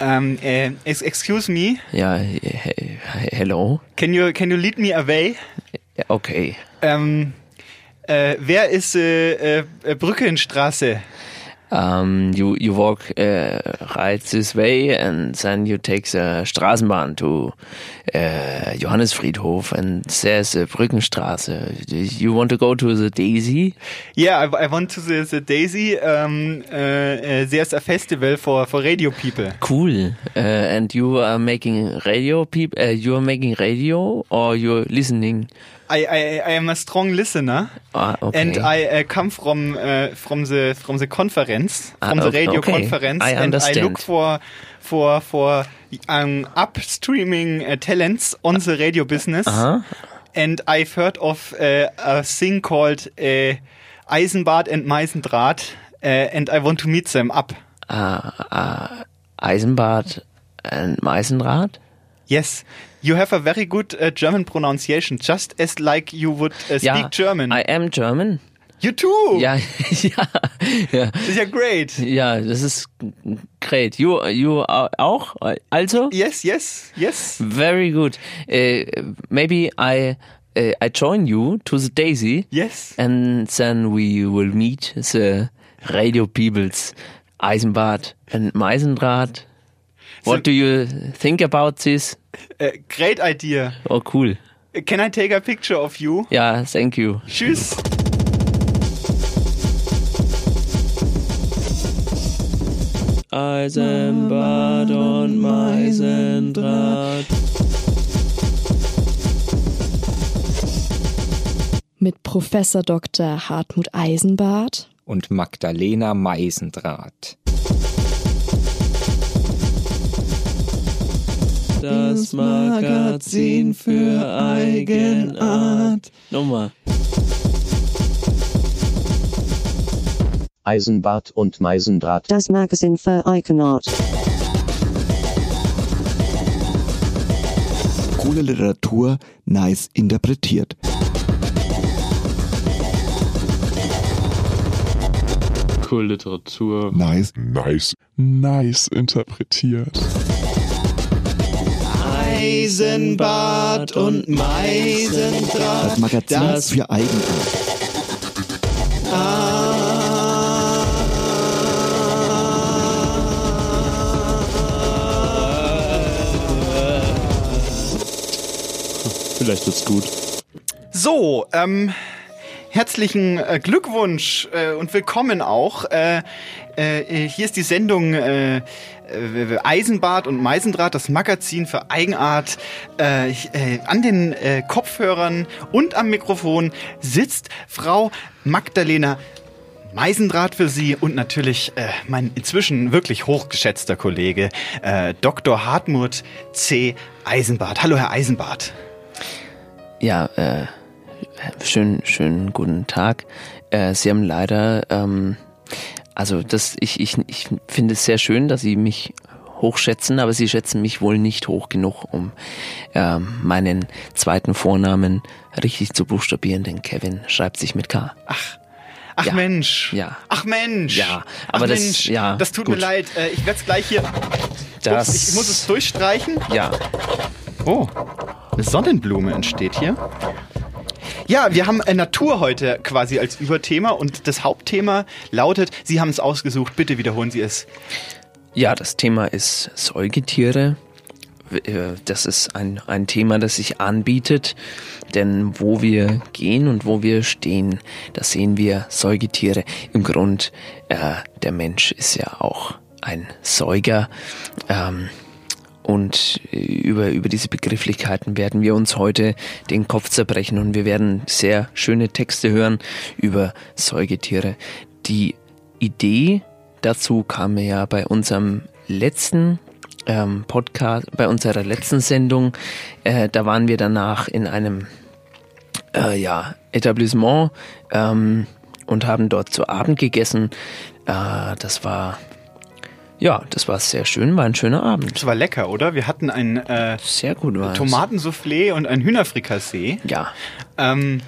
Um, uh, excuse me. Ja, he hello. Can you can you lead me away? Okay. Um, uh, wer ist uh, Brückenstraße? Um, you you walk uh, right this way and then you take the Straßenbahn to uh, Johannesfriedhof and there's a Brückenstraße. You want to go to the Daisy? Yeah, I, I want to the, the Daisy. Um, uh, there's a festival for for radio people. Cool. Uh, and you are making radio people. Uh, you are making radio or you're listening. I, I, I am a strong listener, Ah, okay. and I uh, come from uh, from the from the conference, Ah, from the okay, radio okay. conference, I and I look for for for um, upstreaming uh, talents on the radio business. Uh-huh. And I've heard of uh, a thing called uh, Eisenbart and Meisendraht, uh, and I want to meet them up. uh, uh, Eisenbad and Meisenrad. Yes, you have a very good uh, German pronunciation, just as like you would uh, speak Ja, German. I am German. you too. Ja, ja, ja. Das ist ja great. Ja, das ist great. You, you are auch? Also? Yes, yes, yes. Very good. Uh, maybe I, uh, I join you to the Daisy. Yes. And then we will meet the radio peoples, Eisenbad and Meisendraht. What So- do you think about this? Uh, great idea. Oh, cool. Can I take a picture of you? Ja, thank you. Tschüss. Eisenbad und Meisendraht. Mit Professor Dr. Hartmut Eisenbart und Magdalena Meisendraht. Das Magazin für Eigenart. Nochmal. Eisenbart und Meisendraht. Das Magazin für Eigenart. Coole Literatur, nice interpretiert. Cool Literatur. Nice, nice, nice interpretiert. Eisenbad und Meisendraht. Das Magazin Das- für Eigenart. Vielleicht wird's gut. So, ähm, herzlichen äh, Glückwunsch äh, und willkommen auch. Äh, äh, hier ist die Sendung äh, äh, Eisenbad und Meisendraht, das Magazin für Eigenart. Äh, äh, an den äh, Kopfhörern und am Mikrofon sitzt Frau Magdalena Meisendraht für Sie und natürlich äh, mein inzwischen wirklich hochgeschätzter Kollege äh, Dr. Hartmut C. Eisenbart. Hallo, Herr Eisenbart. Ja, äh, schönen, schönen guten Tag. Äh, Sie haben leider, ähm, also das, ich, ich, ich finde es sehr schön, dass Sie mich hochschätzen, aber Sie schätzen mich wohl nicht hoch genug, um ähm, meinen zweiten Vornamen richtig zu buchstabieren, denn Kevin schreibt sich mit K. Ach. Ach Ja. Mensch. Ja. Ach Mensch. Ja, aber Ach das- Mensch. ja, Das tut gut. mir leid. Äh, Ich werde es gleich hier. Das- Ups, ich muss es durchstreichen. Ja, Oh, eine Sonnenblume entsteht hier. Ja, wir haben äh, Natur heute quasi als Überthema und das Hauptthema lautet, Sie haben es ausgesucht, bitte wiederholen Sie es. Ja, das Thema ist Säugetiere. Äh, Das ist ein, ein Thema, das sich anbietet, denn wo wir gehen und wo wir stehen, da sehen wir Säugetiere. Im Grund, äh, der Mensch ist ja auch ein Säuger. Ähm, und äh, über, über diese Begrifflichkeiten werden wir uns heute den Kopf zerbrechen und wir werden sehr schöne Texte hören über Säugetiere. Die Idee dazu kam mir ja bei unserem letzten ähm, Podcast, bei unserer letzten Sendung. Äh, da waren wir danach in einem äh, ja, Etablissement ähm, und haben dort zu Abend gegessen. Äh, das war ja, das war sehr schön, war ein schöner Abend. Das war lecker, oder? Wir hatten ein äh, Sehr gut es. Tomatensoufflé und ein Hühnerfrikassee. Ja, Ähm,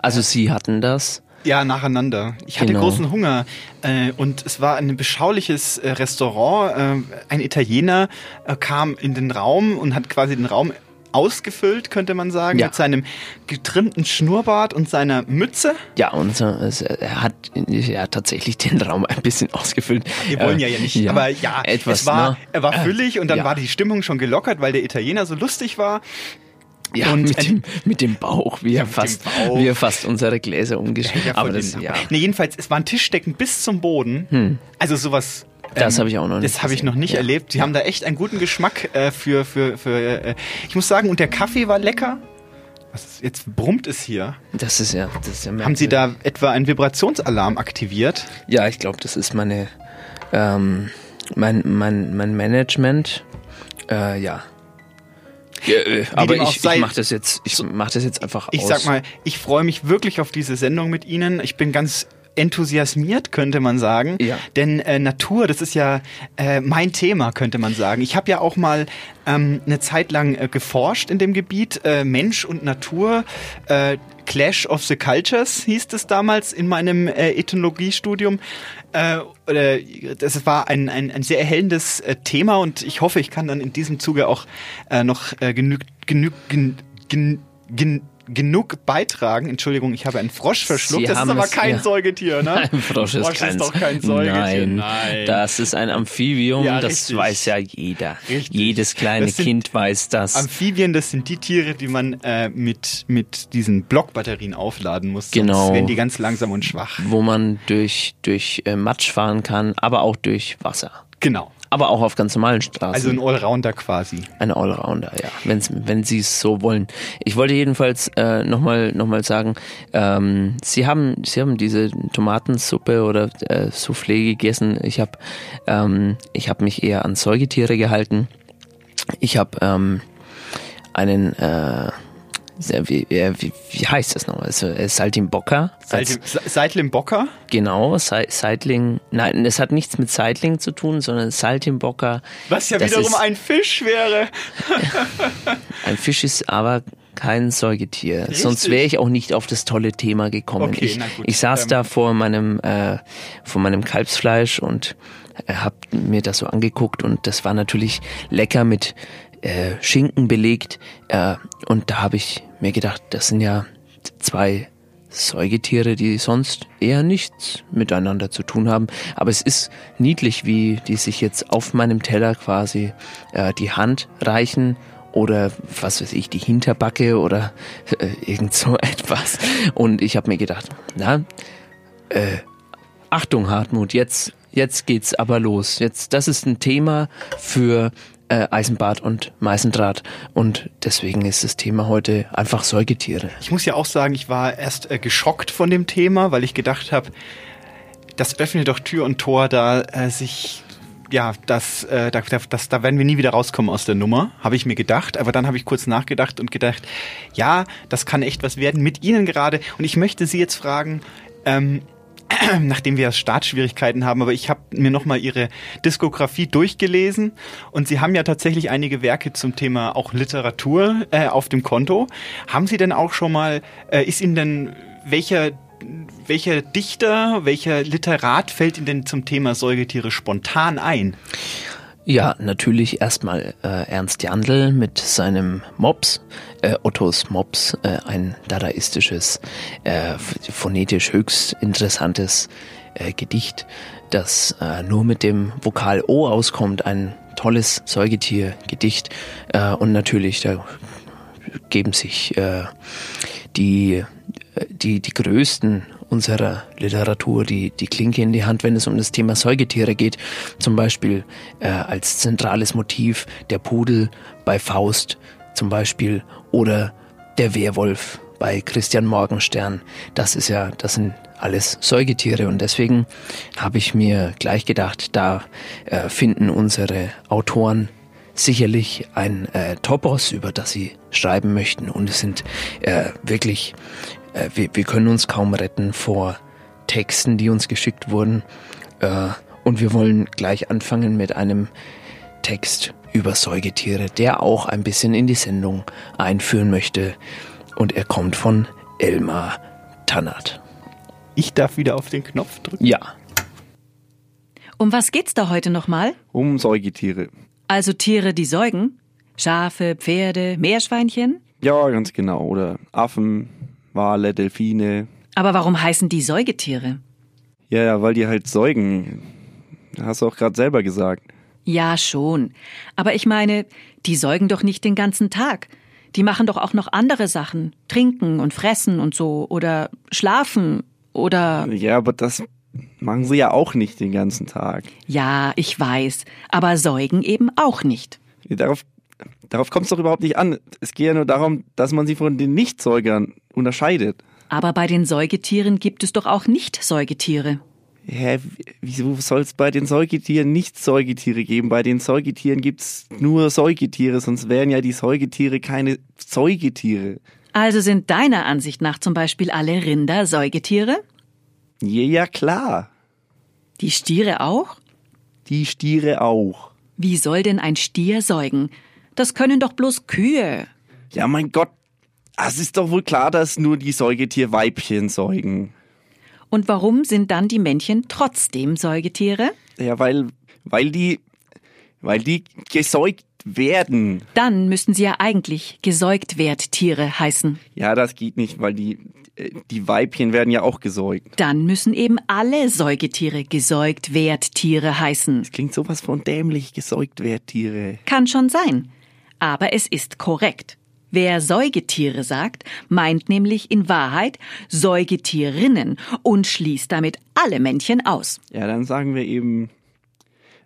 also sie hatten das Ja, nacheinander. Ich hatte Genau. großen Hunger äh, und es war ein beschauliches äh, Restaurant. Äh, ein Italiener äh, kam in den Raum und hat quasi den Raum ausgefüllt, könnte man sagen, Ja. mit seinem getrimmten Schnurrbart und seiner Mütze. Ja, und so, es- er hat ja tatsächlich den Raum ein bisschen ausgefüllt. Wir wollen Äh, ja, ja nicht, aber ja, etwas, war, ne? er war füllig und dann ja. war die Stimmung schon gelockert, weil der Italiener so lustig war. Ja, Und mit, dem, mit dem Bauch, wie er dem fast, wie er fast unsere Gläser umgeschrieben Ja, das, den- ja. Nee, jedenfalls, es waren Tischdecken bis zum Boden. Also sowas. Das habe ich auch noch nicht Das habe ich noch nicht Ja. erlebt. Die haben da echt einen guten Geschmack äh, für, für, für äh, ich muss sagen, und der Kaffee war lecker. Was, jetzt brummt es hier. Das ist ja, das ist ja Haben Sie da etwa einen Vibrationsalarm aktiviert? Ja, ich glaube, das ist meine, ähm, mein, mein, mein Management. Äh, ja. ja äh, aber ich, sei- ich mache das jetzt, ich mach das jetzt einfach Ich aus. sag mal, ich freue mich wirklich auf diese Sendung mit Ihnen. Ich bin ganz enthusiasmiert, könnte man sagen. Ja. Denn äh, Natur, das ist ja äh, mein Thema, könnte man sagen. Ich habe ja auch mal ähm, eine Zeit lang äh, geforscht in dem Gebiet äh, Mensch und Natur. Äh, Clash of the Cultures hieß es damals in meinem äh, Ethnologiestudium. Äh, das war ein, ein, ein sehr erhellendes äh, Thema und ich hoffe, ich kann dann in diesem Zuge auch äh, noch äh, genug, genug, gen, gen, gen, genug beitragen. Entschuldigung, ich habe einen Frosch verschluckt. Sie das ist aber kein ja. Säugetier, ne? Ein Frosch ist, kein, doch kein Säugetier. Nein, das ist ein Amphibium, Ja, das richtig. weiß ja jeder. Richtig. Jedes kleine Kind weiß das. Amphibien, das sind die Tiere, die man äh, mit, mit diesen Blockbatterien aufladen muss. Genau. Sonst werden die ganz langsam und schwach. wo man durch, durch äh, Matsch fahren kann, aber auch durch Wasser. Genau. Aber auch auf ganz normalen Straßen. Also ein Allrounder quasi. Ein Allrounder, ja, wenn's, wenn Sie es so wollen. Ich wollte jedenfalls äh, nochmal noch mal sagen, ähm, Sie haben Sie haben diese Tomatensuppe oder äh, Soufflé gegessen. Ich habe ähm, ich habe mich eher an Säugetiere gehalten. Ich habe ähm, einen äh, wie, wie, wie heißt das nochmal? Also, äh, Saltimbocca. als- Seit, seit Limbocker? Genau, Sei- Seitling. Nein, es hat nichts mit Seitling zu tun, sondern Saltimbocca. Was ja wiederum ist, ein Fisch wäre. Ein Fisch ist aber kein Säugetier. Sonst wäre ich auch nicht auf das tolle Thema gekommen. Okay, ich, ich saß Ähm. da vor meinem, äh, vor meinem Kalbsfleisch und äh, hab mir das so angeguckt und das war natürlich lecker mit äh, Schinken belegt. Äh, und da habe ich mir gedacht, das sind ja zwei Säugetiere, die sonst eher nichts miteinander zu tun haben. Aber es ist niedlich, wie die sich jetzt auf meinem Teller quasi äh, die Hand reichen oder was weiß ich, die Hinterbacke oder äh, irgend so etwas. Und ich habe mir gedacht, na, äh, Achtung Hartmut, jetzt, jetzt geht's aber los. Jetzt, das ist ein Thema für äh, Eisenbad und Meißendraht und deswegen ist das Thema heute einfach Säugetiere. Ich muss ja auch sagen, ich war erst äh, geschockt von dem Thema, weil ich gedacht habe, das öffnet doch Tür und Tor, da äh, sich ja, das, äh, da, das, da werden wir nie wieder rauskommen aus der Nummer, habe ich mir gedacht. Aber dann habe ich kurz nachgedacht und gedacht, ja, das kann echt was werden mit Ihnen gerade. Und ich möchte Sie jetzt fragen, ähm, nachdem wir Startschwierigkeiten haben, aber ich habe mir nochmal Ihre Diskografie durchgelesen und Sie haben ja tatsächlich einige Werke zum Thema auch Literatur äh, auf dem Konto. Haben Sie denn auch schon mal, äh, ist Ihnen denn welcher welcher Dichter, welcher Literat fällt Ihnen denn zum Thema Säugetiere spontan ein? Ja, natürlich erstmal äh, Ernst Jandl mit seinem Mops, äh, Ottos Mops, äh, ein dadaistisches, äh, phonetisch höchst interessantes äh, Gedicht, das äh, nur mit dem Vokal O auskommt, ein tolles Säugetiergedicht äh, und natürlich da geben sich äh, die, die, die größten unserer Literatur die, die Klinke in die Hand, wenn es um das Thema Säugetiere geht. Zum Beispiel äh, als zentrales Motiv der Pudel bei Faust zum Beispiel oder der Werwolf bei Christian Morgenstern. Das ist ja, das sind alles Säugetiere und deswegen habe ich mir gleich gedacht, da äh, finden unsere Autoren sicherlich ein äh, Topos, über das sie schreiben möchten. Und es sind äh, wirklich, äh, wir, wir können uns kaum retten vor Texten, die uns geschickt wurden. Äh, und wir wollen gleich anfangen mit einem Text über Säugetiere, der auch ein bisschen in die Sendung einführen möchte. Und er kommt von Elmar Tannert. ich darf wieder auf den Knopf drücken. Ja. Um was geht's da heute nochmal? Um Säugetiere. Also Tiere, die säugen? Schafe, Pferde, Meerschweinchen? Ja, ganz genau. Oder Affen, Wale, Delfine. Aber warum heißen die Säugetiere? Ja, ja, weil die halt säugen. Hast du auch gerade selber gesagt. Ja, schon. Aber ich meine, die säugen doch nicht den ganzen Tag. Die machen doch auch noch andere Sachen. Trinken und fressen und so. Oder schlafen. Oder. Ja, aber das machen sie ja auch nicht den ganzen Tag. Ja, ich weiß. Aber säugen eben auch nicht. Darauf, darauf kommt es doch überhaupt nicht an. Es geht ja nur darum, dass man sie von den Nichtsäugern unterscheidet. Aber bei den Säugetieren gibt es doch auch Nicht-Säugetiere. Hä, wieso soll es bei den Säugetieren nicht Säugetiere geben? Bei den Säugetieren gibt's nur Säugetiere, sonst wären ja die Säugetiere keine Säugetiere. Also sind deiner Ansicht nach zum Beispiel alle Rinder Säugetiere? Ja, ja, klar. Die Stiere auch? Die Stiere auch. Wie soll denn ein Stier säugen? Das können doch bloß Kühe. Ja, mein Gott. Es ist doch wohl klar, dass nur die Säugetierweibchen säugen. Und warum sind dann die Männchen trotzdem Säugetiere? Ja, weil, weil die, weil die gesäugt werden. Dann müssten sie ja eigentlich Gesäugtwerttiere heißen. Ja, das geht nicht, weil die, die Weibchen werden ja auch gesäugt. Dann müssen eben alle Säugetiere Gesäugtwerttiere heißen. Das klingt sowas von dämlich, Gesäugtwerttiere. Kann schon sein. Aber es ist korrekt. Wer Säugetiere sagt, meint nämlich in Wahrheit Säugetierinnen und schließt damit alle Männchen aus. Ja, dann sagen wir eben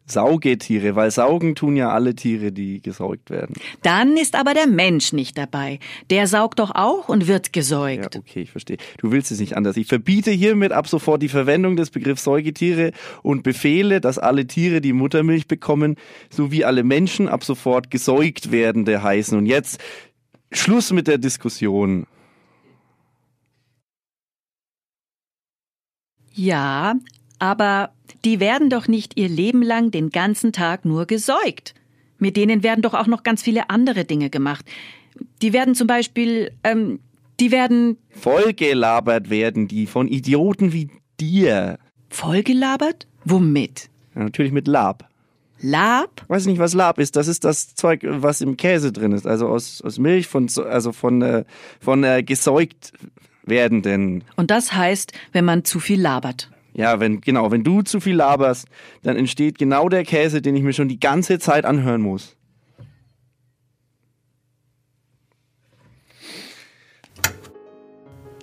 Saugetiere, weil saugen tun ja alle Tiere, die gesaugt werden. Dann ist aber der Mensch nicht dabei. Der saugt doch auch und wird gesäugt. Ja, okay, ich verstehe. Du willst es nicht anders. Ich verbiete hiermit ab sofort die Verwendung des Begriffs Säugetiere und befehle, dass alle Tiere, die Muttermilch bekommen, sowie alle Menschen ab sofort gesäugt werdende heißen. Und jetzt Schluss mit der Diskussion. Ja, aber die werden doch nicht ihr Leben lang den ganzen Tag nur gesäugt. Mit denen werden doch auch noch ganz viele andere Dinge gemacht. Die werden zum Beispiel, ähm, die werden Vollgelabert werden die von Idioten wie dir. vollgelabert? Womit? Ja, natürlich mit Lab. Lab? Weiß nicht, was Lab ist. Das ist das Zeug, was im Käse drin ist. Also aus, aus Milch, von, so- also von, äh, von äh, gesäugt werdenden. Und das heißt, wenn man zu viel labert. Ja, wenn, genau, wenn du zu viel laberst, dann entsteht genau der Käse, den ich mir schon die ganze Zeit anhören muss.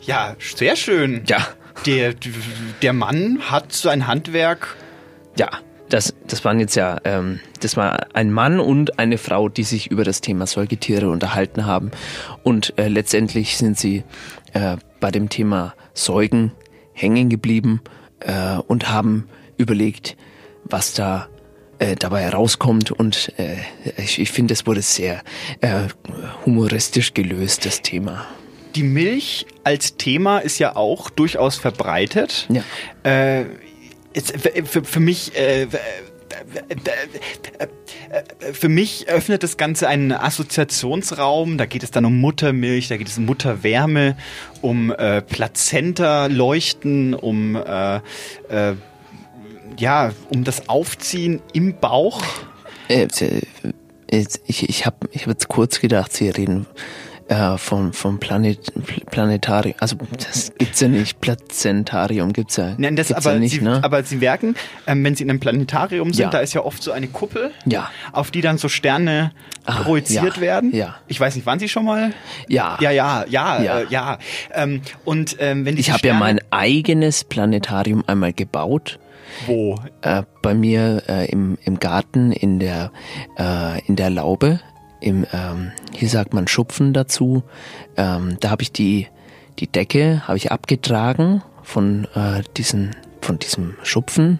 Ja, sehr schön. Ja. Der, der Mann hat sein Handwerk. Ja, das, das waren jetzt ja, ähm, das war ein Mann und eine Frau, die sich über das Thema Säugetiere unterhalten haben. Und äh, letztendlich sind sie äh, bei dem Thema Säugen hängen geblieben äh, und haben überlegt, was da äh, dabei herauskommt. Und äh, ich, ich finde, es wurde sehr äh, humoristisch gelöst, das Thema. Die Milch als Thema ist ja auch durchaus verbreitet. Ja. Äh, für, für mich. Äh, für mich öffnet das Ganze einen Assoziationsraum. Da geht es dann um Muttermilch, da geht es um Mutterwärme, um äh, Plazenta-Leuchten, um äh, äh, ja, um das Aufziehen im Bauch. Äh, äh, ich ich habe ich hab jetzt kurz gedacht, Sie reden äh, vom, vom Planet, Pl- Planetarium. Also das gibt's ja nicht. Plazentarium gibt's ja, Nein, das aber, ja nicht, sie, ne? aber sie merken, ähm, wenn sie in einem Planetarium sind, Ja. da ist ja oft so eine Kuppel, Ja. auf die dann so Sterne Ah, projiziert ja, werden. ja. Ich weiß nicht, waren sie schon mal? ja. Ja, ja, ja, Ja. Äh, ja. Ähm, und ähm, wenn Ich habe ja mein eigenes Planetarium einmal gebaut. wo Äh, bei mir äh, im, im Garten in der, äh, in der Laube. Im, ähm, hier sagt man Schupfen dazu. Ähm, da habe ich die, die Decke habe ich abgetragen von äh, diesen von diesem Schupfen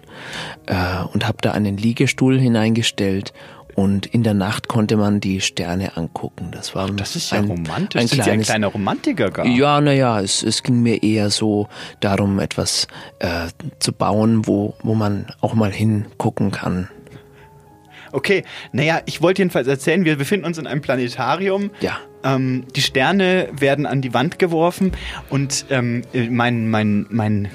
äh, und habe da einen Liegestuhl hineingestellt und in der Nacht konnte man die Sterne angucken. Das war das ist ja ein, romantisch. Ein Sie ein kleines, kleiner Romantiker gar. ja, naja, es, es ging mir eher so darum, etwas äh, zu bauen, wo, wo man auch mal hingucken kann. Okay, naja, ich wollte jedenfalls erzählen, wir befinden uns in einem Planetarium. Ja. Ähm, die Sterne werden an die Wand geworfen und ähm, mein, mein, mein,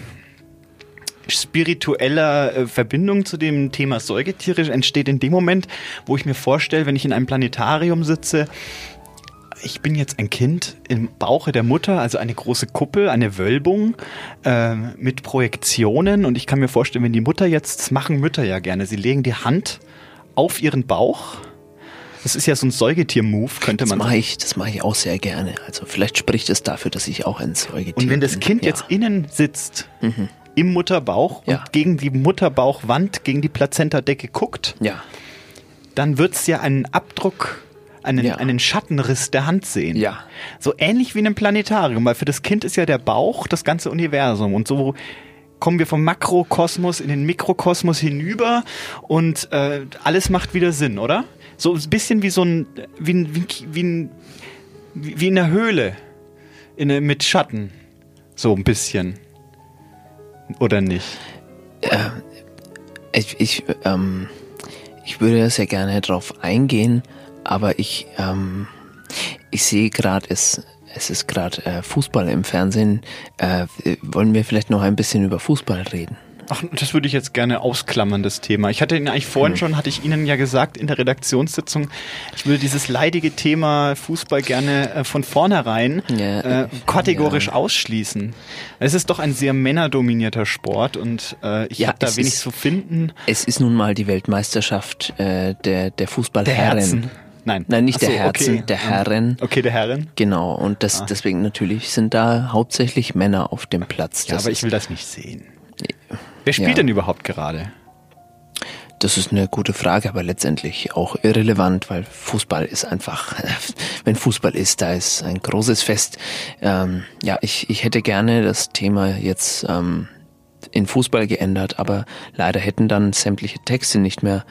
spiritueller äh, Verbindung zu dem Thema Säugetiere entsteht in dem Moment, wo ich mir vorstelle, wenn ich in einem Planetarium sitze, ich bin jetzt ein Kind im Bauche der Mutter, also eine große Kuppel, eine Wölbung äh, mit Projektionen. Und ich kann mir vorstellen, wenn die Mutter jetzt, das machen Mütter ja gerne, sie legen die Hand auf ihren Bauch. Das ist ja so ein Säugetier-Move, könnte Das man mache sagen. ich, das mache ich auch sehr gerne. Also vielleicht spricht es dafür, dass ich auch ein Säugetier Und wenn das bin. Kind ja. jetzt innen sitzt, im Mutterbauch Ja. und gegen die Mutterbauchwand, gegen die Plazentadecke guckt, Ja, dann wird es ja einen Abdruck, einen, Ja. einen Schattenriss der Hand sehen. Ja. So ähnlich wie in einem Planetarium, weil für das Kind ist ja der Bauch das ganze Universum. Und so kommen wir vom Makrokosmos in den Mikrokosmos hinüber und äh, alles macht wieder Sinn, oder? So ein bisschen wie so ein, wie, wie, wie, wie in einer Höhle in, mit Schatten. So ein bisschen. Oder nicht? ich, ich, ähm, ich würde sehr gerne drauf eingehen, aber ich, ähm, ich sehe gerade, es, es ist gerade äh, Fußball im Fernsehen. Äh, wollen wir vielleicht noch ein bisschen über Fußball reden? Ach, das würde ich jetzt gerne ausklammern, das Thema. Ich hatte Ihnen eigentlich vorhin Hm. schon, hatte ich Ihnen ja gesagt in der Redaktionssitzung, ich würde dieses leidige Thema Fußball gerne äh, von vornherein Ja, äh, kategorisch ja. ausschließen. Es ist doch ein sehr männerdominierter Sport und äh, ich Ja, habe da wenig ist- zu finden. Es ist nun mal die Weltmeisterschaft äh, der, der Der Fußballherren. Herzen. Nein. Nein, nicht so, der Herzen, okay. der Herren. Okay, der Herren. Genau, und das, deswegen natürlich sind da hauptsächlich Männer auf dem Platz. Ja, aber ich will das nicht sehen. Wer spielt Ja. denn überhaupt gerade? Das ist eine gute Frage, aber letztendlich auch irrelevant, weil Fußball ist einfach, wenn Fußball ist, da ist ein großes Fest. Ähm, ja, ich, ich hätte gerne das Thema jetzt ähm, in Fußball geändert, aber leider hätten dann sämtliche Texte nicht mehr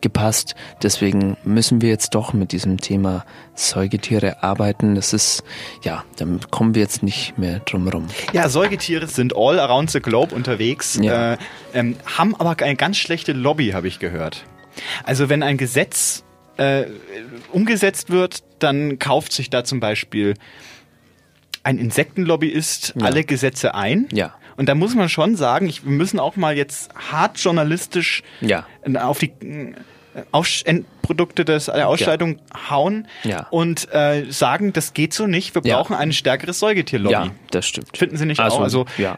gepasst. Deswegen müssen wir jetzt doch mit diesem Thema Säugetiere arbeiten. Das ist, ja, dann kommen wir jetzt nicht mehr drum rum. Ja, Säugetiere sind all around the globe unterwegs, Ja. äh, ähm, haben aber eine ganz schlechte Lobby, habe ich gehört. Also wenn ein Gesetz äh, umgesetzt wird, dann kauft sich da zum Beispiel ein Insektenlobbyist Ja. alle Gesetze ein. Ja. Und da muss man schon sagen, ich, wir müssen auch mal jetzt hart journalistisch Ja. auf die äh, Aus Endprodukte des, der Ausscheidung hauen Ja. und äh, sagen, das geht so nicht, wir Ja. brauchen ein stärkeres Säugetierlobby. Ja, das stimmt. Finden Sie nicht Also, auch? Also ja.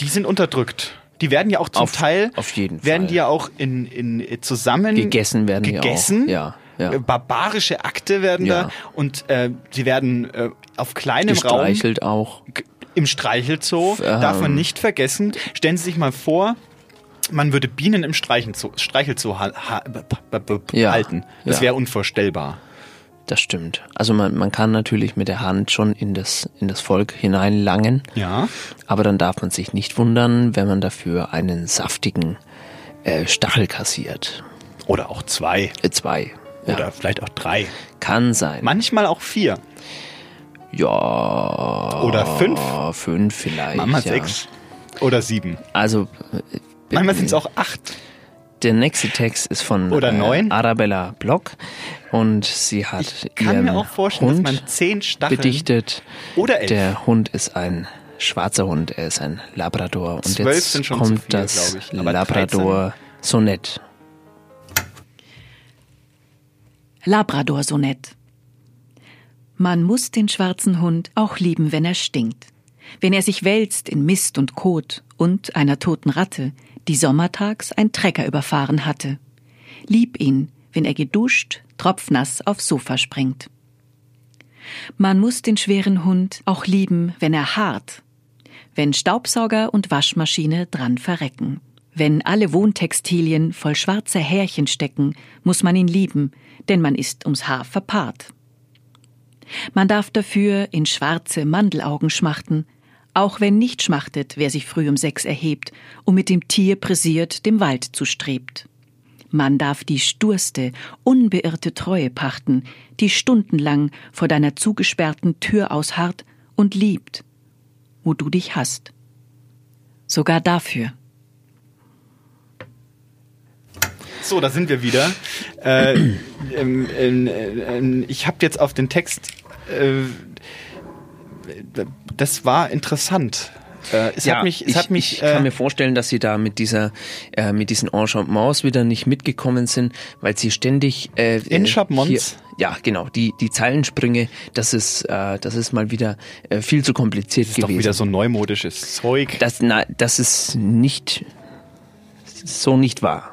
die sind unterdrückt. Die werden ja auch zum Auf- Teil auf jeden werden Fall. die ja auch in, in zusammen Gegessen werden gegessen. Ja, ja. Äh, Barbarische Akte werden Ja. da und äh, sie werden äh, auf kleinem Raum Gestreichelt auch. Im Streichelzoo ähm, darf man nicht vergessen. Stellen Sie sich mal vor, man würde Bienen im Streichelzoo, ha Ja, halten. Das ja. wäre unvorstellbar. Das stimmt. Also man, man kann natürlich mit der Hand schon in das, in das Volk hineinlangen, Ja. aber dann darf man sich nicht wundern, wenn man dafür einen saftigen äh, Stachel kassiert. Oder auch zwei. Äh, zwei. Ja, Oder vielleicht auch drei. kann sein. Manchmal auch vier. Ja. Oder fünf. Fünf vielleicht. Manchmal ja. sechs. Oder sieben. Also äh, Manchmal sind es auch acht. der nächste Text ist von Oder neun. Äh, Arabella Block und sie hat Ich kann ihren mir auch vorstellen, Hund dass man zehn Stacheln bedichtet. oder elf. Der Hund ist ein schwarzer Hund, er ist ein Labrador. Und Zwölf jetzt sind schon zu kommt viel, das. Aber Labrador Sonett. Man muss den schwarzen Hund auch lieben, wenn er stinkt. Wenn er sich wälzt in Mist und Kot und einer toten Ratte, die sommertags ein Trecker überfahren hatte. Lieb ihn, wenn er geduscht, tropfnass aufs Sofa springt. Man muss den schweren Hund auch lieben, wenn er hart, wenn Staubsauger und Waschmaschine dran verrecken. Wenn alle Wohntextilien voll schwarzer Härchen stecken, muss man ihn lieben, denn man ist ums Haar verpaart. Man darf dafür in schwarze Mandelaugen schmachten, auch wenn nicht schmachtet, wer sich früh um sechs erhebt und mit dem Tier pressiert dem Wald zustrebt. Man darf die sturste, unbeirrte Treue pachten, die stundenlang vor deiner zugesperrten Tür ausharrt und liebt, wo du dich hast. Sogar dafür. So, da sind wir wieder. Äh, ähm, ähm, ähm, ich habe jetzt auf den Text. Äh, das war interessant. Äh, es hat mich, es ich, hat mich, ich kann äh, mir vorstellen, dass sie da mit dieser, äh, mit diesen Enchantements wieder nicht mitgekommen sind, weil sie ständig äh, Enchantements? Ja, genau. Die die Zeilensprünge, das ist, äh, das ist mal wieder äh, viel zu kompliziert ist doch gewesen. wieder so neumodisches Zeug. das, na, das ist nicht so nicht wahr.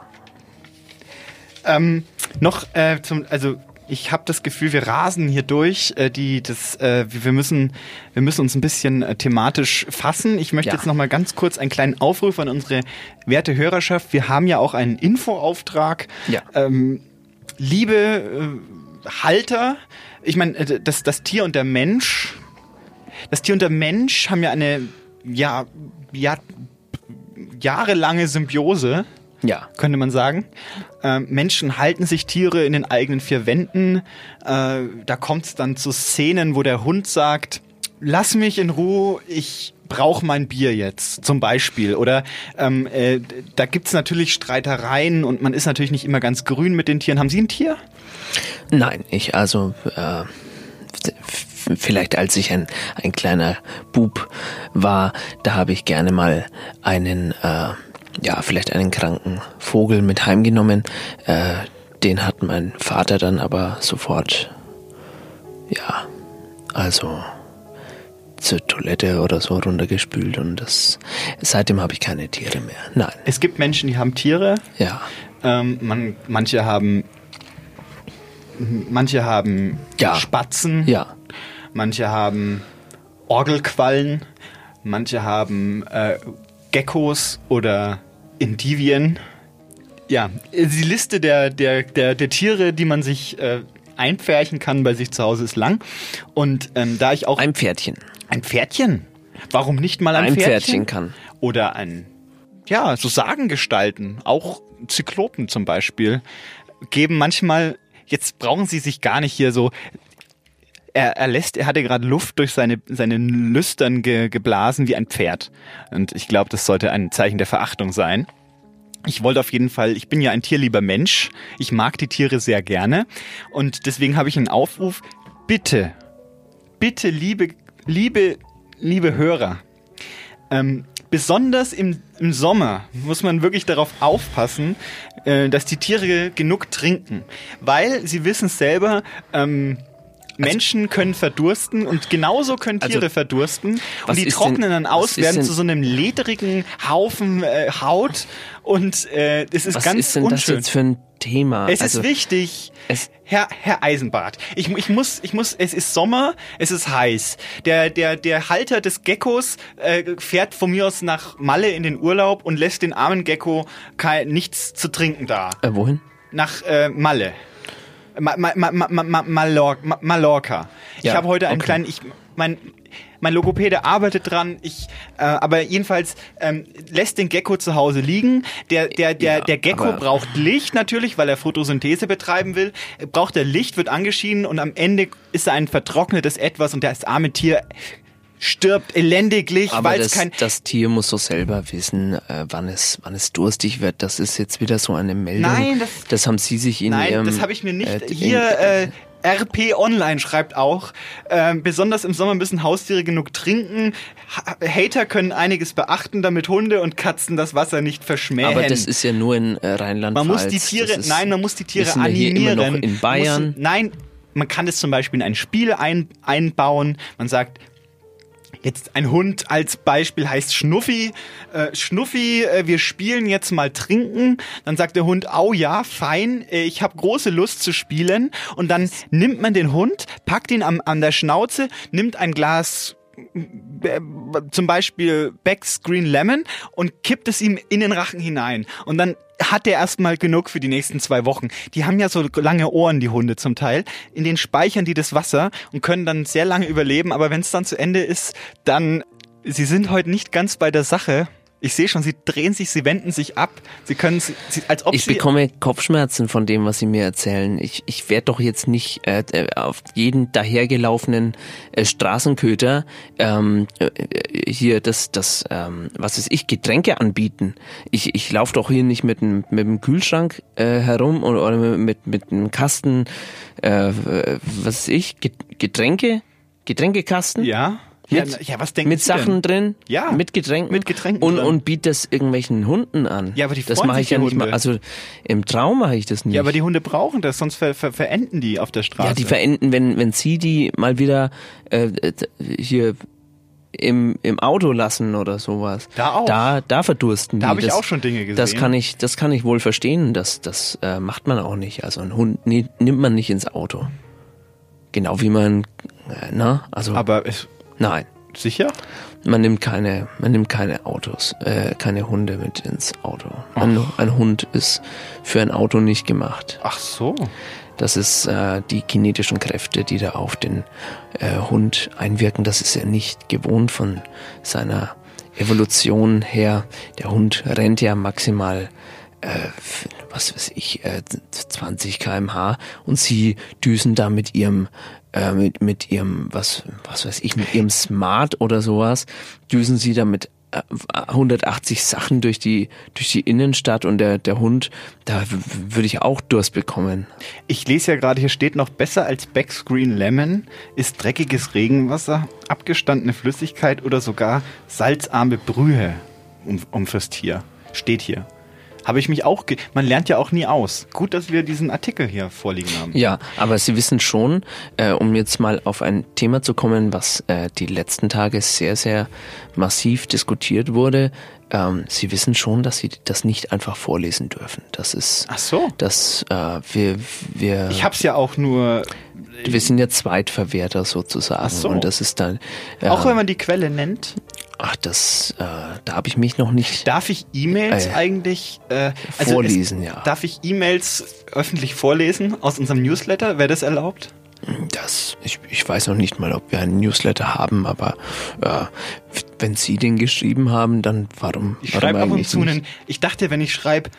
Ähm, noch äh, zum, also ich habe das Gefühl, wir rasen hier durch. Äh, die, das, äh, wir müssen, wir müssen uns ein bisschen äh, thematisch fassen. Ich möchte Ja. jetzt noch mal ganz kurz einen kleinen Aufruf an unsere werte Hörerschaft. Wir haben ja auch einen Infoauftrag. Ja. Ähm, liebe äh, Halter, ich meine, äh, das, das Tier und der Mensch, das Tier und der Mensch haben ja eine ja, ja, jahrelange Symbiose Ja. könnte man sagen. Ähm, Menschen halten sich Tiere in den eigenen vier Wänden. Äh, da kommt es dann zu Szenen, wo der Hund sagt, lass mich in Ruhe, ich brauche mein Bier jetzt, zum Beispiel. Oder ähm, äh, da gibt's natürlich Streitereien und man ist natürlich nicht immer ganz grün mit den Tieren. Haben Sie ein Tier? Nein, ich also äh, vielleicht als ich ein, ein kleiner Bub war, da habe ich gerne mal einen, äh, ja, vielleicht einen kranken Vogel mit heimgenommen. Äh, den hat mein Vater dann aber sofort, ja, also zur Toilette oder so runtergespült und das seitdem habe ich keine Tiere mehr. Nein, Es gibt Menschen, die haben Tiere. ja. Ähm, man, manche haben manche haben Ja. Spatzen. Ja. Manche haben Orgelquallen, manche haben äh, Geckos oder Indivien. Ja, die Liste der, der, der, der Tiere, die man sich äh, einpferchen kann bei sich zu Hause, ist lang. Und ähm, da ich auch. Ein Pferdchen. Ein Pferdchen? Warum nicht mal ein, Ein Pferdchen? Pferdchen kann. Oder ein, ja, so Sagengestalten, auch Zyklopen zum Beispiel, geben manchmal, jetzt brauchen sie sich gar nicht hier so, er, er lässt, er hatte gerade Luft durch seine, seine Lüstern ge, geblasen wie ein Pferd. Und ich glaube, das sollte ein Zeichen der Verachtung sein. Ich wollte auf jeden Fall, ich bin ja ein tierlieber Mensch. Ich mag die Tiere sehr gerne. Und deswegen habe ich einen Aufruf. Bitte, bitte, liebe, liebe, liebe Hörer, ähm, besonders im, im Sommer muss man wirklich darauf aufpassen, äh, dass die Tiere genug trinken. Weil sie wissen selber, ähm, Menschen können verdursten und genauso können Also, Tiere verdursten. was Und die trocknen denn- dann aus, werden zu so einem ledrigen Haufen äh, Haut und äh, das ist Was ganz ist denn das unschön. jetzt für ein Thema? Es Also, ist wichtig. es- Herr, Herr Eisenbart, ich, ich muss, ich muss, es ist Sommer, es ist heiß. Der, der, der Halter des Geckos äh, fährt von mir aus nach Malle in den Urlaub und lässt den armen Gecko kein, nichts zu trinken da. Äh, wohin? Nach äh, Malle. Ma, ma, ma, ma, ma, ma, Mallor- ma, Mallorca. Ich Ja, habe heute einen okay. kleinen, ich, mein, mein Logopäde arbeitet dran. Ich, äh, aber jedenfalls ähm, lässt den Gecko zu Hause liegen. Der, der, der, Ja, der Gecko braucht Licht natürlich, weil er Photosynthese betreiben will. Braucht er Licht, wird angeschienen und am Ende ist er ein vertrocknetes Etwas und das arme Tier stirbt elendiglich, weil es das, kein das Tier muss so selber wissen, äh, wann es wann es durstig wird. Das ist jetzt wieder so eine Meldung. Nein, das- haben Sie sich in Nein, Ihrem... das habe ich mir nicht. äh, Hier, äh, RP Online schreibt auch, ähm, besonders im Sommer müssen Haustiere genug trinken. Ha Hater können einiges beachten, damit Hunde und Katzen das Wasser nicht verschmähen. aber das ist ja nur in äh, Rheinland-Pfalz. man muss die Das Tiere, ist- nein, man muss die Tiere animieren. immer noch in Bayern. Muss, nein, man kann das zum Beispiel in ein Spiel ein, einbauen. Man sagt, Jetzt ein Hund als Beispiel heißt Schnuffi. Äh, Schnuffi, äh, wir spielen jetzt mal trinken. Dann sagt der Hund, au ja, fein, äh, ich habe große Lust zu spielen. Und dann nimmt man den Hund, packt ihn am, an der Schnauze, nimmt ein Glas äh, zum Beispiel Beck's Green Lemon und kippt es ihm in den Rachen hinein. Und dann hat er erstmal genug für die nächsten zwei Wochen. Die haben ja so lange Ohren, die Hunde zum Teil. In denen speichern die das Wasser und können dann sehr lange überleben. Aber wenn es dann zu Ende ist, dann, sie sind heute nicht ganz bei der Sache. Ich sehe schon, sie drehen sich, sie wenden sich ab. Sie können, sie, als ob Ich sie... bekomme Kopfschmerzen von dem, was Sie mir erzählen. Ich, ich werde doch jetzt nicht äh, äh, auf jeden dahergelaufenen äh, Straßenköter ähm, äh, hier das, das ähm, was weiß ich, Getränke anbieten. Ich, ich laufe doch hier nicht mit einem mit dem Kühlschrank äh, herum oder, oder mit, mit einem Kasten, äh, was weiß ich, Get- Getränke, Getränkekasten. Ja, Mit, ja, was denken mit Sie Sachen denn? drin, Ja, mit Getränken, mit Getränken und, drin. und biete das irgendwelchen Hunden an. Ja, aber die das mache ich ja die nicht mal. Hunde. Also im Traum mache ich das nicht. Ja, aber die Hunde brauchen das, sonst ver ver verenden die auf der Straße. Ja, die verenden, wenn, wenn sie die mal wieder äh, hier im, im Auto lassen oder sowas. Da auch. Da, da verdursten Da die. habe ich auch schon Dinge gesehen. Das kann ich, das kann ich wohl verstehen. Das, das äh, macht man auch nicht. Also ein Hund nie, nimmt man nicht ins Auto. Genau wie man, äh, na, also Aber ist nein, sicher? man nimmt keine, man nimmt keine Autos, äh, keine Hunde mit ins Auto. Ein, ein Hund ist für ein Auto nicht gemacht. Ach so. Das ist äh, die kinetischen Kräfte, die da auf den äh, Hund einwirken. Das ist er nicht gewohnt von seiner Evolution her. Der Hund rennt ja maximal, äh, was weiß ich, äh, 20 km/h und sie düsen da mit ihrem äh, mit, mit ihrem, was, was weiß ich, mit ihrem Smart oder sowas, düsen sie da mit äh, 180 Sachen durch die, durch die Innenstadt und der, der Hund, da würde ich auch Durst bekommen. Ich lese ja gerade, hier steht noch besser als Becks Green Lemon ist dreckiges Regenwasser, abgestandene Flüssigkeit oder sogar salzarme Brühe um, um fürs Tier. Steht hier. Habe ich mich auch, ge man lernt ja auch nie aus. Gut, dass wir diesen Artikel hier vorliegen haben. Ja, aber Sie wissen schon, äh, um jetzt mal auf ein Thema zu kommen, was äh, die letzten Tage sehr, sehr massiv diskutiert wurde. Ähm, Sie wissen schon, dass Sie das nicht einfach vorlesen dürfen. Das ist, Ach so. dass äh, wir, wir, Ich hab's ja auch nur, wir sind ja Zweitverwerter sozusagen. So. Und das ist dann, äh, auch wenn man die Quelle nennt, ach, das, äh, da habe ich mich noch nicht. darf ich E-Mails Äh, eigentlich äh, also vorlesen, es, ja. Darf ich E-Mails öffentlich vorlesen aus unserem Newsletter? Wäre das erlaubt? Das, ich, ich weiß noch nicht mal, ob wir einen Newsletter haben, aber äh, wenn Sie den geschrieben haben, dann warum? Ich schreibe ab und zu einen. Ich dachte, wenn ich schreibe,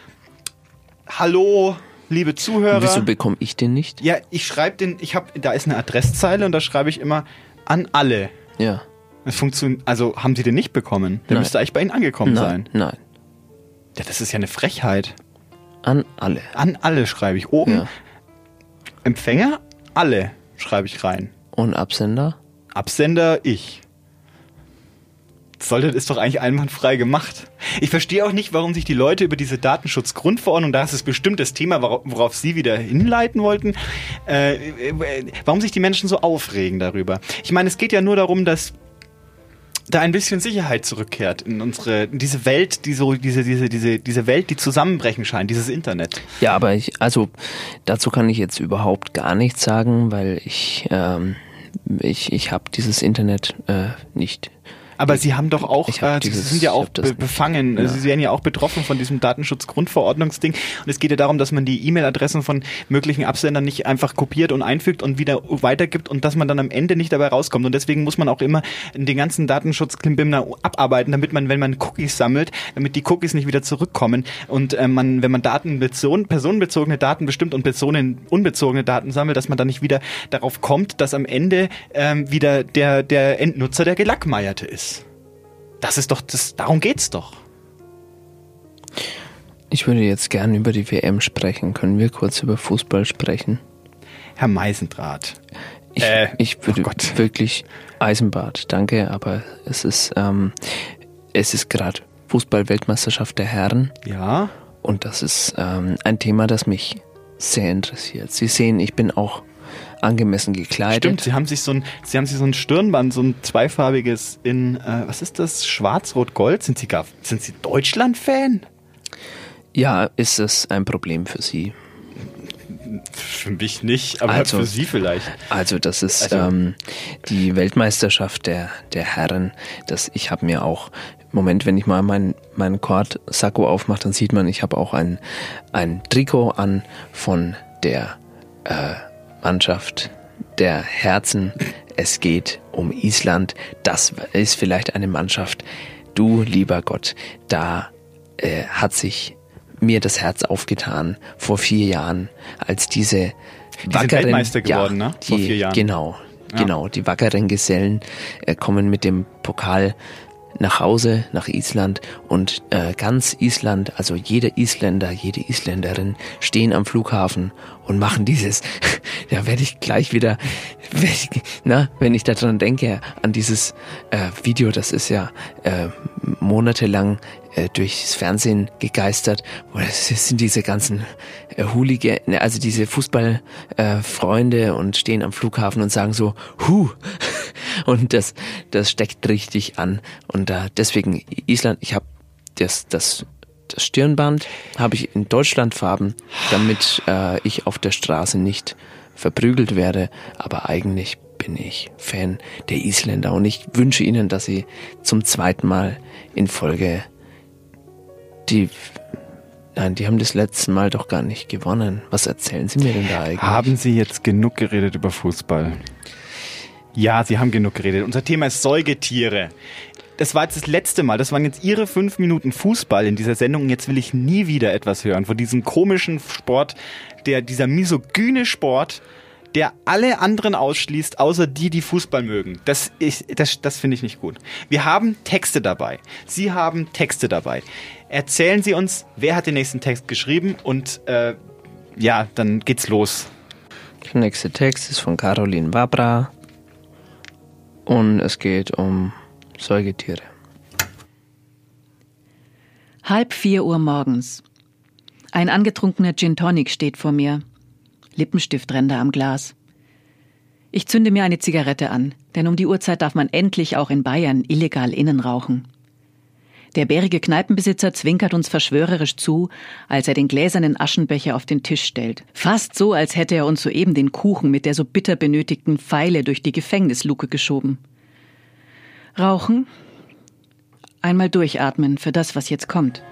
Hallo, liebe Zuhörer. Wieso bekomme ich den nicht? ja, ich schreibe den, ich habe, da ist eine Adresszeile und da schreibe ich immer an alle. Ja. Das funktioniert, also haben Sie den nicht bekommen? Der Nein. müsste eigentlich bei Ihnen angekommen nein, sein. nein. Ja, das ist ja eine Frechheit. An alle. An alle schreibe ich. Oben Ja. Empfänger, alle schreibe ich rein. Und Absender? Absender, ich. Sollte ist doch eigentlich einwandfrei gemacht. Ich verstehe auch nicht, warum sich die Leute über diese Datenschutzgrundverordnung, da ist es bestimmt das Thema, wora- worauf Sie wieder hinleiten wollten, äh, äh, warum sich die Menschen so aufregen darüber. Ich meine, es geht ja nur darum, dass da ein bisschen Sicherheit zurückkehrt in unsere, in diese Welt, die so, diese, diese, diese, diese Welt, die zusammenbrechen scheint, dieses Internet. Ja, aber ich, also dazu kann ich jetzt überhaupt gar nichts sagen, weil ich, ähm, ich, ich habe dieses Internet äh, nicht. Aber Sie haben doch auch, Ich äh, Sie dieses- sind ja ich auch be befangen. Ja. Sie werden ja auch betroffen von diesem Datenschutzgrundverordnungsding. Und es geht ja darum, dass man die E-Mail-Adressen von möglichen Absendern nicht einfach kopiert und einfügt und wieder weitergibt und dass man dann am Ende nicht dabei rauskommt. Und deswegen muss man auch immer den ganzen Datenschutzklimbimner abarbeiten, damit man, wenn man Cookies sammelt, damit die Cookies nicht wieder zurückkommen. Und äh, man, wenn man Daten personenbezogene Daten bestimmt und personenunbezogene Daten sammelt, dass man dann nicht wieder darauf kommt, dass am Ende ähm, wieder der, der Endnutzer der Gelackmeierte ist. Das ist doch, das, darum geht's doch. Ich würde jetzt gern über die WM sprechen. Können wir kurz über Fußball sprechen? Herr Meisendraht. Ich, Äh, ich würde oh wirklich Eisenbad, danke, aber es ist, ähm, es ist gerade Fußball-Weltmeisterschaft der Herren Ja. und das ist ähm, ein Thema, das mich sehr interessiert. Sie sehen, ich bin auch angemessen gekleidet. Stimmt, sie haben sich so ein, sie haben sich so ein Stirnband, so ein zweifarbiges in, äh, was ist das? Schwarz-Rot-Gold? Sind sie gar, sind sie Deutschland-Fan? Ja, ist es ein Problem für Sie? Für mich nicht, aber Also- für sie vielleicht. Also das ist Also- ähm, die Weltmeisterschaft der, der Herren. Das, ich habe mir auch, Moment, wenn ich mal meinen mein Kord-Sakko aufmache, dann sieht man, ich habe auch ein, ein Trikot an von der äh, Mannschaft der Herzen. Es geht um Island. Das ist vielleicht eine Mannschaft. Du, lieber Gott, da äh, hat sich mir das Herz aufgetan vor vier Jahren, als diese sind wackeren, Weltmeister geworden, ja, ne? Vor die, vier Jahren. Genau, Ja. genau. Die wackeren Gesellen äh, kommen mit dem Pokal nach Hause, nach Island und äh, ganz Island, also jeder Isländer, jede Isländerin stehen am Flughafen und machen dieses. da werde ich gleich wieder, na, wenn ich daran denke, an dieses äh, Video, das ist ja äh, monatelang äh, durchs Fernsehen gegeistert, das sind diese ganzen äh, Hooligan, also diese Fußballfreunde äh, und stehen am Flughafen und sagen so, hu, und das, das steckt richtig an. Und äh, deswegen Island, ich habe das, das das Stirnband habe ich in Deutschlandfarben, damit äh, ich auf der Straße nicht verprügelt werde. Aber eigentlich bin ich Fan der Isländer und ich wünsche ihnen, dass sie zum zweiten Mal in Folge die Nein, die haben das letzte Mal doch gar nicht gewonnen. Was erzählen Sie mir denn da eigentlich? Haben Sie jetzt genug geredet über Fußball? Ja, Sie haben genug geredet. Unser Thema ist Säugetiere. Das war jetzt das letzte Mal. Das waren jetzt Ihre fünf Minuten Fußball in dieser Sendung. Und jetzt will ich nie wieder etwas hören von diesem komischen Sport, der, dieser misogyne Sport, der alle anderen ausschließt, außer die, die Fußball mögen. Das, ich, das, das finde ich nicht gut. Wir haben Texte dabei. Sie haben Texte dabei. Erzählen Sie uns, wer hat den nächsten Text geschrieben und äh, ja, dann geht's los. Der nächste Text ist von Caroline Wabra und es geht um Säugetiere. Halb vier Uhr morgens. Ein angetrunkener Gin Tonic steht vor mir. Lippenstiftränder am Glas. Ich zünde mir eine Zigarette an, denn um die Uhrzeit darf man endlich auch in Bayern illegal innen rauchen. Der bärige Kneipenbesitzer zwinkert uns verschwörerisch zu, als er den gläsernen Aschenbecher auf den Tisch stellt. Fast so, als hätte er uns soeben den Kuchen mit der so bitter benötigten Pfeile durch die Gefängnisluke geschoben. Rauchen? Einmal durchatmen für das, was jetzt kommt.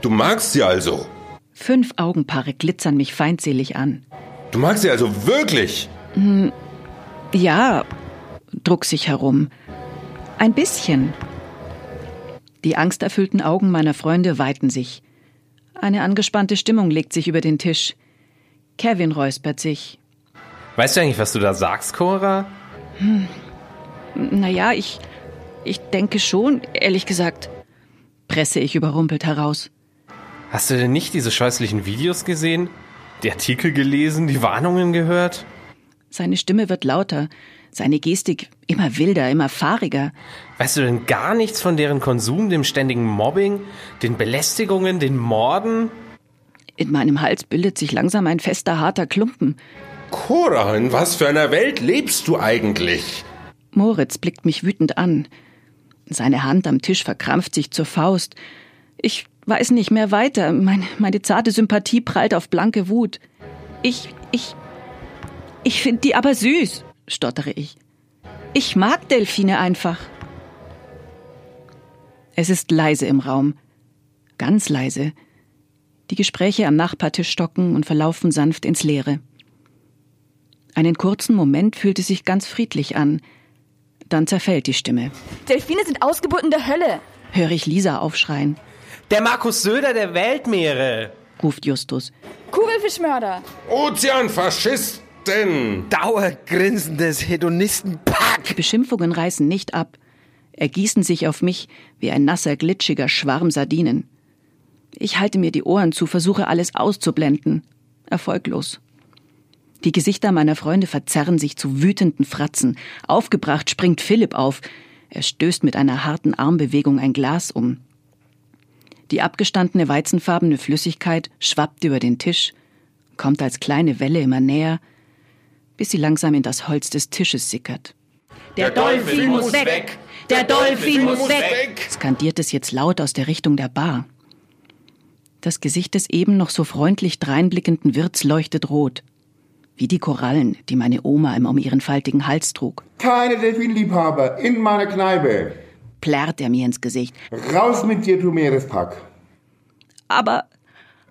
Du magst sie also? Fünf Augenpaare glitzern mich feindselig an. Du magst sie also wirklich? Hm, ja, druck sich herum. Ein bisschen. Die angsterfüllten Augen meiner Freunde weiten sich. Eine angespannte Stimmung legt sich über den Tisch. Kevin räuspert sich. Weißt du eigentlich, was du da sagst, Cora? Hm. Naja, ich, ich denke schon, ehrlich gesagt, presse ich überrumpelt heraus. Hast du denn nicht diese scheußlichen Videos gesehen? Die Artikel gelesen, die Warnungen gehört? Seine Stimme wird lauter, seine Gestik immer wilder, immer fahriger. Weißt du denn gar nichts von deren Konsum, dem ständigen Mobbing, den Belästigungen, den Morden? In meinem Hals bildet sich langsam ein fester, harter Klumpen. Cora, in was für einer Welt lebst du eigentlich? Moritz blickt mich wütend an. Seine Hand am Tisch verkrampft sich zur Faust. Ich weiß nicht mehr weiter. Meine, meine zarte Sympathie prallt auf blanke Wut. Ich, ich, ich finde die aber süß, stottere ich. Ich mag Delfine einfach. Es ist leise im Raum. Ganz leise. Die Gespräche am Nachbartisch stocken und verlaufen sanft ins Leere. Einen kurzen Moment fühlt es sich ganz friedlich an. Dann zerfällt die Stimme. Delfine sind Ausgeburten der Hölle, höre ich Lisa aufschreien. Der Markus Söder der Weltmeere, ruft Justus. Kugelfischmörder. Ozeanfaschisten. Dauergrinsendes Hedonistenpack. Die Beschimpfungen reißen nicht ab, ergießen sich auf mich wie ein nasser, glitschiger Schwarm Sardinen. Ich halte mir die Ohren zu, versuche alles auszublenden. Erfolglos. Die Gesichter meiner Freunde verzerren sich zu wütenden Fratzen. Aufgebracht springt Philipp auf. Er stößt mit einer harten Armbewegung ein Glas um. Die abgestandene weizenfarbene Flüssigkeit schwappt über den Tisch, kommt als kleine Welle immer näher, bis sie langsam in das Holz des Tisches sickert. Der, Der Dolphin muss weg! weg. Der Dolphin muss weg! skandiert es jetzt laut aus der Richtung der Bar. Das Gesicht des eben noch so freundlich dreinblickenden Wirts leuchtet rot. Wie die Korallen, die meine Oma immer um ihren faltigen Hals trug. Keine Delfinliebhaber in meiner Kneipe plärrt er mir ins Gesicht. Raus mit dir, du Meerespack. Aber,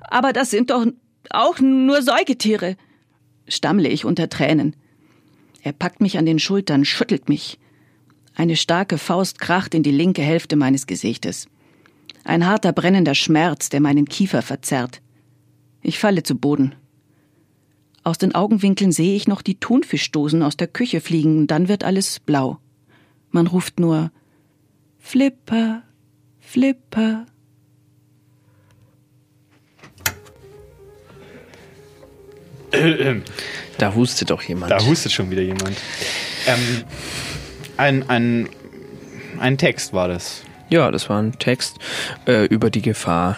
aber das sind doch auch nur Säugetiere, stammle ich unter Tränen. Er packt mich an den Schultern, schüttelt mich. Eine starke Faust kracht in die linke Hälfte meines Gesichtes. Ein harter, brennender Schmerz, der meinen Kiefer verzerrt. Ich falle zu Boden. Aus den Augenwinkeln sehe ich noch die Thunfischdosen aus der Küche fliegen, dann wird alles blau. Man ruft nur Flipper, Flipper. Da hustet doch jemand. Da hustet schon wieder jemand. Ähm, ein, ein, ein Text war das. Ja, das war ein Text äh, über die Gefahr,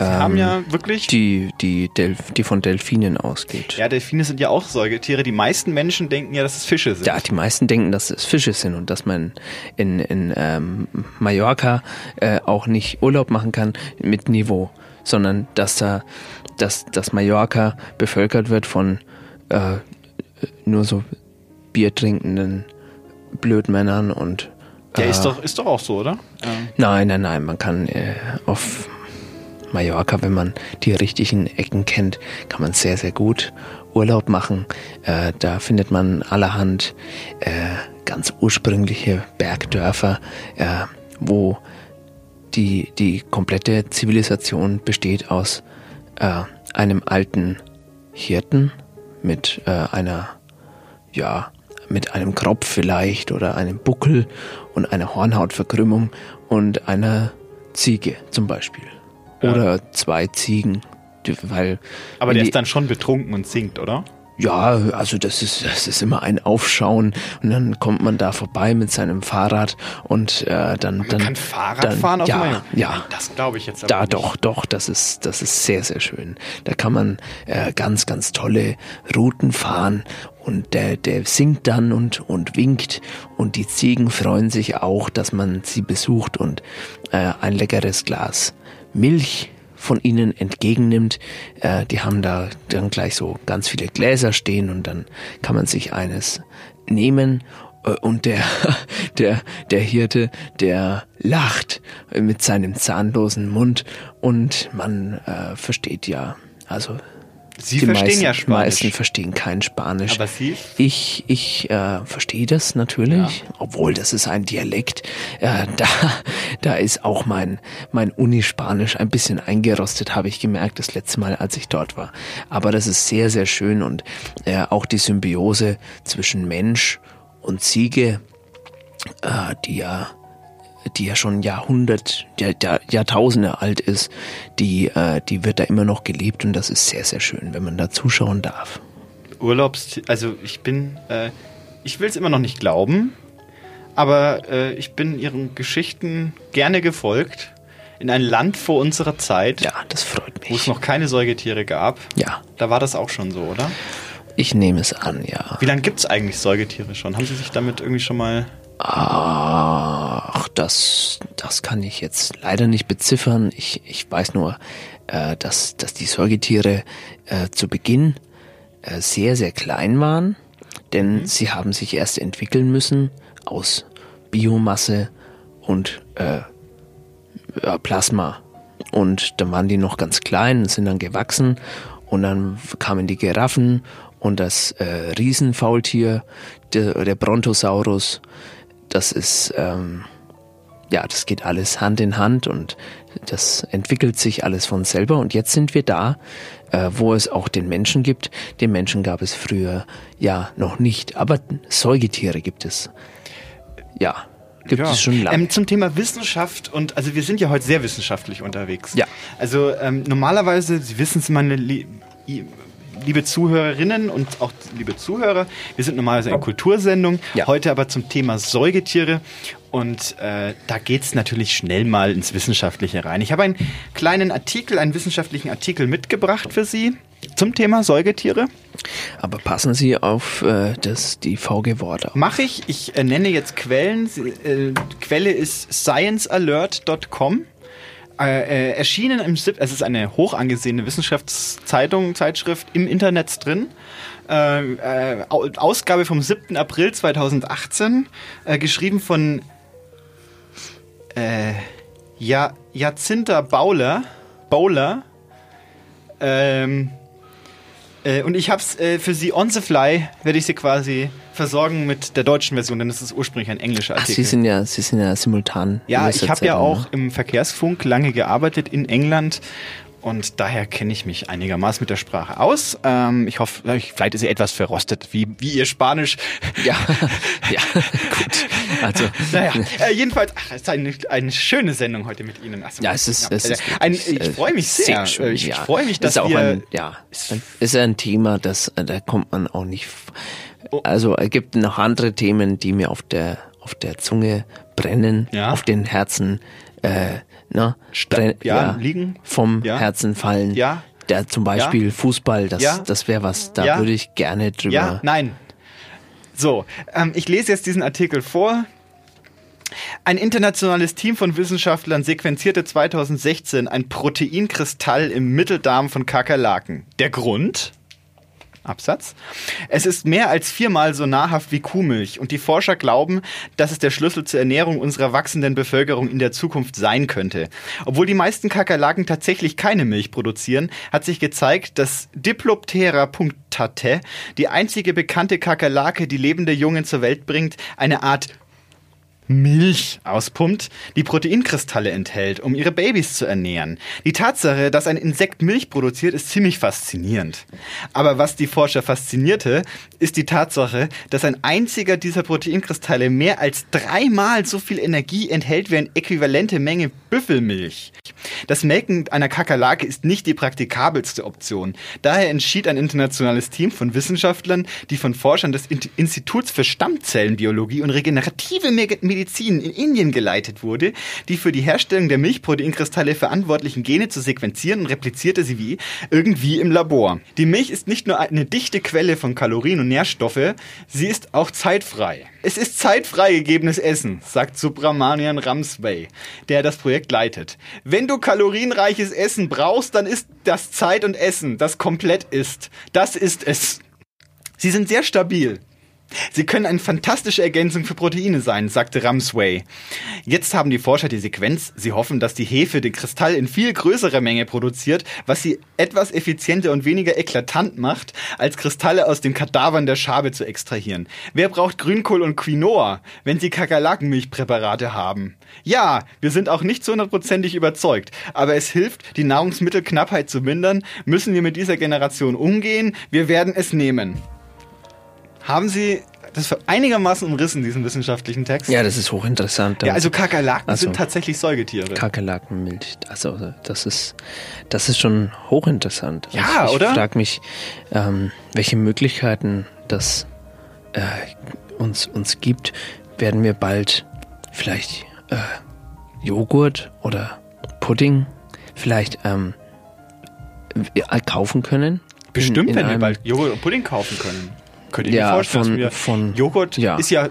ähm, haben ja wirklich- die, die, Delf die von Delfinen ausgeht. Ja, Delfine sind ja auch Säugetiere. Die meisten Menschen denken ja, dass es Fische sind. Ja, die meisten denken, dass es Fische sind und dass man in, in ähm, Mallorca äh, auch nicht Urlaub machen kann mit Niveau, sondern dass da dass, dass Mallorca bevölkert wird von äh, nur so biertrinkenden Blödmännern und Ja, äh, ist doch, ist doch auch so, oder? Ähm, Nein, nein, nein, man kann äh, auf Mallorca, wenn man die richtigen Ecken kennt, kann man sehr, sehr gut Urlaub machen. Äh, da findet man allerhand äh, ganz ursprüngliche Bergdörfer, äh, wo die, die komplette Zivilisation besteht aus äh, einem alten Hirten mit äh, einer, ja, mit einem Kropf vielleicht oder einem Buckel und einer Hornhautverkrümmung und einer Ziege zum Beispiel. Oder zwei Ziegen, weil aber der die- ist dann schon betrunken und singt, oder? ja, also das ist, das ist immer ein Aufschauen und dann kommt man da vorbei mit seinem Fahrrad und äh, dann, Man dann kann Fahrrad dann, fahren auf ja, Mallorca? ja, Das glaube ich jetzt aber da nicht. doch, doch, das ist, das ist sehr, sehr schön. Da kann man äh, ganz, ganz tolle Routen fahren und der, der singt dann und, und winkt und die Ziegen freuen sich auch, dass man sie besucht und äh, ein leckeres Glas Milch von ihnen entgegennimmt. Äh, die haben da dann gleich so ganz viele Gläser stehen und dann kann man sich eines nehmen äh, und der, der, der Hirte, der lacht mit seinem zahnlosen Mund und man äh, versteht ja, also Sie die verstehen meisten, ja Die Spanisch. meisten verstehen kein Spanisch. Aber Sie? Ich, ich äh, verstehe das natürlich, obwohl das ist ein Dialekt. Äh, da, da ist auch mein, mein Unispanisch ein bisschen eingerostet, habe ich gemerkt, das letzte Mal, als ich dort war. Aber das ist sehr, sehr schön und äh, auch die Symbiose zwischen Mensch und Ziege, äh, die ja die ja schon Jahrhundert, Jahr, Jahr, Jahrtausende alt ist, die, äh, die wird da immer noch gelebt und das ist sehr, sehr schön, wenn man da zuschauen darf. Urlaubs... Also ich bin... Äh, ich will es immer noch nicht glauben, aber äh, ich bin Ihren Geschichten gerne gefolgt. In ein Land vor unserer Zeit. Ja, das freut mich. Wo es noch keine Säugetiere gab. Ja. Da war das auch schon so, oder? Ich nehme es an, ja. Wie lange gibt es eigentlich Säugetiere schon? Haben Sie sich damit irgendwie schon mal... Ach, das, das kann ich jetzt leider nicht beziffern. Ich, ich weiß nur, äh, dass, dass die Säugetiere äh, zu Beginn äh, sehr, sehr klein waren, denn sie haben sich erst entwickeln müssen aus Biomasse und äh, Plasma. Und dann waren die noch ganz klein, sind dann gewachsen und dann kamen die Giraffen und das äh, Riesenfaultier, der, der Brontosaurus. Das ist, ähm, ja, das geht alles Hand in Hand und das entwickelt sich alles von selber. Und jetzt sind wir da, äh, wo es auch den Menschen gibt. Den Menschen gab es früher ja noch nicht, aber Säugetiere gibt es. Ja, gibt es schon lange. Ähm, zum Thema Wissenschaft und also wir sind ja heute sehr wissenschaftlich unterwegs. Ja. Also ähm, normalerweise, Sie wissen es, meine liebe Zuhörerinnen und auch liebe Zuhörer, wir sind normalerweise eine Kultursendung, heute aber zum Thema Säugetiere und äh, da geht es natürlich schnell mal ins Wissenschaftliche rein. Ich habe einen kleinen Artikel, einen wissenschaftlichen Artikel mitgebracht für Sie zum Thema Säugetiere. Aber passen Sie auf äh, das, die VG-Worte auf. Mache ich. Ich äh, nenne jetzt Quellen. Sie, äh, Quelle ist sciencealert.com. Äh, äh, erschienen im SIP, es ist eine hoch angesehene Wissenschaftszeitung, Zeitschrift im Internet drin. Äh, äh, Au- Ausgabe vom 7. April 2018, äh, geschrieben von äh, ja, Jacinta Bowler. Bowler. Ähm, äh, und ich habe es für Sie on the fly, werde ich Sie quasi versorgen mit der deutschen Version, denn es ist ursprünglich ein englischer Ach, Artikel. Sie sind ja, Sie sind ja simultan. ja, ich habe ja auch ne? im Verkehrsfunk lange gearbeitet in England und daher kenne ich mich einigermaßen mit der Sprache aus. Ähm, ich hoffe, vielleicht ist sie etwas verrostet, wie, wie ihr Spanisch. Ja, ja, gut. Also, naja, äh, jedenfalls, ach, es ist eine, eine schöne Sendung heute mit Ihnen. Achso, ja, es ist, es ist ein, ich freue mich sehr. sehr schön, ich ja. freue mich, dass ist auch wir ein, ja, ist ein Thema, das äh, da kommt man auch nicht. Also es gibt noch andere Themen, die mir auf der auf der Zunge brennen, Ja. auf den Herzen, äh, na, brenn, ja, liegen. vom Ja. Herzen fallen. Ja. Der zum Beispiel Ja. Fußball, das Ja. das wäre was. Da Ja. würde ich gerne drüber. Ja, nein. So, ähm, ich lese jetzt diesen Artikel vor. Ein internationales Team von Wissenschaftlern sequenzierte 2016 ein Proteinkristall im Mitteldarm von Kakerlaken. Der Grund? Absatz. Es ist mehr als viermal so nahrhaft wie Kuhmilch und die Forscher glauben, dass es der Schlüssel zur Ernährung unserer wachsenden Bevölkerung in der Zukunft sein könnte. Obwohl die meisten Kakerlaken tatsächlich keine Milch produzieren, hat sich gezeigt, dass Diploptera punctate, die einzige bekannte Kakerlake, die lebende Jungen zur Welt bringt, eine Art Milch auspumpt, die Proteinkristalle enthält, um ihre Babys zu ernähren. Die Tatsache, dass ein Insekt Milch produziert, ist ziemlich faszinierend. Aber was die Forscher faszinierte, ist die Tatsache, dass ein einziger dieser Proteinkristalle mehr als dreimal so viel Energie enthält wie eine äquivalente Menge Büffelmilch. Das Melken einer Kakerlake ist nicht die praktikabelste Option. Daher entschied ein internationales Team von Wissenschaftlern, die von Forschern des In- Instituts für Stammzellenbiologie und regenerative Me- Medizin in Indien geleitet wurde, die für die Herstellung der Milchproteinkristalle verantwortlichen Gene zu sequenzieren und replizierte sie wie irgendwie im Labor. Die Milch ist nicht nur eine dichte Quelle von Kalorien und Nährstoffe, sie ist auch zeitfrei. Es ist zeitfreigegebenes Essen, sagt Subramanian Ramsway, der das Projekt leitet. Wenn du kalorienreiches Essen brauchst, dann ist das Zeit und Essen, das komplett ist. Das ist es. Sie sind sehr stabil. Sie können eine fantastische Ergänzung für Proteine sein, sagte Ramsway. Jetzt haben die Forscher die Sequenz. Sie hoffen, dass die Hefe den Kristall in viel größerer Menge produziert, was sie etwas effizienter und weniger eklatant macht, als Kristalle aus den Kadavern der Schabe zu extrahieren. Wer braucht Grünkohl und Quinoa, wenn sie Kakerlakenmilchpräparate haben? Ja, wir sind auch nicht zu hundertprozentig überzeugt, aber es hilft, die Nahrungsmittelknappheit zu mindern. Müssen wir mit dieser Generation umgehen? Wir werden es nehmen. Haben Sie das einigermaßen umrissen, diesen wissenschaftlichen Text? Ja, das ist hochinteressant. Ja, also Kakerlaken Also- sind tatsächlich Säugetiere. Kakerlakenmilch. Also das ist das ist schon hochinteressant. Also Ja, ich oder? Ich frage mich, ähm, welche Möglichkeiten das äh, uns uns gibt. Werden wir bald vielleicht äh, Joghurt oder Pudding vielleicht ähm, äh, kaufen können? Bestimmt, In- in wenn wir bald Joghurt und Pudding kaufen können. Könnt ihr Ja, mir vorstellen, von- dass wir von- Joghurt ja. ist ja,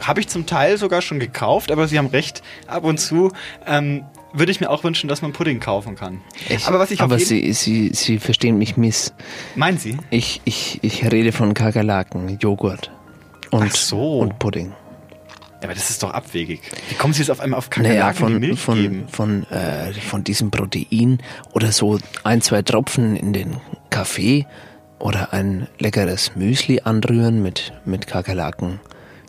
habe ich zum Teil sogar schon gekauft, aber Sie haben recht, ab und zu ähm, würde ich mir auch wünschen, dass man Pudding kaufen kann. Ich, aber was ich aber Sie, Sie, Sie verstehen mich miss. Meinen Sie? Ich, ich, ich rede von Kakerlaken, Joghurt und, so. und Pudding. Aber das ist doch abwegig. Wie kommen Sie jetzt auf einmal auf Naja, Kakerlaken, die von, Milch von, geben? von, äh, von diesem Protein oder so ein, zwei Tropfen in den Kaffee oder ein leckeres Müsli anrühren mit, mit Kakerlaken.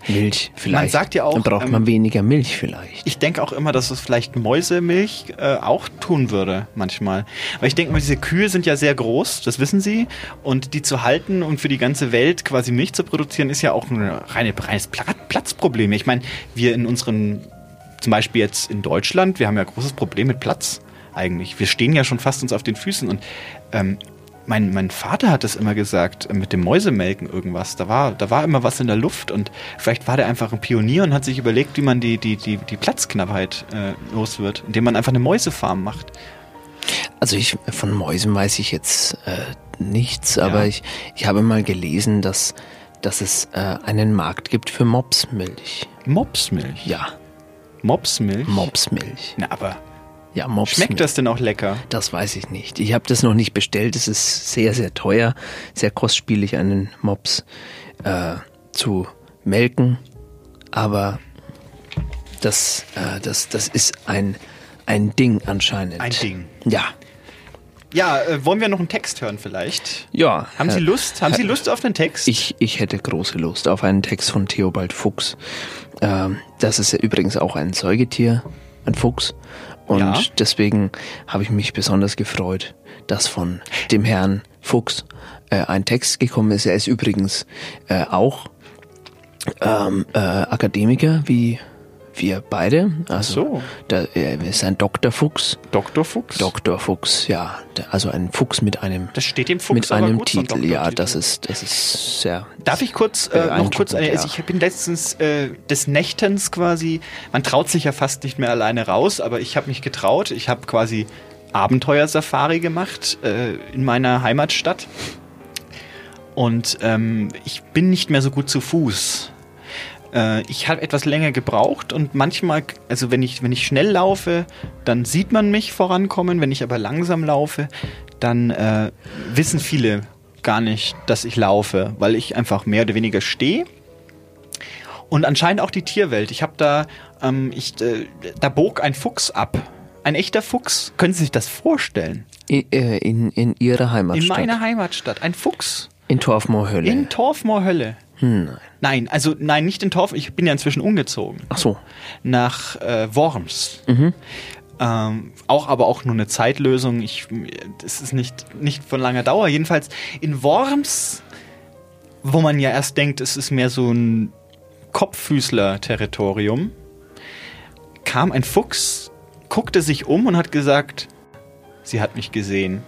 Milch vielleicht. sagt ja auch, Dann braucht ähm, man weniger Milch vielleicht. Ich denke auch immer, dass es vielleicht Mäusemilch äh, auch tun würde, manchmal. Weil ich denke mal, diese Kühe sind ja sehr groß, das wissen Sie. Und die zu halten und für die ganze Welt quasi Milch zu produzieren, ist ja auch ein reine, reines Pla Platzproblem. Ich meine, wir in unseren, zum Beispiel jetzt in Deutschland, wir haben ja ein großes Problem mit Platz eigentlich. Wir stehen ja schon fast uns auf den Füßen. Und ähm, mein, mein Vater hat es immer gesagt, äh, mit dem Mäusemelken irgendwas. Da war, da war immer was in der Luft und vielleicht war der einfach ein Pionier und hat sich überlegt, wie man die, die, die, die Platzknappheit äh, los wird, indem man einfach eine Mäusefarm macht. Also ich von Mäusen weiß ich jetzt äh, nichts, aber ich, ich habe mal gelesen, dass, dass es äh, einen Markt gibt für Mopsmilch. Mopsmilch? Ja. Mopsmilch? Mopsmilch. Na, aber Ja, Mopsmilch. schmeckt das denn auch lecker? Das weiß ich nicht. Ich habe das noch nicht bestellt. Es ist sehr, sehr teuer, sehr kostspielig, einen Mops äh, zu melken. Aber das, äh, das, das ist ein, ein Ding anscheinend. Ein Ding. Ja. Ja, äh, wollen wir noch einen Text hören vielleicht? Ja. Haben Sie Lust? Haben Sie Lust auf einen Text? Ich, ich hätte große Lust auf einen Text von Theobald Fuchs. Ähm, das ist ja übrigens auch ein Säugetier, ein Fuchs. Und Ja. deswegen habe ich mich besonders gefreut, dass von dem Herrn Fuchs äh, ein Text gekommen ist. Er ist übrigens äh, auch ähm, äh, Akademiker wie wir beide. Also so. Da, er ist ein Dr. Fuchs. Dr. Fuchs? Dr. Fuchs, ja. Also ein Fuchs mit einem Das steht dem Fuchs mit einem gut, Titel. Ja, das ist das ist sehr. Darf ich kurz äh, noch kurz eine, beeindruckend, also ich bin letztens äh, des Nächtens quasi, man traut sich ja fast nicht mehr alleine raus, aber ich habe mich getraut. Ich habe quasi Abenteuersafari gemacht äh, in meiner Heimatstadt. Und ähm, ich bin nicht mehr so gut zu Fuß. Äh, ich habe etwas länger gebraucht und manchmal, also wenn ich, wenn ich schnell laufe, dann sieht man mich vorankommen. Wenn ich aber langsam laufe, dann äh, wissen viele gar nicht, dass ich laufe, weil ich einfach mehr oder weniger stehe. Und anscheinend auch die Tierwelt. Ich habe da, ähm, ich, äh, da bog ein Fuchs ab. Ein echter Fuchs. Können Sie sich das vorstellen? In, äh, in, in ihrer Heimatstadt. In meiner Heimatstadt. Ein Fuchs. In Torfmoorhölle. In Torfmoorhölle. Hm, nein. Nein, also nein, nicht in Torf. Ich bin ja inzwischen umgezogen. Ach so. Nach äh, Worms. Mhm. Ähm, auch aber auch nur eine Zeitlösung. Ich, das ist nicht, nicht von langer Dauer. Jedenfalls in Worms, wo man ja erst denkt, es ist mehr so ein Kopffüßler-Territorium, kam ein Fuchs, guckte sich um und hat gesagt, sie hat mich gesehen.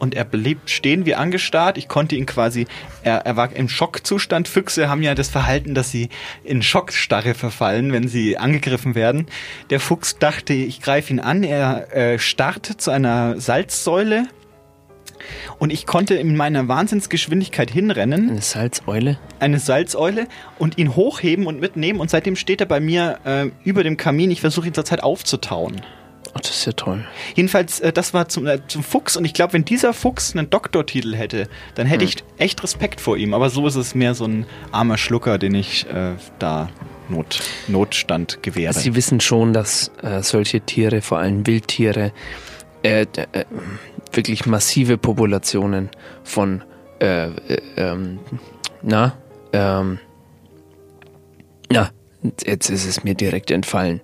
Und er blieb stehen wie angestarrt. Ich konnte ihn quasi, er, er war im Schockzustand. Füchse haben ja das Verhalten, dass sie in Schockstarre verfallen, wenn sie angegriffen werden. Der Fuchs dachte, ich greife ihn an. Er äh, starrte zu einer Salzsäule. Und ich konnte in meiner Wahnsinnsgeschwindigkeit hinrennen. Eine Salzeule? Eine Salzeule und ihn hochheben und mitnehmen. Und seitdem steht er bei mir äh, über dem Kamin. Ich versuche ihn zurzeit aufzutauen. Ach, das ist ja toll. Jedenfalls, äh, das war zum, äh, zum Fuchs und ich glaube, wenn dieser Fuchs einen Doktortitel hätte, dann hätte Hm. ich echt Respekt vor ihm. Aber so ist es mehr so ein armer Schlucker, den ich äh, da Not, Notstand gewähre. Sie wissen schon, dass äh, solche Tiere, vor allem Wildtiere, äh, äh, wirklich massive Populationen von, äh, äh, ähm, na, ähm, na, jetzt ist es mir direkt entfallen,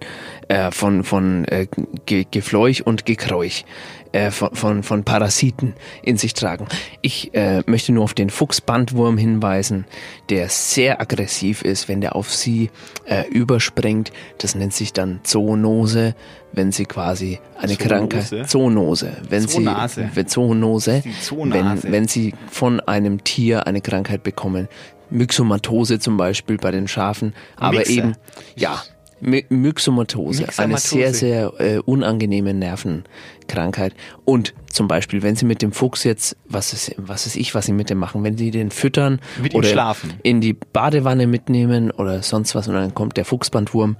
äh, von, von äh, Ge Gefleuch und Gekräuch, äh, von, von, von Parasiten in sich tragen. Ich äh, möchte nur auf den Fuchsbandwurm hinweisen, der sehr aggressiv ist, wenn der auf sie äh, überspringt. Das nennt sich dann Zoonose, wenn sie quasi eine? Krankheit, Zoonose, wenn Zoonase. sie, Zoonose, Zoonase. wenn, wenn sie von einem Tier eine Krankheit bekommen, Myxomatose zum Beispiel bei den Schafen, aber Myxe. eben, ja, My Myxomatose, eine Myxomatose. sehr, sehr äh, unangenehme Nervenkrankheit. Und zum Beispiel, wenn Sie mit dem Fuchs jetzt, was ist, was ist ich, was Sie mit dem machen, wenn Sie den füttern Mit oder schlafen. in die Badewanne mitnehmen oder sonst was und dann kommt der Fuchsbandwurm,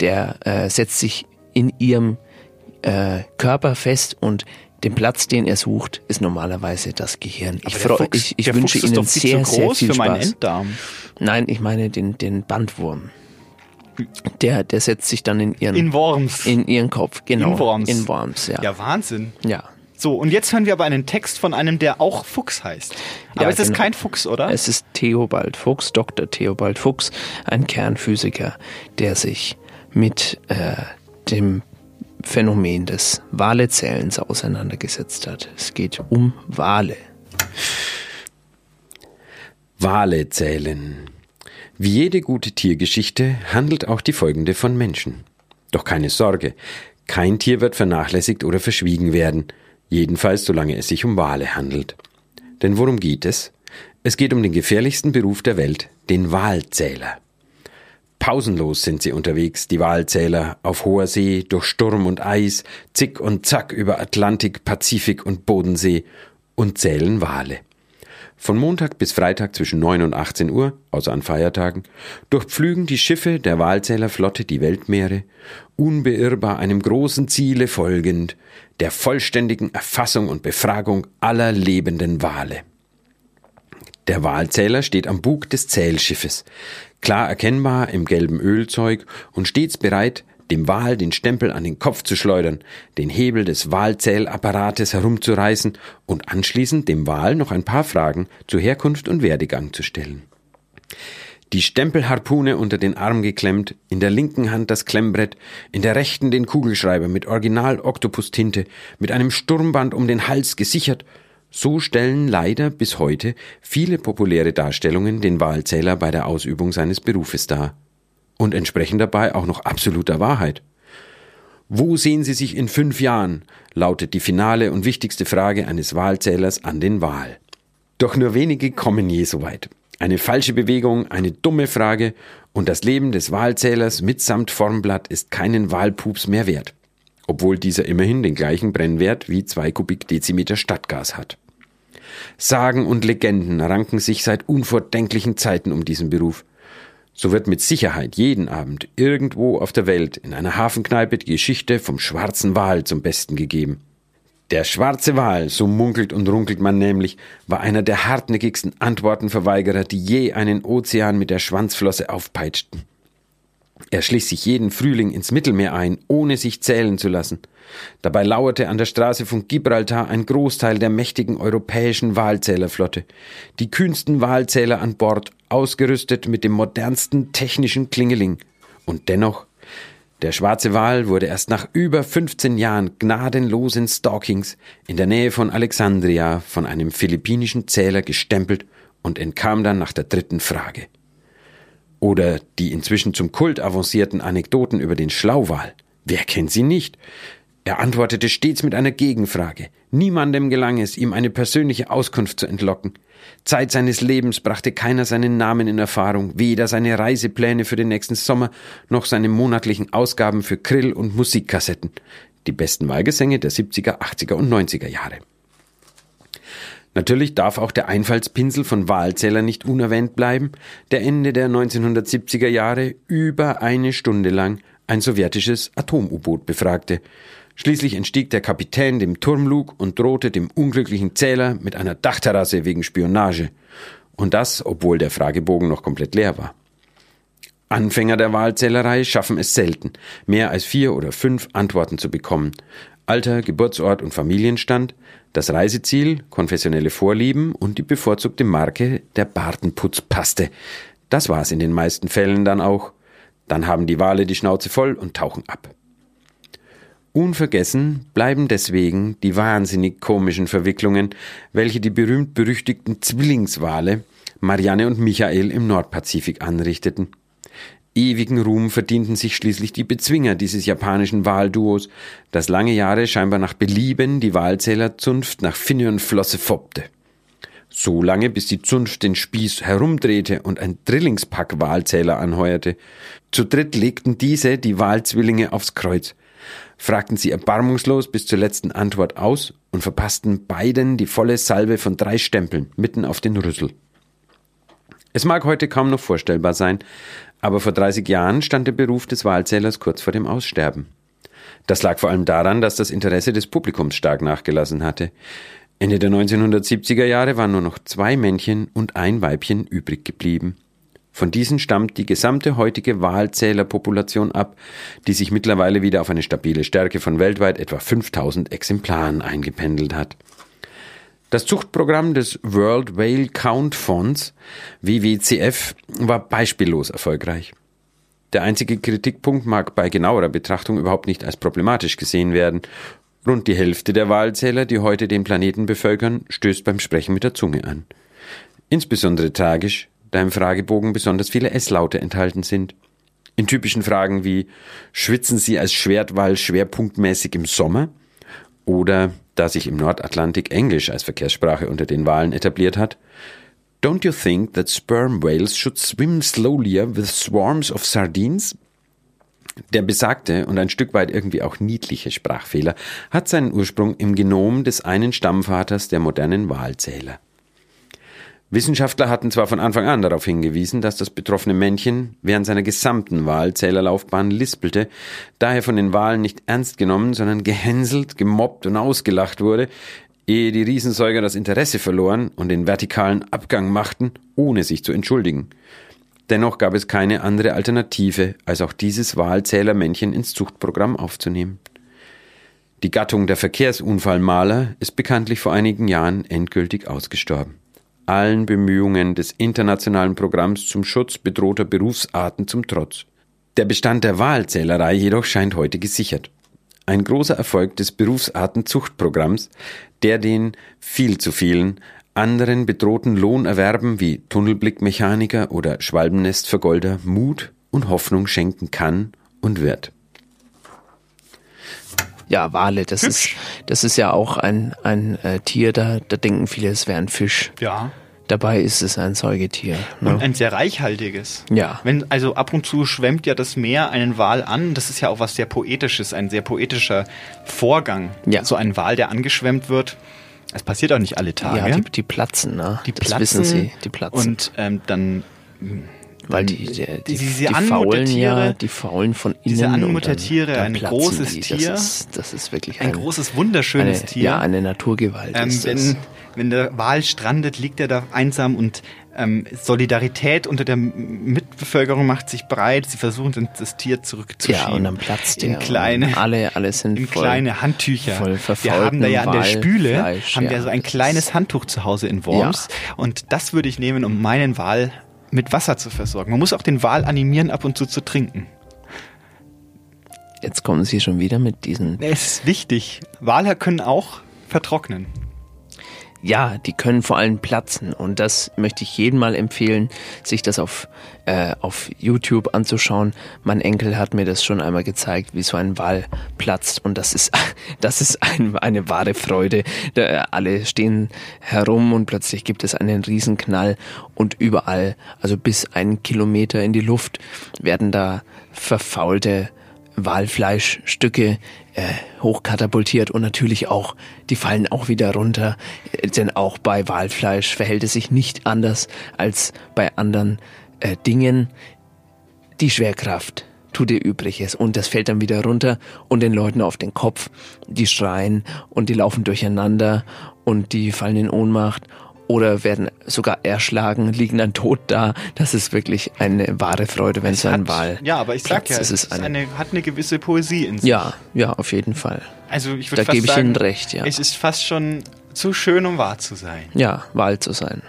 der äh, setzt sich in Ihrem äh, Körper fest und den Platz, den er sucht, ist normalerweise das Gehirn. Ich, freu, Fuchs- ich, ich der wünsche Fuchs ist Ihnen doch viel sehr, zu sehr groß viel für meinen Spaß. Enddarm. Nein, ich meine den, den Bandwurm. Der, der setzt sich dann in ihren, In Worms. in ihren Kopf, genau. In Worms. In Worms, ja. Ja, Wahnsinn. Ja. So, und jetzt hören wir aber einen Text von einem, der auch Fuchs heißt. Aber Ja, es ist genau. kein Fuchs, oder? Es ist Theobald Fuchs, Dr. Theobald Fuchs, ein Kernphysiker, der sich mit äh, dem Phänomen des Walezählens auseinandergesetzt hat. Es geht um Wale. Wale zählen. Wie jede gute Tiergeschichte handelt auch die folgende von Menschen. Doch keine Sorge, kein Tier wird vernachlässigt oder verschwiegen werden, jedenfalls solange es sich um Wale handelt. Denn worum geht es? Es geht um den gefährlichsten Beruf der Welt, den Walzähler. Pausenlos sind sie unterwegs, die Walzähler, auf hoher See, durch Sturm und Eis, zick und zack über Atlantik, Pazifik und Bodensee und zählen Wale. Von Montag bis Freitag zwischen 9 und 18 Uhr, außer an Feiertagen, durchpflügen die Schiffe der Walzählerflotte die Weltmeere, unbeirrbar einem großen Ziele folgend, der vollständigen Erfassung und Befragung aller lebenden Wale. Der Walzähler steht am Bug des Zählschiffes, klar erkennbar im gelben Ölzeug und stets bereit, dem Wal den Stempel an den Kopf zu schleudern, den Hebel des Wahlzählapparates herumzureißen und anschließend dem Wal noch ein paar Fragen zu Herkunft und Werdegang zu stellen. Die Stempelharpune unter den Arm geklemmt, in der linken Hand das Klemmbrett, in der rechten den Kugelschreiber mit Original Oktopus-Tinte, mit einem Sturmband um den Hals gesichert. So stellen leider bis heute viele populäre Darstellungen den Wahlzähler bei der Ausübung seines Berufes dar. Und entsprechen dabei auch noch absoluter Wahrheit. Wo sehen Sie sich in fünf Jahren? lautet die finale und wichtigste Frage eines Wahlzählers an den Wahl. Doch nur wenige kommen je so weit. Eine falsche Bewegung, eine dumme Frage und das Leben des Wahlzählers mitsamt Formblatt ist keinen Wahlpups mehr wert, obwohl dieser immerhin den gleichen Brennwert wie zwei Kubikdezimeter Stadtgas hat. Sagen und Legenden ranken sich seit unvordenklichen Zeiten um diesen Beruf. So wird mit Sicherheit jeden Abend irgendwo auf der Welt in einer Hafenkneipe die Geschichte vom schwarzen Wal zum Besten gegeben. Der schwarze Wal, so munkelt und runkelt man nämlich, war einer der hartnäckigsten Antwortenverweigerer, die je einen Ozean mit der Schwanzflosse aufpeitschten. Er schlich sich jeden Frühling ins Mittelmeer ein, ohne sich zählen zu lassen. Dabei lauerte an der Straße von Gibraltar ein Großteil der mächtigen europäischen Wahlzählerflotte. Die kühnsten Wahlzähler an Bord, ausgerüstet mit dem modernsten technischen Klingeling. Und dennoch der schwarze Wal wurde erst nach über 15 Jahren gnadenlosen Stalkings in der Nähe von Alexandria von einem philippinischen Zähler gestempelt und entkam dann nach der dritten Frage. Oder die inzwischen zum Kult avancierten Anekdoten über den Schlauwal. Wer kennt sie nicht? Er antwortete stets mit einer Gegenfrage. Niemandem gelang es, ihm eine persönliche Auskunft zu entlocken. Zeit seines Lebens brachte keiner seinen Namen in Erfahrung, weder seine Reisepläne für den nächsten Sommer noch seine monatlichen Ausgaben für Grill- und Musikkassetten. Die besten Wahlgesänge der 70er, 80er und 90er Jahre. Natürlich darf auch der Einfallspinsel von Wahlzähler nicht unerwähnt bleiben, der Ende der 1970er Jahre über eine Stunde lang ein sowjetisches Atom-U-Boot befragte. Schließlich entstieg der Kapitän dem Turmlug und drohte dem unglücklichen Zähler mit einer Dachterrasse wegen Spionage. Und das, obwohl der Fragebogen noch komplett leer war. Anfänger der Wahlzählerei schaffen es selten, mehr als vier oder fünf Antworten zu bekommen. Alter, Geburtsort und Familienstand, das Reiseziel, konfessionelle Vorlieben und die bevorzugte Marke der Bartenputzpaste. Das war's in den meisten Fällen dann auch. Dann haben die Wale die Schnauze voll und tauchen ab. Unvergessen bleiben deswegen die wahnsinnig komischen Verwicklungen, welche die berühmt-berüchtigten Zwillingswale Marianne und Michael im Nordpazifik anrichteten. Ewigen Ruhm verdienten sich schließlich die Bezwinger dieses japanischen Wahlduos, das lange Jahre scheinbar nach Belieben die Wahlzählerzunft nach Finne und Flosse foppte. So lange, bis die Zunft den Spieß herumdrehte und ein Drillingspack Wahlzähler anheuerte. Zu dritt legten diese die Wahlzwillinge aufs Kreuz – fragten sie erbarmungslos bis zur letzten Antwort aus und verpassten beiden die volle Salve von drei Stempeln mitten auf den Rüssel. Es mag heute kaum noch vorstellbar sein, aber vor 30 Jahren stand der Beruf des Wahlzählers kurz vor dem Aussterben. Das lag vor allem daran, dass das Interesse des Publikums stark nachgelassen hatte. Ende der 1970er Jahre waren nur noch zwei Männchen und ein Weibchen übrig geblieben. Von diesen stammt die gesamte heutige Wahlzählerpopulation ab, die sich mittlerweile wieder auf eine stabile Stärke von weltweit etwa 5000 Exemplaren eingependelt hat. Das Zuchtprogramm des World Whale Count Fonds, WWCF, war beispiellos erfolgreich. Der einzige Kritikpunkt mag bei genauerer Betrachtung überhaupt nicht als problematisch gesehen werden. Rund die Hälfte der Wahlzähler, die heute den Planeten bevölkern, stößt beim Sprechen mit der Zunge an. Insbesondere tragisch da im Fragebogen besonders viele S-Laute enthalten sind. In typischen Fragen wie Schwitzen Sie als Schwertwall schwerpunktmäßig im Sommer? Oder, da sich im Nordatlantik Englisch als Verkehrssprache unter den Wahlen etabliert hat, Don't you think that sperm whales should swim slowlier with swarms of sardines? Der besagte und ein Stück weit irgendwie auch niedliche Sprachfehler hat seinen Ursprung im Genom des einen Stammvaters der modernen Wahlzähler. Wissenschaftler hatten zwar von Anfang an darauf hingewiesen, dass das betroffene Männchen während seiner gesamten Wahlzählerlaufbahn lispelte, daher von den Wahlen nicht ernst genommen, sondern gehänselt, gemobbt und ausgelacht wurde, ehe die Riesensäuger das Interesse verloren und den vertikalen Abgang machten, ohne sich zu entschuldigen. Dennoch gab es keine andere Alternative, als auch dieses Wahlzählermännchen ins Zuchtprogramm aufzunehmen. Die Gattung der Verkehrsunfallmaler ist bekanntlich vor einigen Jahren endgültig ausgestorben. Allen Bemühungen des internationalen Programms zum Schutz bedrohter Berufsarten zum Trotz. Der Bestand der Wahlzählerei jedoch scheint heute gesichert. Ein großer Erfolg des Berufsartenzuchtprogramms, der den viel zu vielen anderen bedrohten Lohnerwerben wie Tunnelblickmechaniker oder Schwalbennestvergolder Mut und Hoffnung schenken kann und wird. Ja, Wale, das ist, das ist ja auch ein, ein äh, Tier, da, da denken viele, es wäre ein Fisch. Ja. Dabei ist es ein Säugetier. Ne? Und ein sehr reichhaltiges. Ja. Wenn, also ab und zu schwemmt ja das Meer einen Wal an. Das ist ja auch was sehr Poetisches, ein sehr poetischer Vorgang. Ja. So ein Wal, der angeschwemmt wird. Es passiert auch nicht alle Tage. Ja, die, die platzen, ne? Die das platzen wissen sie, die platzen. Und ähm, dann Weil die, die, die, diese die faulen ja, die faulen von innen. Diese dann- Anmuttertiere, dann ein großes die. Tier. Das ist, das ist wirklich ein ein, großes, wunderschönes eine, Tier. Ja, eine Naturgewalt Ähm, ist das. wenn, wenn der Wal strandet, liegt er da einsam und ähm, Solidarität unter der Mitbevölkerung macht sich breit. Sie versuchen das Tier zurückzuschieben. Ja, und dann platzt in der. kleine, alle, alle sind in voll, kleine Handtücher. voll wir haben da ja an der Spüle Walfleisch, haben ja. wir so ein kleines Handtuch zu Hause in Worms und das würde ich nehmen, um meinen Wal mit Wasser zu versorgen. Man muss auch den Wal animieren, ab und zu zu trinken. Jetzt kommen sie schon wieder mit diesen. Es ist wichtig. Wale können auch vertrocknen. Ja, die können vor allem platzen und das möchte ich jedem mal empfehlen, sich das auf, äh, auf YouTube anzuschauen. Mein Enkel hat mir das schon einmal gezeigt, wie so ein Wal platzt und das ist, das ist ein, eine wahre Freude. Da, alle stehen herum und plötzlich gibt es einen Riesenknall und überall, also bis einen Kilometer in die Luft, werden da verfaulte Walfleischstücke äh, hochkatapultiert und natürlich auch, die fallen auch wieder runter, äh, denn auch bei Walfleisch verhält es sich nicht anders als bei anderen äh, Dingen. Die Schwerkraft tut ihr Übriges und das fällt dann wieder runter und den Leuten auf den Kopf, die schreien und die laufen durcheinander und die fallen in Ohnmacht oder werden sogar erschlagen, liegen dann tot da. Das ist wirklich eine wahre Freude, wenn Es so ein Wal Ja, aber ich sag platzt. ja, es ist eine, eine, hat eine gewisse Poesie in sich. ja, ja, auf jeden Fall. Also ich Da würde fast gebe ich sagen, Ihnen recht, ja. Es ist fast schon zu schön, um wahr zu sein. Ja, Wal zu sein.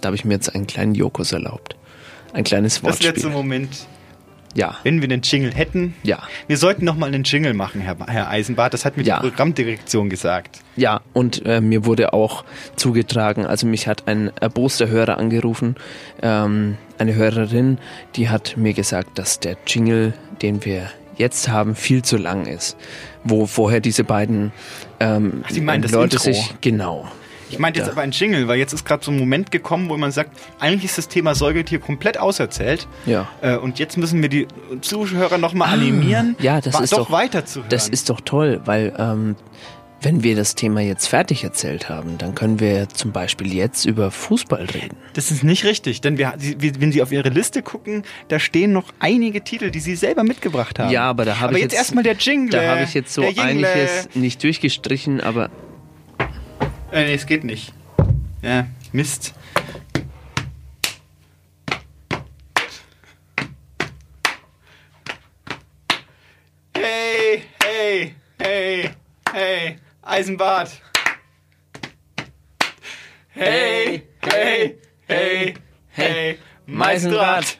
Da habe ich mir jetzt einen kleinen Jokos erlaubt. Ein kleines Das Wortspiel. letzte Moment, Ja, wenn wir den Jingle hätten. ja. Wir sollten noch mal einen Jingle machen, Herr, Herr Eisenbart. Das hat mir Ja. die Programmdirektion gesagt. Ja, und äh, mir wurde auch zugetragen, also mich hat ein erboster Hörer angerufen, ähm, eine Hörerin, die hat mir gesagt, dass der Jingle, den wir jetzt haben, viel zu lang ist. Wo vorher diese beiden ähm, Ach, Sie meinen das Leute Intro? sich, genau. Ich meinte jetzt aber ein Jingle, weil jetzt ist gerade so ein Moment gekommen, wo man sagt, eigentlich ist das Thema Säugetier komplett auserzählt. Ja. Äh, und jetzt müssen wir die Zuhörer noch mal animieren, Ah, Ja, das ist doch doch weiterzuhören. Das ist doch toll, weil ähm, wenn wir das Thema jetzt fertig erzählt haben, dann können wir zum Beispiel jetzt über Fußball reden. Das ist nicht richtig, denn wir, wenn Sie auf Ihre Liste gucken, da stehen noch einige Titel, die Sie selber mitgebracht haben. Ja, aber da habe aber ich jetzt erstmal der Jingle. Da habe ich jetzt so einiges nicht durchgestrichen, aber Äh, nee, es geht nicht. Ja, Mist. Hey, hey, hey, hey, Eisenbart. Hey, hey, hey, hey, Meisterrad.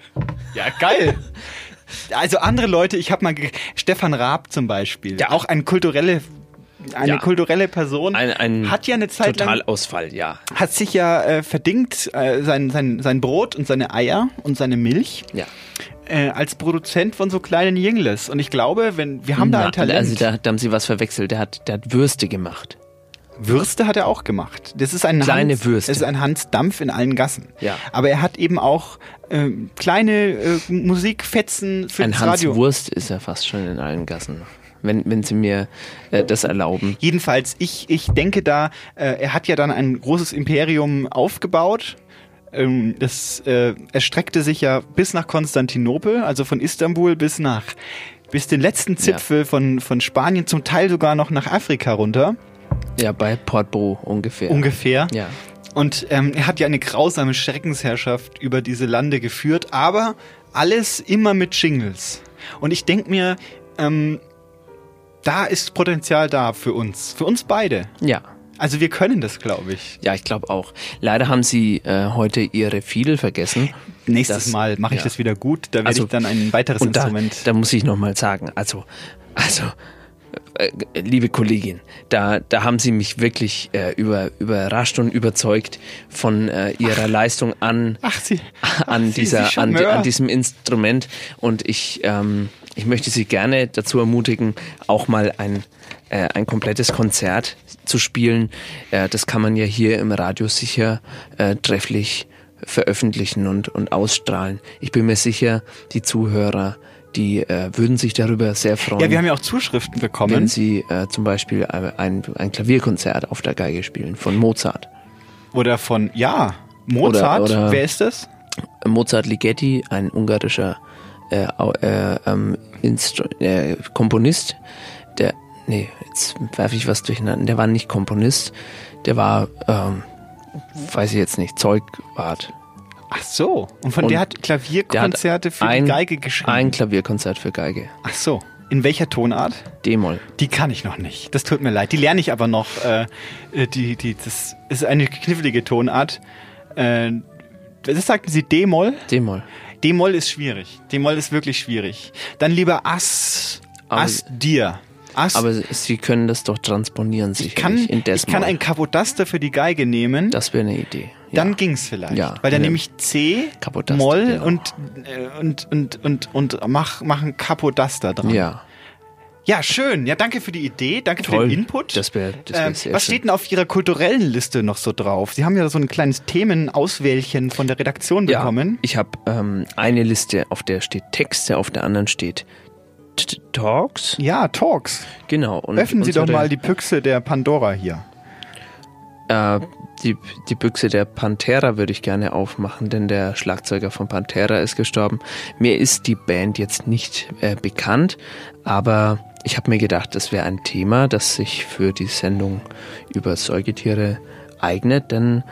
Ja, geil. Also andere Leute, ich habe mal Stefan Raab zum Beispiel, Ja. auch eine kulturelle, eine Ja. kulturelle Person, ein, ein hat ja eine Zeit Totalausfall, ja. hat sich ja äh, verdingt äh, sein, sein, sein Brot und seine Eier und seine Milch Ja. äh, als Produzent von so kleinen Jingles. Und ich glaube, wenn wir haben da Na, ein Talent. Also da, da haben sie was verwechselt. Der hat, der hat Würste gemacht. Würste hat er auch gemacht. Das ist ein Kleine Hans, Würste. Das ist ein Hans Dampf in allen Gassen. Ja. Aber er hat eben auch äh, kleine äh, Musikfetzen für Ein das Hans Radio. Wurst ist er fast schon in allen Gassen. Wenn, wenn sie mir äh, das erlauben. Jedenfalls, ich, ich denke da, äh, er hat ja dann ein großes Imperium aufgebaut. Ähm, das äh, erstreckte sich ja bis nach Konstantinopel, also von Istanbul bis nach bis den letzten Zipfel von, von Spanien, zum Teil sogar noch nach Afrika runter. Ja, bei Portbo ungefähr. Ungefähr. Ja. Und ähm, er hat ja eine grausame Schreckensherrschaft über diese Lande geführt, aber alles immer mit Jingles. Und ich denke mir, ähm, da ist Potenzial da für uns, für uns beide. Ja. Also wir können das, glaube ich. Ja, ich glaube auch. Leider haben sie äh, heute ihre Fiedel vergessen. Nächstes Das- Mal mache ich ja. das wieder gut. Da werde Also, ich dann ein weiteres Und da, Instrument. da muss ich nochmal sagen, also, also, äh, liebe Kollegin, da, da haben Sie mich wirklich äh, über, überrascht und überzeugt von äh, Ihrer Leistung an, ach, Sie, an, Sie, dieser, an, an diesem Instrument. Und ich, ähm, ich möchte Sie gerne dazu ermutigen, auch mal ein, äh, ein komplettes Konzert zu spielen. Äh, das kann man ja hier im Radio sicher äh, trefflich veröffentlichen und, und ausstrahlen. Ich bin mir sicher, die Zuhörer, die äh, würden sich darüber sehr freuen. Ja, wir haben ja auch Zuschriften bekommen. Wenn Sie äh, zum Beispiel ein, ein Klavierkonzert auf der Geige spielen von Mozart. Oder von, ja, Mozart. Oder- oder- Wer ist das? Mozart Ligeti, ein ungarischer äh, äh, ähm, Instru äh, Komponist, der, nee, jetzt werfe ich was durcheinander, der war nicht Komponist, der war, ähm, weiß ich jetzt nicht, Zeugwart. Ach so. Und von Und der hat Klavierkonzerte für ein, die Geige geschrieben. Ein Klavierkonzert für Geige. Ach so. In welcher Tonart? D-Moll. Die kann ich noch nicht. Das tut mir leid. Die lerne ich aber noch. Äh, äh, die, die, das ist eine knifflige Tonart. Äh, was sagten Sie? D-Moll? D-Moll. D-Moll ist schwierig. D-Moll ist wirklich schwierig. Dann lieber Ass. Aber- Ass dir. Ass. Aber Sie können das doch transponieren ich sicherlich kann, in ich kann ein Kapodaster für die Geige nehmen. das wäre eine Idee. Dann ging's vielleicht. Ja. Weil dann Ja. nehme ich C, Kapodaster, Moll genau. und, äh, und, und, und, und mach, mach ein Kapodaster dran. Ja. Ja, schön. Ja, danke für die Idee. Danke für Toll. den Input. Das wäre das wär Ähm, was steht denn auf Ihrer kulturellen Liste noch so drauf? Sie haben ja so ein kleines Themenauswählchen von der Redaktion bekommen. Ja, ich habe ähm, eine Liste, auf der steht Texte, auf der anderen steht T- Talks. Ja, Talks. Genau. Und Öffnen Sie doch mal die Büchse der Pandora hier. Äh, die, die Büchse der Pantera würde ich gerne aufmachen, denn der Schlagzeuger von Pantera ist gestorben. Mir ist die Band jetzt nicht äh, bekannt, aber ich habe mir gedacht, das wäre ein Thema, das sich für die Sendung über Säugetiere eignet, denn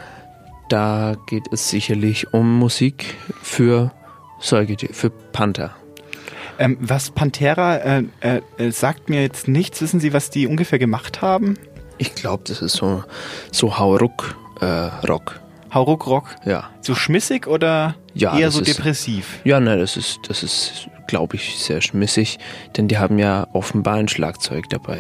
da geht es sicherlich um Musik für Säugetiere, für Panther. Ähm, was Pantera äh, äh, äh, sagt mir jetzt nichts. Wissen Sie, was die ungefähr gemacht haben? Ich glaube, das ist so, so Hauruck äh, Rock. Hauruck Rock? Ja. So schmissig oder Ja, eher so ist- depressiv? Ja, ne, das ist, das ist, glaube ich, sehr schmissig, denn die haben ja offenbar ein Schlagzeug dabei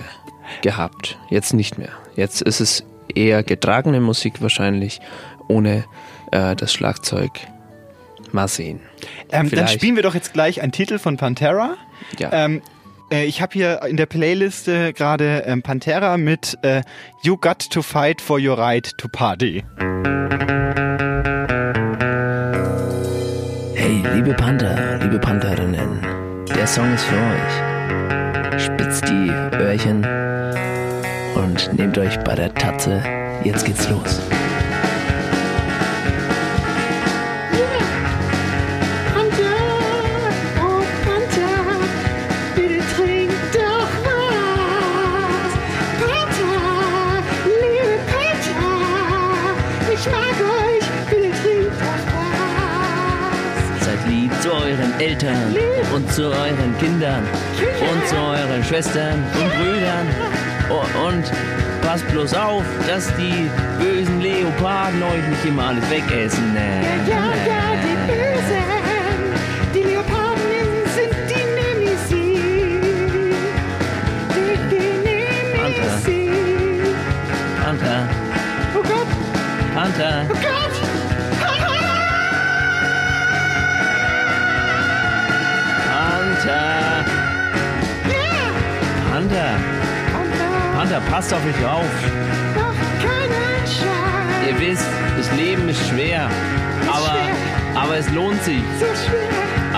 gehabt. Jetzt nicht mehr. Jetzt ist es eher getragene Musik wahrscheinlich, ohne äh, das Schlagzeug. Mal sehen. Ähm, dann spielen wir doch jetzt gleich einen Titel von Pantera. Ja. Ähm, äh, ich habe hier in der Playliste gerade ähm, Pantera mit äh, You Got to Fight for Your Right to Party. Hey, liebe Panther, liebe Pantherinnen, der Song ist für euch. Spitzt die Öhrchen und nehmt euch bei der Tatze. Jetzt geht's los. Panther, Panther, bitte trink doch was. Panther, liebe Panther, ich mag euch, bitte trink doch was. Seid lieb zu euren Eltern und zu euren Kindern und zu euren Schwestern und Brüdern. Und passt bloß auf, dass die bösen Leoparden euch nicht immer alles wegessen. ne? Ja, ja, die Bösen, die Leoparden sind die Nemesis. Die, die Nemesis. Panther, Oh Gott, Panther, oh Gott. Panther, Panther, Panther, passt auf euch auf. Keinen. Ihr wisst, das Leben ist schwer, aber, aber es lohnt sich. So schwer.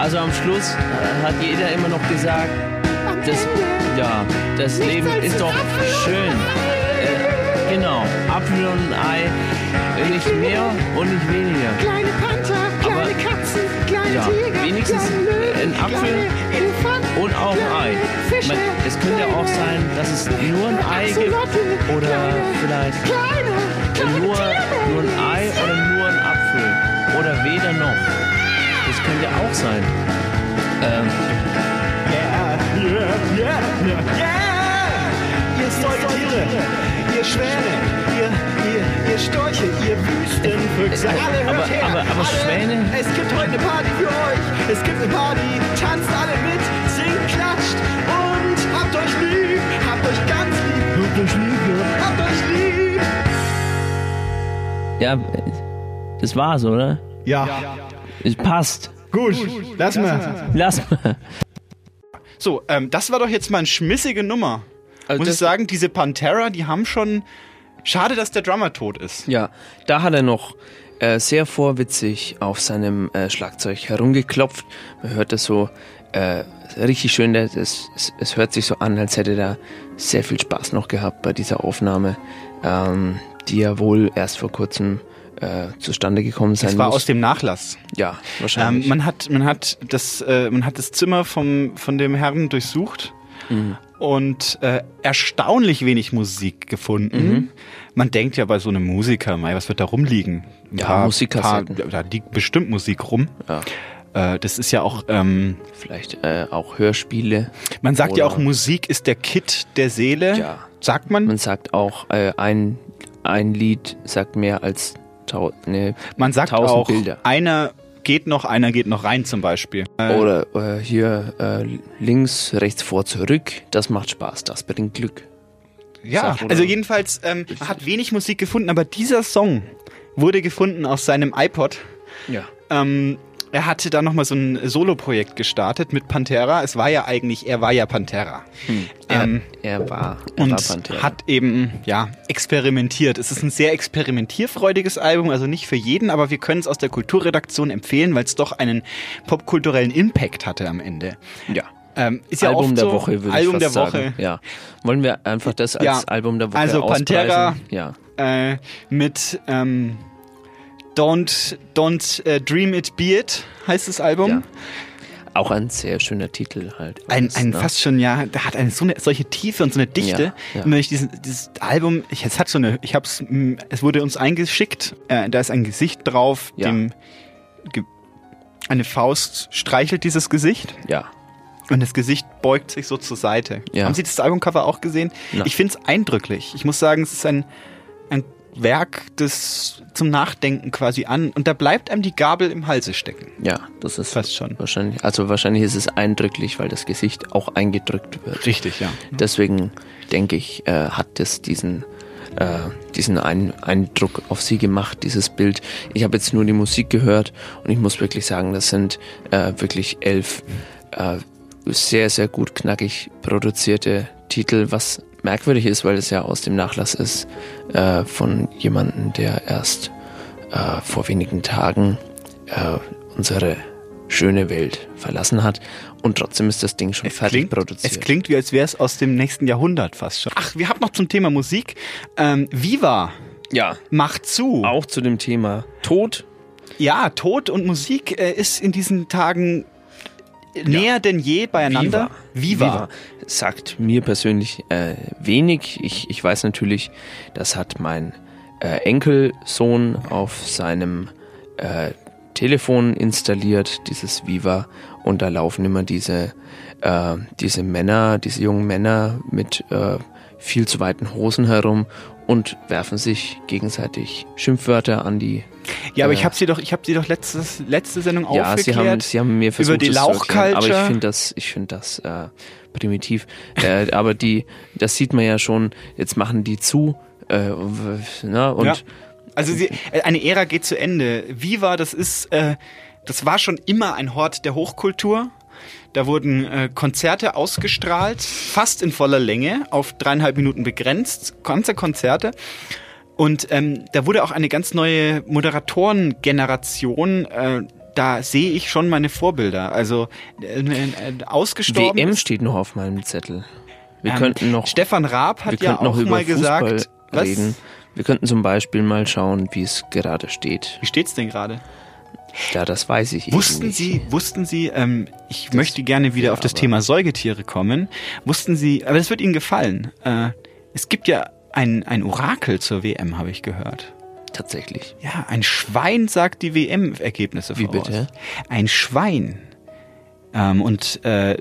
Also am Schluss äh, hat jeder immer noch gesagt, das, ja, das Leben ist doch schön. Äh, genau, Apfel und ein Ei, nicht mehr und nicht weniger. Kleine Panther, kleine Aber- Katzen, Ja, wenigstens ein Apfel Und auch ein Ei. Man, es könnte ja auch sein, dass es nur ein Ei gibt oder vielleicht nur, Tiere. nur ein Ei oder nur ein Apfel oder weder noch. Das könnte auch sein. Ähm, Yeah, yeah, yeah, yeah! Ihr Säugetiere, ihr Schwäne, ihr, ihr, ihr Storche, ihr Wüstenfüchse, alle hört aber- her. aber- aber alle, Schwäne? Es gibt heute eine Party für euch. Es gibt eine Party, tanzt alle mit, singt, klatscht und habt euch lieb, habt euch ganz lieb, habt euch lieb, ja. habt euch lieb. Ja, das war's, oder? Ja. Es passt. Gut, lass mal. Lass mal. So, ähm, das war doch jetzt mal eine schmissige Nummer. Also Muss ich das- sagen, diese Pantera, die haben schon. Schade, dass der Drummer tot ist. Ja, da hat er noch äh, sehr vorwitzig auf seinem äh, Schlagzeug herumgeklopft. Man hört das so äh, richtig schön. Es, es, es hört sich so an, als hätte er sehr viel Spaß noch gehabt bei dieser Aufnahme, ähm, die ja wohl erst vor kurzem äh, zustande gekommen sein Das war muss. aus dem Nachlass. ja, wahrscheinlich. Ähm, man hat, man hat das, äh, man hat das Zimmer vom, von dem Herrn durchsucht Mhm. Und äh, erstaunlich wenig Musik gefunden. Mhm. Man denkt ja bei so einem Musiker, mei, was wird da rumliegen? Ein Ja, Musikkassetten. paar- da liegt bestimmt Musik rum. Ja. Äh, das ist ja auch, ähm, Vielleicht äh, auch Hörspiele. man sagt ja auch, Musik ist der Kit der Seele. Ja. Sagt man? Man sagt auch, äh, ein, ein Lied sagt mehr als tau ne, Man sagt tausend auch, Bilder. einer geht noch, einer geht noch rein zum Beispiel. Äh, Oder äh, hier äh, links, rechts, vor, zurück. Das macht Spaß, das bringt Glück. Ja, Sag, also jedenfalls, ähm, hat wenig Musik gefunden, aber dieser Song wurde gefunden aus seinem iPod. Ja. Ähm, er hatte da nochmal so ein Solo-Projekt gestartet mit Pantera. Es war ja eigentlich, er war ja Pantera. Er, Ähm, er war, er und war Pantera. hat eben, ja, experimentiert. Es ist ein sehr experimentierfreudiges Album, also nicht für jeden, aber wir können es aus der Kulturredaktion empfehlen, weil es doch einen popkulturellen Impact hatte am Ende. ja. Ähm, ist ja Album der so, Woche, würde Album ich der fast Woche. sagen. Ja. Wollen wir einfach das als Ja. Album der Woche Also Pantera? Ja. äh, mit ähm, Don't, Don't äh, Dream It Be It heißt das Album. Ja. Auch ein sehr schöner Titel halt. Ein, ein ne? fast schon, ja, da hat eine so eine solche Tiefe und so eine Dichte. Ja, ja. Wenn ich diesen, dieses Album, ich, es hat so eine, ich hab's, es wurde uns eingeschickt, äh, da ist ein Gesicht drauf, Ja. dem eine Faust streichelt dieses Gesicht Ja. und das Gesicht beugt sich so zur Seite. Ja. Haben Sie das Albumcover auch gesehen? Nein. Ich finde es eindrücklich. Ich muss sagen, es ist ein Werk des zum Nachdenken quasi an und da bleibt einem die Gabel im Halse stecken. Ja, das ist Fast schon. wahrscheinlich. Also wahrscheinlich ist es eindrücklich, weil das Gesicht auch eingedrückt wird. Richtig, ja. Deswegen denke ich, äh, hat es diesen äh, diesen ein Eindruck auf sie gemacht, dieses Bild. Ich habe jetzt nur die Musik gehört und ich muss wirklich sagen, das sind äh, wirklich elf äh, sehr, sehr gut knackig produzierte Titel, was merkwürdig ist, weil es ja aus dem Nachlass ist äh, von jemandem, der erst äh, vor wenigen Tagen äh, unsere schöne Welt verlassen hat und trotzdem ist das Ding schon fertig klingt, produziert. Es klingt wie, als wäre es aus dem nächsten Jahrhundert fast schon. Ach, wir haben noch zum Thema Musik. Ähm, Viva ja, macht zu. auch zu dem Thema Tod. Ja, Tod und Musik äh, ist in diesen Tagen näher denn je beieinander. Viva. Sagt mir persönlich äh, wenig. Ich, ich weiß natürlich, das hat mein äh, Enkelsohn auf seinem äh, Telefon installiert, dieses Viva. Und da laufen immer diese, äh, diese Männer, diese jungen Männer mit äh, viel zu weiten Hosen herum und werfen sich gegenseitig Schimpfwörter an die Ja, aber äh, ich habe sie doch, ich habe sie doch letztes, letzte Sendung ja, aufgeklärt. sie haben, sie haben mir versucht, über die erklären, aber ich finde das, ich finde das äh, primitiv. äh, aber die, das sieht man ja schon. Jetzt machen die zu, äh, w- ne, und ja. Also sie, äh, eine Ära geht zu Ende. Viva, das ist, äh, das war schon immer ein Hort der Hochkultur. Da wurden äh, Konzerte ausgestrahlt, fast in voller Länge, auf dreieinhalb Minuten begrenzt, ganze Konzerte. Und ähm, da wurde auch eine ganz neue Moderatorengeneration. Äh, da sehe ich schon meine Vorbilder. Also äh, äh, ausgestorben. WM steht noch auf meinem Zettel. Wir Ähm, könnten noch, Stefan Raab hat ja noch auch über mal Fußball gesagt, was? reden. Wir könnten zum Beispiel mal schauen, wie es gerade steht. Wie steht's denn gerade? Ja, das weiß ich Wussten Sie, wussten Sie, ähm, ich möchte gerne wieder auf das Thema Säugetiere kommen. Wussten Sie, aber das wird Ihnen gefallen. Äh, es gibt ja ein, ein Orakel zur WM, habe ich gehört. Tatsächlich. Ja, ein Schwein sagt die WM-Ergebnisse Wie voraus. bitte? Ein Schwein. Ähm, und äh,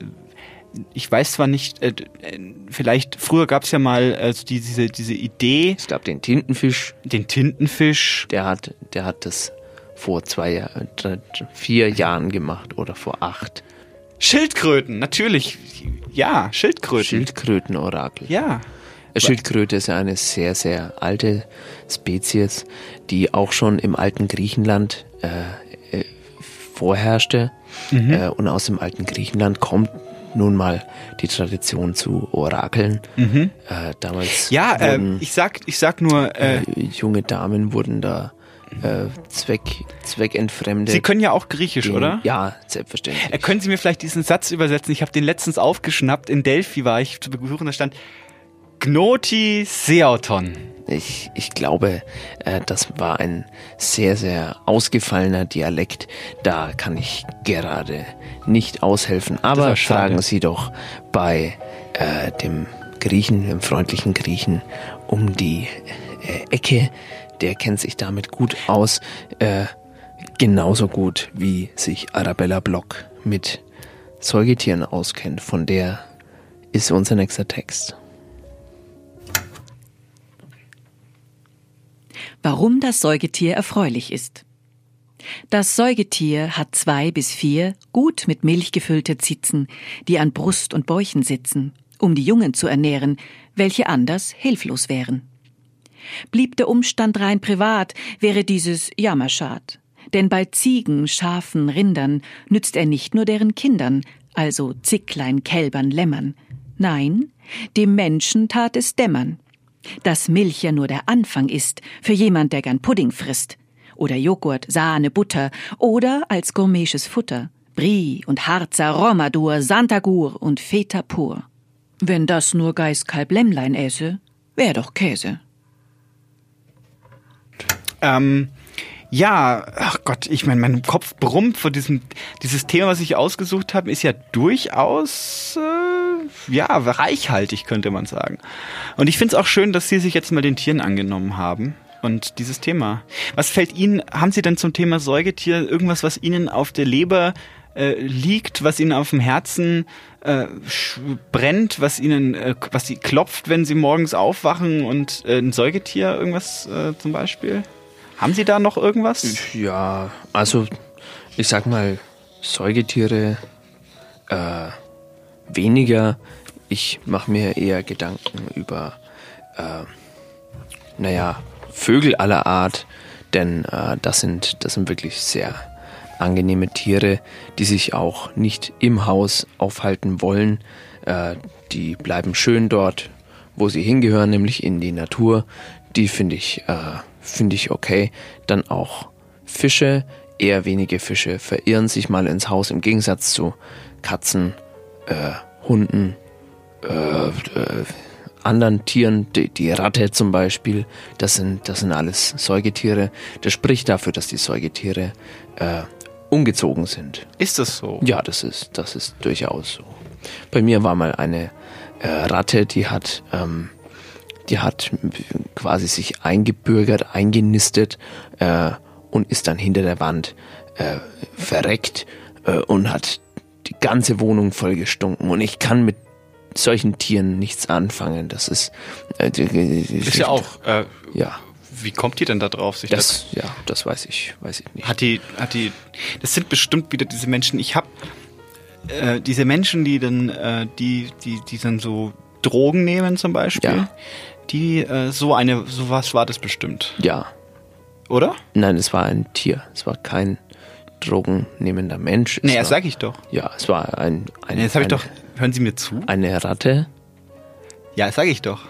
ich weiß zwar nicht, äh, äh, vielleicht früher gab es ja mal also die, diese, diese Idee. Es gab den Tintenfisch. Den Tintenfisch. Der hat, der hat das vor zwei, drei, vier Jahren gemacht oder vor acht. Schildkröten, natürlich. Ja, Schildkröten. Schildkrötenorakel. Ja. Äh, Schildkröte ist ja eine sehr, sehr alte Spezies, die auch schon im alten Griechenland äh, äh, vorherrschte. Mhm. Äh, und aus dem alten Griechenland kommt nun mal die Tradition zu Orakeln. Mhm. Äh, damals Ja, wurden, ich sag, ich sag nur, junge Damen wurden da äh, zweck, zweckentfremdet. Sie können ja auch Griechisch, Den- oder? Ja, selbstverständlich. Äh, können Sie mir vielleicht diesen Satz übersetzen? Ich habe den letztens aufgeschnappt. In Delphi war ich zu besuchen, da stand Gnoti Seauton. Ich, ich glaube, äh, das war ein sehr, sehr ausgefallener Dialekt. Da kann ich gerade nicht aushelfen. Aber fragen Sie doch bei äh, dem Griechen, dem freundlichen Griechen um die äh, Ecke. Der kennt sich damit gut aus. Äh, genauso gut, wie sich Arabella Block mit Säugetieren auskennt. Von der ist unser nächster Text. Warum das Säugetier erfreulich ist. Das Säugetier hat zwei bis vier gut mit Milch gefüllte Zitzen, die an Brust und Bäuchen sitzen, um die Jungen zu ernähren, welche anders hilflos wären. Blieb der Umstand rein privat, wäre dieses jammerschad. Denn bei Ziegen, Schafen, Rindern nützt er nicht nur deren Kindern, also Zicklein, Kälbern, Lämmern. Nein, dem Menschen tat es dämmern. Dass Milch ja nur der Anfang ist für jemand, der gern Pudding frisst. Oder Joghurt, Sahne, Butter. Oder als gourmetisches Futter. Brie und Harzer, Romadur, Santagur und Feta pur. Wenn das nur Geißkalb Lämmlein äße, wär doch Käse. Ähm, ja, ach Gott, ich meine, mein Kopf brummt vor diesem, dieses Thema, was ich ausgesucht habe, ist ja durchaus, äh, ja, reichhaltig, könnte man sagen. Und ich finde es auch schön, dass Sie sich jetzt mal den Tieren angenommen haben. Und dieses Thema. Was fällt Ihnen, haben Sie denn zum Thema Säugetier irgendwas, was Ihnen auf der Leber äh, liegt, was Ihnen auf dem Herzen äh, brennt, was Ihnen, äh, was Sie klopft, wenn Sie morgens aufwachen und äh, ein Säugetier, irgendwas äh, zum Beispiel? Haben Sie da noch irgendwas? Ja, also ich sag mal, Säugetiere äh, weniger. Ich mache mir eher Gedanken über, äh, naja, Vögel aller Art, denn äh, das, sind, das sind wirklich sehr angenehme Tiere, die sich auch nicht im Haus aufhalten wollen. Äh, die bleiben schön dort, wo sie hingehören, nämlich in die Natur. Die finde ich, äh, finde ich okay. Dann auch Fische, eher wenige Fische verirren sich mal ins Haus im Gegensatz zu Katzen, äh, Hunden, äh, äh, anderen Tieren, die, die Ratte zum Beispiel, das sind, das sind alles Säugetiere. Das spricht dafür, dass die Säugetiere äh, umgezogen sind. Ist das so? Ja, das ist, das ist durchaus so. Bei mir war mal eine äh, Ratte, die hat, ähm, die hat quasi sich eingebürgert, eingenistet äh, und ist dann hinter der Wand äh, verreckt äh, und hat die ganze Wohnung voll gestunken. Und ich kann mit solchen Tieren nichts anfangen. Das ist, äh, die- die- die- Ist ja auch. Äh, ja. Wie kommt die denn da drauf? Sich Das, ja, das weiß ich, weiß ich nicht. Hat die, hat die, das sind bestimmt wieder diese Menschen. Ich habe äh, diese Menschen, die dann, äh, die, die, die dann so Drogen nehmen zum Beispiel. Ja. Die äh, so eine, sowas war das bestimmt, Ja. oder? Nein, es war ein Tier. Es war kein drogennehmender Mensch. Es Nee, war, das sag ich doch. Ja, es war ein, ein Nee, das habe ich doch. Hören Sie mir zu? eine Ratte. Ja, das sage ich doch.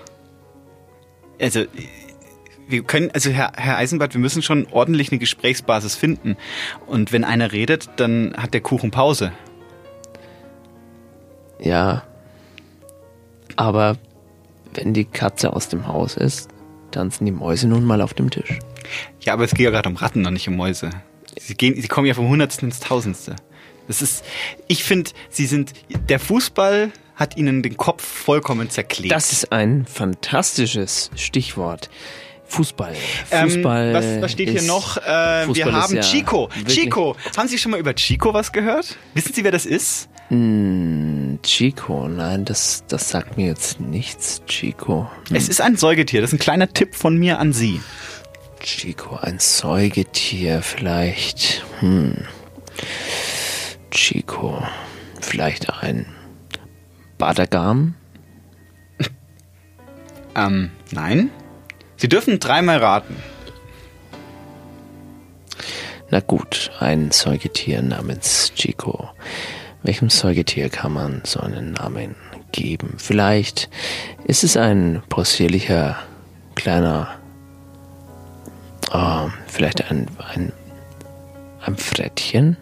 Also, wir können, also Herr, Herr Eisenbart, wir müssen schon ordentlich eine Gesprächsbasis finden. Und wenn einer redet, dann hat der Kuchen Pause. Ja. Aber wenn die Katze aus dem Haus ist, sind die Mäuse nun mal auf dem Tisch. Ja, aber es geht ja gerade um Ratten und nicht um Mäuse. Sie, gehen, sie kommen ja vom Hundertsten ins Tausendste. Das ist, ich finde, sie sind, der Fußball hat ihnen den Kopf vollkommen zerklebt. Das ist ein fantastisches Stichwort. Fußball. Ähm, Fußball. was, was steht hier noch? Äh, wir Fußball ist haben ja Chico. wirklich- Chico. Haben Sie schon mal über Chico was gehört? Wissen Sie, wer das ist? Ein Chico, nein, das, das sagt mir jetzt nichts, Chico. Es ist ein Säugetier, das ist ein kleiner Tipp von mir an Sie. Chico, ein Säugetier vielleicht. Hm. Chico, vielleicht ein Badagam? Ähm, nein. Sie dürfen dreimal raten. Na gut, ein Säugetier namens Chico. Welchem Säugetier kann man so einen Namen geben? Vielleicht ist es ein possierlicher kleiner, oh, vielleicht ein, ein, ein Frettchen?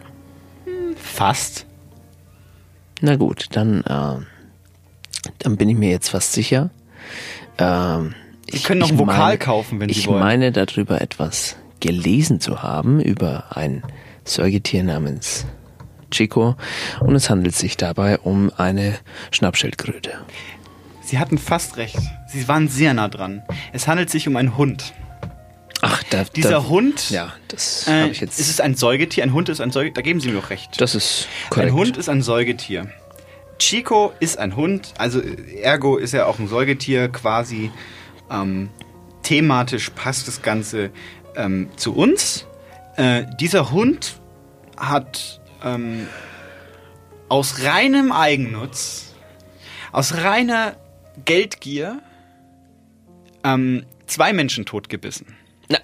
Fast. Na gut, dann, äh, dann bin ich mir jetzt fast sicher. Ähm, Sie können noch ein Vokal kaufen, wenn Sie wollen. Ich meine darüber etwas gelesen zu haben, über ein Säugetier namens Chico. Und es handelt sich dabei um eine Schnappschildkröte. Sie hatten fast recht. Sie waren sehr nah dran. Es handelt sich um einen Hund. Ach, da, Dieser da, Hund. Ja, das äh, habe ich jetzt. Ist es ein Säugetier? Ein Hund ist ein Säugetier. Da geben Sie mir auch recht. Das ist korrekt. Ein Hund ist ein Säugetier. Chico ist ein Hund, also ergo ist er auch ein Säugetier quasi. Ähm, thematisch passt das Ganze ähm, zu uns. Äh, dieser Hund hat ähm, aus reinem Eigennutz, aus reiner Geldgier ähm, zwei Menschen totgebissen. Na,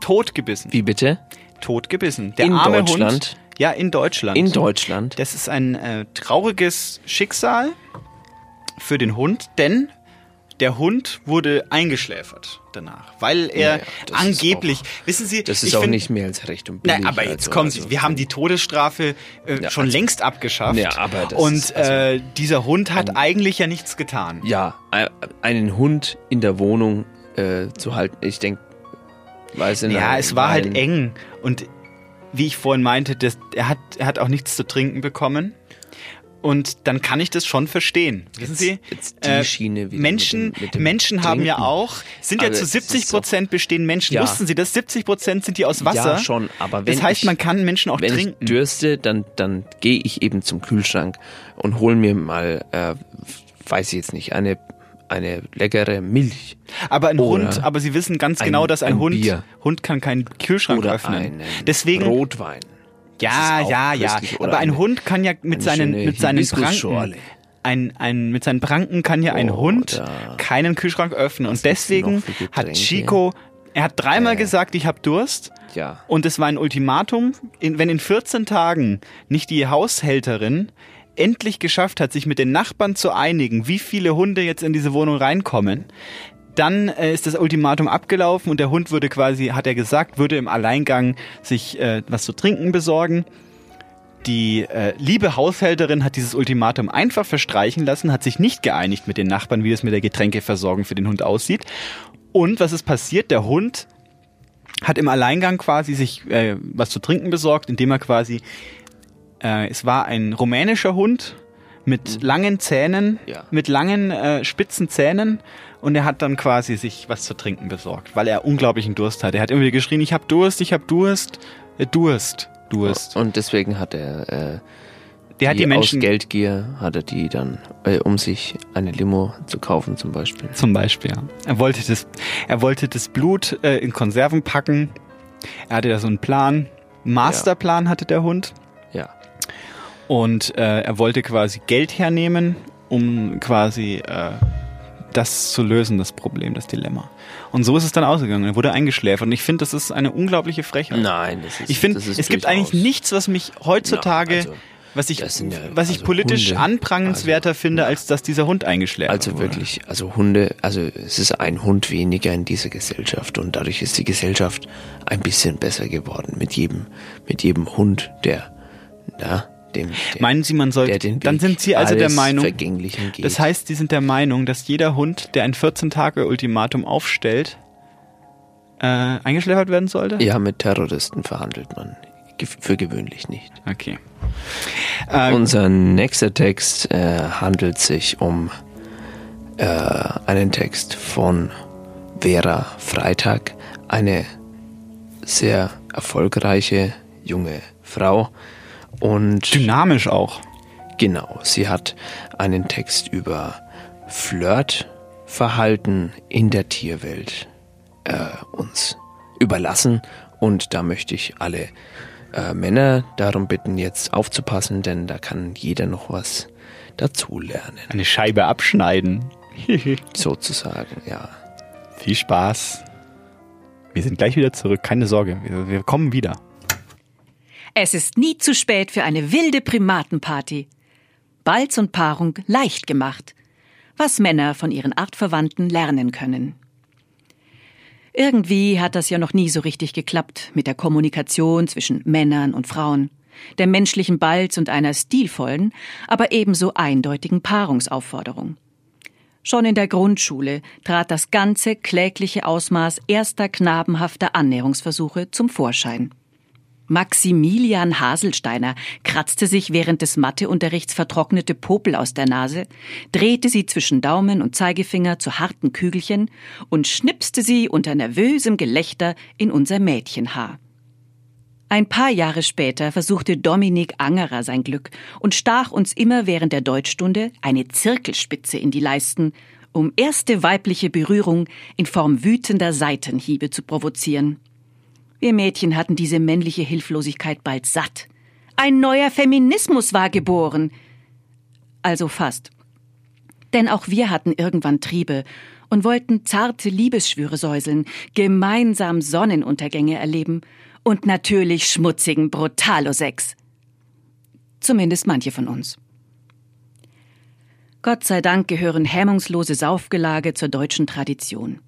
totgebissen. Wie bitte? Totgebissen. Der In arme Deutschland? Hund. Ja, in Deutschland. In Deutschland. Das ist ein äh, trauriges Schicksal für den Hund, denn der Hund wurde eingeschläfert danach, weil er das angeblich, auch- wissen Sie, Das ist auch find- nicht mehr als recht und billig. Nein, aber jetzt also- kommen Sie, also- wir haben die Todesstrafe äh, Ja, schon also- längst abgeschafft. Ja, aber das und also- äh, dieser Hund hat eigentlich ja nichts getan. Ja, ein- einen Hund in der Wohnung äh, zu halten. Ich denke, weiß ich Ja, nicht, es war halt eng und wie ich vorhin meinte, das, er, hat, er hat auch nichts zu trinken bekommen. Und dann kann ich das schon verstehen. Wissen Jetzt- Sie? jetzt die Äh, Schiene wieder Menschen, mit dem- mit dem Menschen haben ja auch, sind ja Aber zu es 70 ist doch- Prozent bestehen Menschen. Ja. Wussten Sie das? 70 Prozent sind die aus Wasser. Ja, schon, aber wenn Das heißt, ich, man kann Menschen auch wenn trinken. ich dürste, dann, dann gehe ich eben zum Kühlschrank und hole mir mal, äh, weiß ich jetzt nicht, eine, eine leckere Milch. Aber ein Oder Hund, aber Sie wissen ganz genau, dass ein, ein Hund, Bier. Hund kann keinen Kühlschrank Oder öffnen. Deswegen, Rotwein. Ja, ja, ja. Aber ein Hund kann ja mit eine seinen, mit seinen Pranken, ein, ein, mit seinen Pranken kann ja ein Hund keinen Kühlschrank öffnen. Und deswegen hat? Chico, er hat dreimal gesagt, ich habe Durst. Ja. Und es war ein Ultimatum, in, wenn in 14 Tagen nicht die Haushälterin endlich geschafft hat, sich mit den Nachbarn zu einigen, wie viele Hunde jetzt in diese Wohnung reinkommen, dann äh, ist das Ultimatum abgelaufen und der Hund würde quasi, hat er gesagt, würde im Alleingang sich äh, was zu trinken besorgen. Die äh, liebe Haushälterin hat dieses Ultimatum einfach verstreichen lassen, hat sich nicht geeinigt mit den Nachbarn, wie es mit der Getränkeversorgung für den Hund aussieht. Und was ist passiert? Der Hund hat im Alleingang quasi sich äh, was zu trinken besorgt, indem er quasi, äh, es war ein rumänischer Hund mit langen Zähnen, Ja. mit langen äh, spitzen Zähnen und er hat dann quasi sich was zu trinken besorgt, weil er unglaublichen Durst hat. Er hat immer wieder geschrien, ich hab Durst, ich hab Durst, äh, Durst, Durst. Und deswegen hat er äh, Der hat die Menschen- aus Geldgier hat er die dann, äh, um sich eine Limo zu kaufen zum Beispiel. Zum Beispiel, ja. Er wollte das, er wollte das Blut äh, in Konserven packen. Er hatte da so einen Plan. Masterplan hatte der Hund. Ja. Und äh, er wollte quasi Geld hernehmen, um quasi äh, das zu lösen, das Problem, das Dilemma. Und so ist es dann ausgegangen. Er wurde eingeschläfert. Und ich finde, das ist eine unglaubliche Frechheit. Nein, das ist Ich finde, es gibt durchaus- eigentlich nichts, was mich heutzutage, Na, also, was ich, ja- was ich also politisch Hunde, anprangenswerter finde, als dass dieser Hund eingeschläfert Also wurde. wirklich, also Hunde, also es ist ein Hund weniger in dieser Gesellschaft und dadurch ist die Gesellschaft ein bisschen besser geworden mit jedem, mit jedem Hund, der, na, dem, der, Meinen Sie, man sollte, dann sind Sie also der Meinung, das heißt, Sie sind der Meinung, dass jeder Hund, der ein 14-Tage-Ultimatum aufstellt, äh, eingeschläfert werden sollte? ja, mit Terroristen verhandelt man für gewöhnlich nicht. Okay. Äh, Unser nächster Text äh, handelt sich um äh, einen Text von Vera Freitag, eine sehr erfolgreiche junge Frau und dynamisch auch. Genau, sie hat einen Text über Flirtverhalten in der Tierwelt äh, uns überlassen und da möchte ich alle äh, Männer darum bitten, jetzt aufzupassen, denn da kann jeder noch was dazulernen. Eine Scheibe abschneiden. Sozusagen, ja. Viel Spaß. Wir sind gleich wieder zurück, keine Sorge, wir, wir kommen wieder. Es ist nie zu spät für eine wilde Primatenparty. Balz und Paarung leicht gemacht. Was Männer von ihren Artverwandten lernen können. Irgendwie hat das ja noch nie so richtig geklappt mit der Kommunikation zwischen Männern und Frauen, der menschlichen Balz und einer stilvollen, aber ebenso eindeutigen Paarungsaufforderung. Schon in der Grundschule trat das ganze klägliche Ausmaß erster knabenhafter Annäherungsversuche zum Vorschein. Maximilian Haselsteiner kratzte sich während des Matheunterrichts vertrocknete Popel aus der Nase, drehte sie zwischen Daumen und Zeigefinger zu harten Kügelchen und schnipste sie unter nervösem Gelächter in unser Mädchenhaar. Ein paar Jahre später versuchte Dominik Angerer sein Glück und stach uns immer während der Deutschstunde eine Zirkelspitze in die Leisten, um erste weibliche Berührung in Form wütender Seitenhiebe zu provozieren. Wir Mädchen hatten diese männliche Hilflosigkeit bald satt. Ein neuer Feminismus war geboren. Also fast. Denn auch wir hatten irgendwann Triebe und wollten zarte Liebesschwüre säuseln, gemeinsam Sonnenuntergänge erleben und natürlich schmutzigen Brutalosex. Zumindest manche von uns. Gott sei Dank gehören hemmungslose Saufgelage zur deutschen Tradition.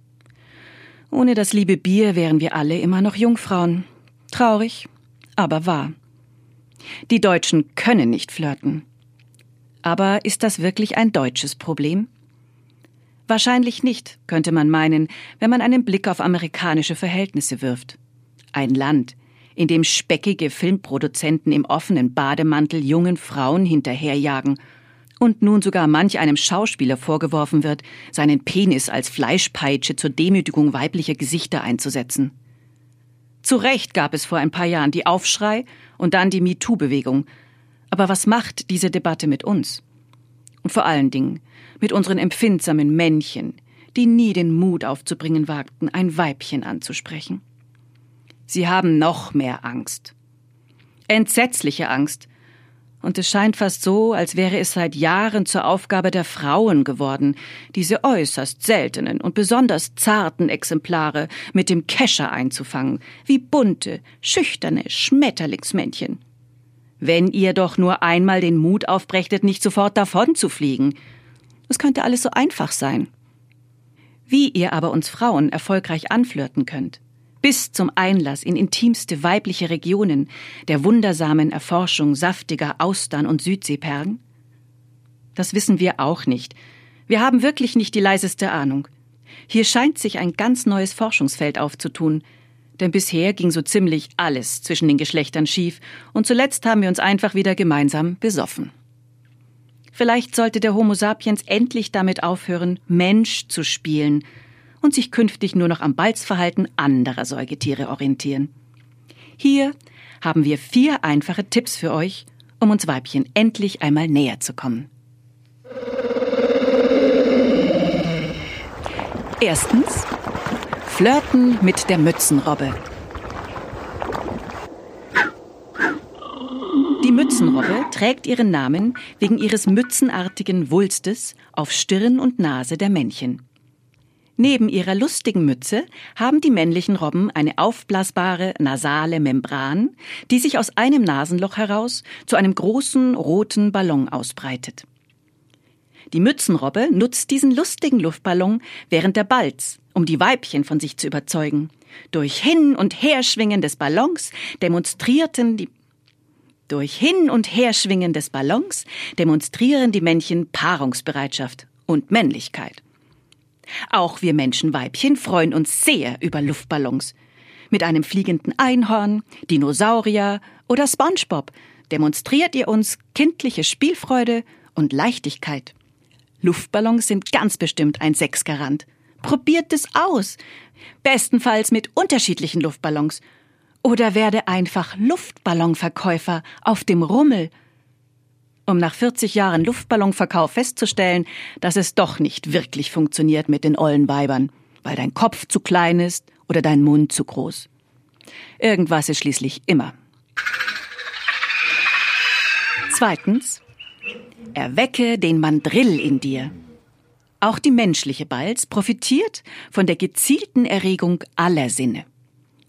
Ohne das liebe Bier wären wir alle immer noch Jungfrauen. Traurig, aber wahr. Die Deutschen können nicht flirten. Aber ist das wirklich ein deutsches Problem? Wahrscheinlich nicht, könnte man meinen, wenn man einen Blick auf amerikanische Verhältnisse wirft. Ein Land, in dem speckige Filmproduzenten im offenen Bademantel jungen Frauen hinterherjagen und nun sogar manch einem Schauspieler vorgeworfen wird, seinen Penis als Fleischpeitsche zur Demütigung weiblicher Gesichter einzusetzen. Zu Recht gab es vor ein paar Jahren die Aufschrei und dann die MeToo-Bewegung. Aber was macht diese Debatte mit uns? Und vor allen Dingen mit unseren empfindsamen Männchen, die nie den Mut aufzubringen wagten, ein Weibchen anzusprechen. Sie haben noch mehr Angst. Entsetzliche Angst, und es scheint fast so, als wäre es seit Jahren zur Aufgabe der Frauen geworden, diese äußerst seltenen und besonders zarten Exemplare mit dem Kescher einzufangen, wie bunte, schüchterne Schmetterlingsmännchen. Wenn ihr doch nur einmal den Mut aufbrechtet, nicht sofort davon zu fliegen. Es könnte alles so einfach sein. Wie ihr aber uns Frauen erfolgreich anflirten könnt, bis zum Einlass in intimste weibliche Regionen der wundersamen Erforschung saftiger Austern und Südseeperlen? Das wissen wir auch nicht. Wir haben wirklich nicht die leiseste Ahnung. Hier scheint sich ein ganz neues Forschungsfeld aufzutun, denn bisher ging so ziemlich alles zwischen den Geschlechtern schief und zuletzt haben wir uns einfach wieder gemeinsam besoffen. Vielleicht sollte der Homo sapiens endlich damit aufhören, Mensch zu spielen und sich künftig nur noch am Balzverhalten anderer Säugetiere orientieren. Hier haben wir vier einfache Tipps für euch, um uns Weibchen endlich einmal näher zu kommen. Erstens Flirten mit der Mützenrobbe. Die Mützenrobbe trägt ihren Namen wegen ihres mützenartigen Wulstes auf Stirn und Nase der Männchen. Neben ihrer lustigen Mütze haben die männlichen Robben eine aufblasbare nasale Membran, die sich aus einem Nasenloch heraus zu einem großen roten Ballon ausbreitet. Die Mützenrobbe nutzt diesen lustigen Luftballon während der Balz, um die Weibchen von sich zu überzeugen. Durch Hin- und Herschwingen des Ballons demonstrierten die durch Hin- und Herschwingen des Ballons demonstrieren die Männchen Paarungsbereitschaft und Männlichkeit. Auch wir Menschenweibchen freuen uns sehr über Luftballons. Mit einem fliegenden Einhorn, Dinosaurier oder SpongeBob demonstriert ihr uns kindliche Spielfreude und Leichtigkeit. Luftballons sind ganz bestimmt ein Sexgarant. Probiert es aus. Bestenfalls mit unterschiedlichen Luftballons. Oder werde einfach Luftballonverkäufer auf dem Rummel. Um nach 40 Jahren Luftballonverkauf festzustellen, dass es doch nicht wirklich funktioniert mit den ollen Weibern, weil dein Kopf zu klein ist oder dein Mund zu groß. Irgendwas ist schließlich immer. Zweitens, erwecke den Mandrill in dir. Auch die menschliche Balz profitiert von der gezielten Erregung aller Sinne.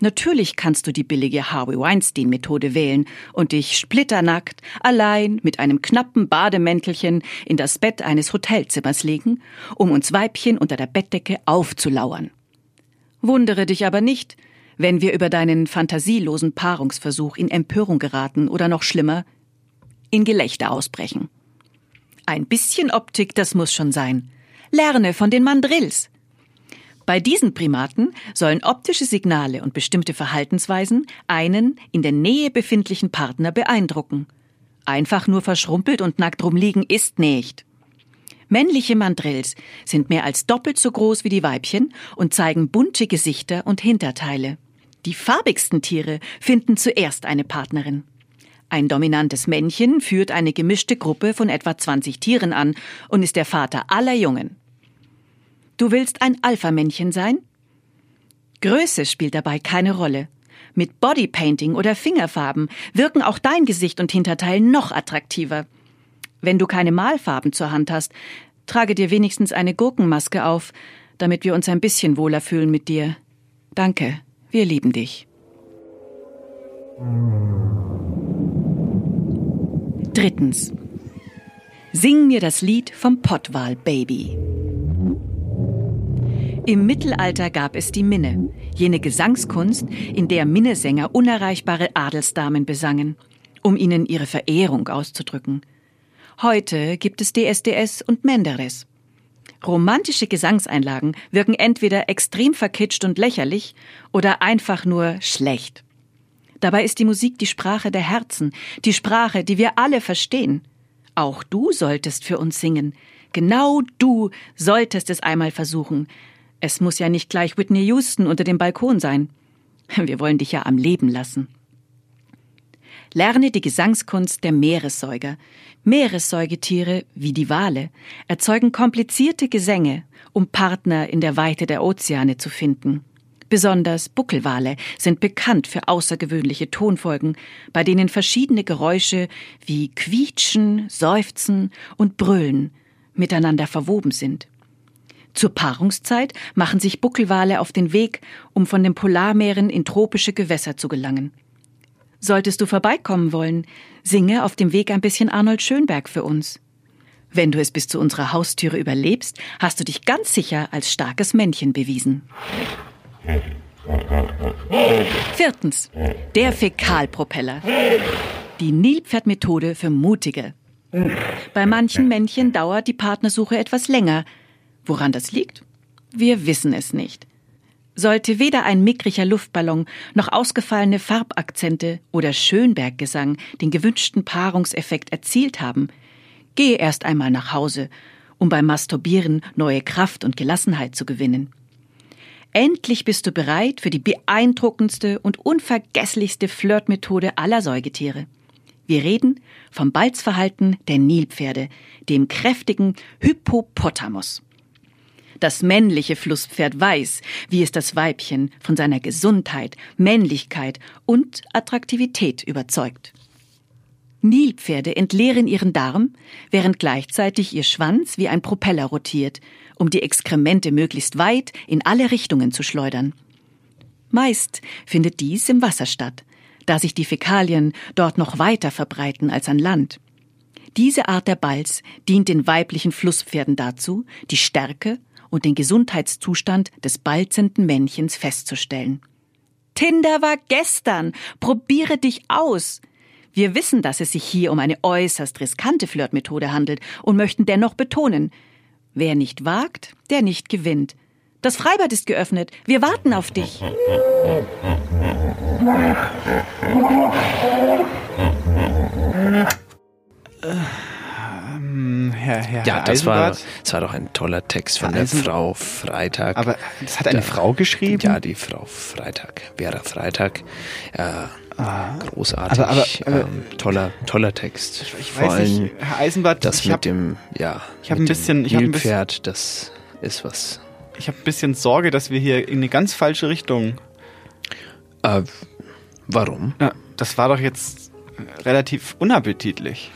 Natürlich kannst du die billige Harvey Weinstein-Methode wählen und dich splitternackt, allein mit einem knappen Bademäntelchen in das Bett eines Hotelzimmers legen, um uns Weibchen unter der Bettdecke aufzulauern. Wundere dich aber nicht, wenn wir über deinen fantasielosen Paarungsversuch in Empörung geraten oder noch schlimmer, in Gelächter ausbrechen. Ein bisschen Optik, das muss schon sein. Lerne von den Mandrills. Bei diesen Primaten sollen optische Signale und bestimmte Verhaltensweisen einen in der Nähe befindlichen Partner beeindrucken. Einfach nur verschrumpelt und nackt rumliegen ist nicht. Männliche Mandrills sind mehr als doppelt so groß wie die Weibchen und zeigen bunte Gesichter und Hinterteile. Die farbigsten Tiere finden zuerst eine Partnerin. Ein dominantes Männchen führt eine gemischte Gruppe von etwa 20 Tieren an und ist der Vater aller Jungen. Du willst ein Alpha-Männchen sein? Größe spielt dabei keine Rolle. Mit Bodypainting oder Fingerfarben wirken auch dein Gesicht und Hinterteil noch attraktiver. Wenn du keine Malfarben zur Hand hast, trage dir wenigstens eine Gurkenmaske auf, damit wir uns ein bisschen wohler fühlen mit dir. Danke, wir lieben dich. Drittens. Sing mir das Lied vom Pottwal Baby. Im Mittelalter gab es die Minne, jene Gesangskunst, in der Minnesänger unerreichbare Adelsdamen besangen, um ihnen ihre Verehrung auszudrücken. Heute gibt es DSDS und Menderes. Romantische Gesangseinlagen wirken entweder extrem verkitscht und lächerlich oder einfach nur schlecht. Dabei ist die Musik die Sprache der Herzen, die Sprache, die wir alle verstehen. Auch du solltest für uns singen. Genau du solltest es einmal versuchen. Es muss ja nicht gleich Whitney Houston unter dem Balkon sein. Wir wollen dich ja am Leben lassen. Lerne die Gesangskunst der Meeressäuger. Meeressäugetiere, wie die Wale, erzeugen komplizierte Gesänge, um Partner in der Weite der Ozeane zu finden. Besonders Buckelwale sind bekannt für außergewöhnliche Tonfolgen, bei denen verschiedene Geräusche wie Quietschen, Seufzen und Brüllen miteinander verwoben sind. Zur Paarungszeit machen sich Buckelwale auf den Weg, um von den Polarmeeren in tropische Gewässer zu gelangen. Solltest du vorbeikommen wollen, singe auf dem Weg ein bisschen Arnold Schönberg für uns. Wenn du es bis zu unserer Haustüre überlebst, hast du dich ganz sicher als starkes Männchen bewiesen. Viertens. Der Fäkalpropeller. Die Nilpferdmethode für Mutige. Bei manchen Männchen dauert die Partnersuche etwas länger. Woran das liegt? Wir wissen es nicht. Sollte weder ein mickriger Luftballon noch ausgefallene Farbakzente oder Schönberggesang den gewünschten Paarungseffekt erzielt haben, gehe erst einmal nach Hause, um beim Masturbieren neue Kraft und Gelassenheit zu gewinnen. Endlich bist du bereit für die beeindruckendste und unvergesslichste Flirtmethode aller Säugetiere. Wir reden vom Balzverhalten der Nilpferde, dem kräftigen Hippopotamus. Das männliche Flusspferd weiß, wie es das Weibchen von seiner Gesundheit, Männlichkeit und Attraktivität überzeugt. Nilpferde entleeren ihren Darm, während gleichzeitig ihr Schwanz wie ein Propeller rotiert, um die Exkremente möglichst weit in alle Richtungen zu schleudern. Meist findet dies im Wasser statt, da sich die Fäkalien dort noch weiter verbreiten als an Land. Diese Art der Balz dient den weiblichen Flusspferden dazu, die Stärke und den Gesundheitszustand des balzenden Männchens festzustellen. Tinder war gestern. Probiere dich aus. Wir wissen, dass es sich hier um eine äußerst riskante Flirtmethode handelt und möchten dennoch betonen, wer nicht wagt, der nicht gewinnt. Das Freibad ist geöffnet. Wir warten auf dich. Ähm, Herr, Herr, Ja, Herr das war, das war doch ein toller Text von Herr der Eisen- Frau Freitag. Aber das hat eine Frau geschrieben? Ja, die Frau Freitag, Vera Freitag. Äh, großartig. Aber- aber- aber- ähm, toller, toller Text. Ich Vor weiß nicht, allem Herr Eisenbart, das ich mit hab- dem, ja, ich hab mit ein bisschen- ich hab ein bisschen- Nilpferd, das ist was. Ich habe ein bisschen Sorge, dass wir hier in eine ganz falsche Richtung. Äh, warum? Ja, das war doch jetzt relativ unappetitlich.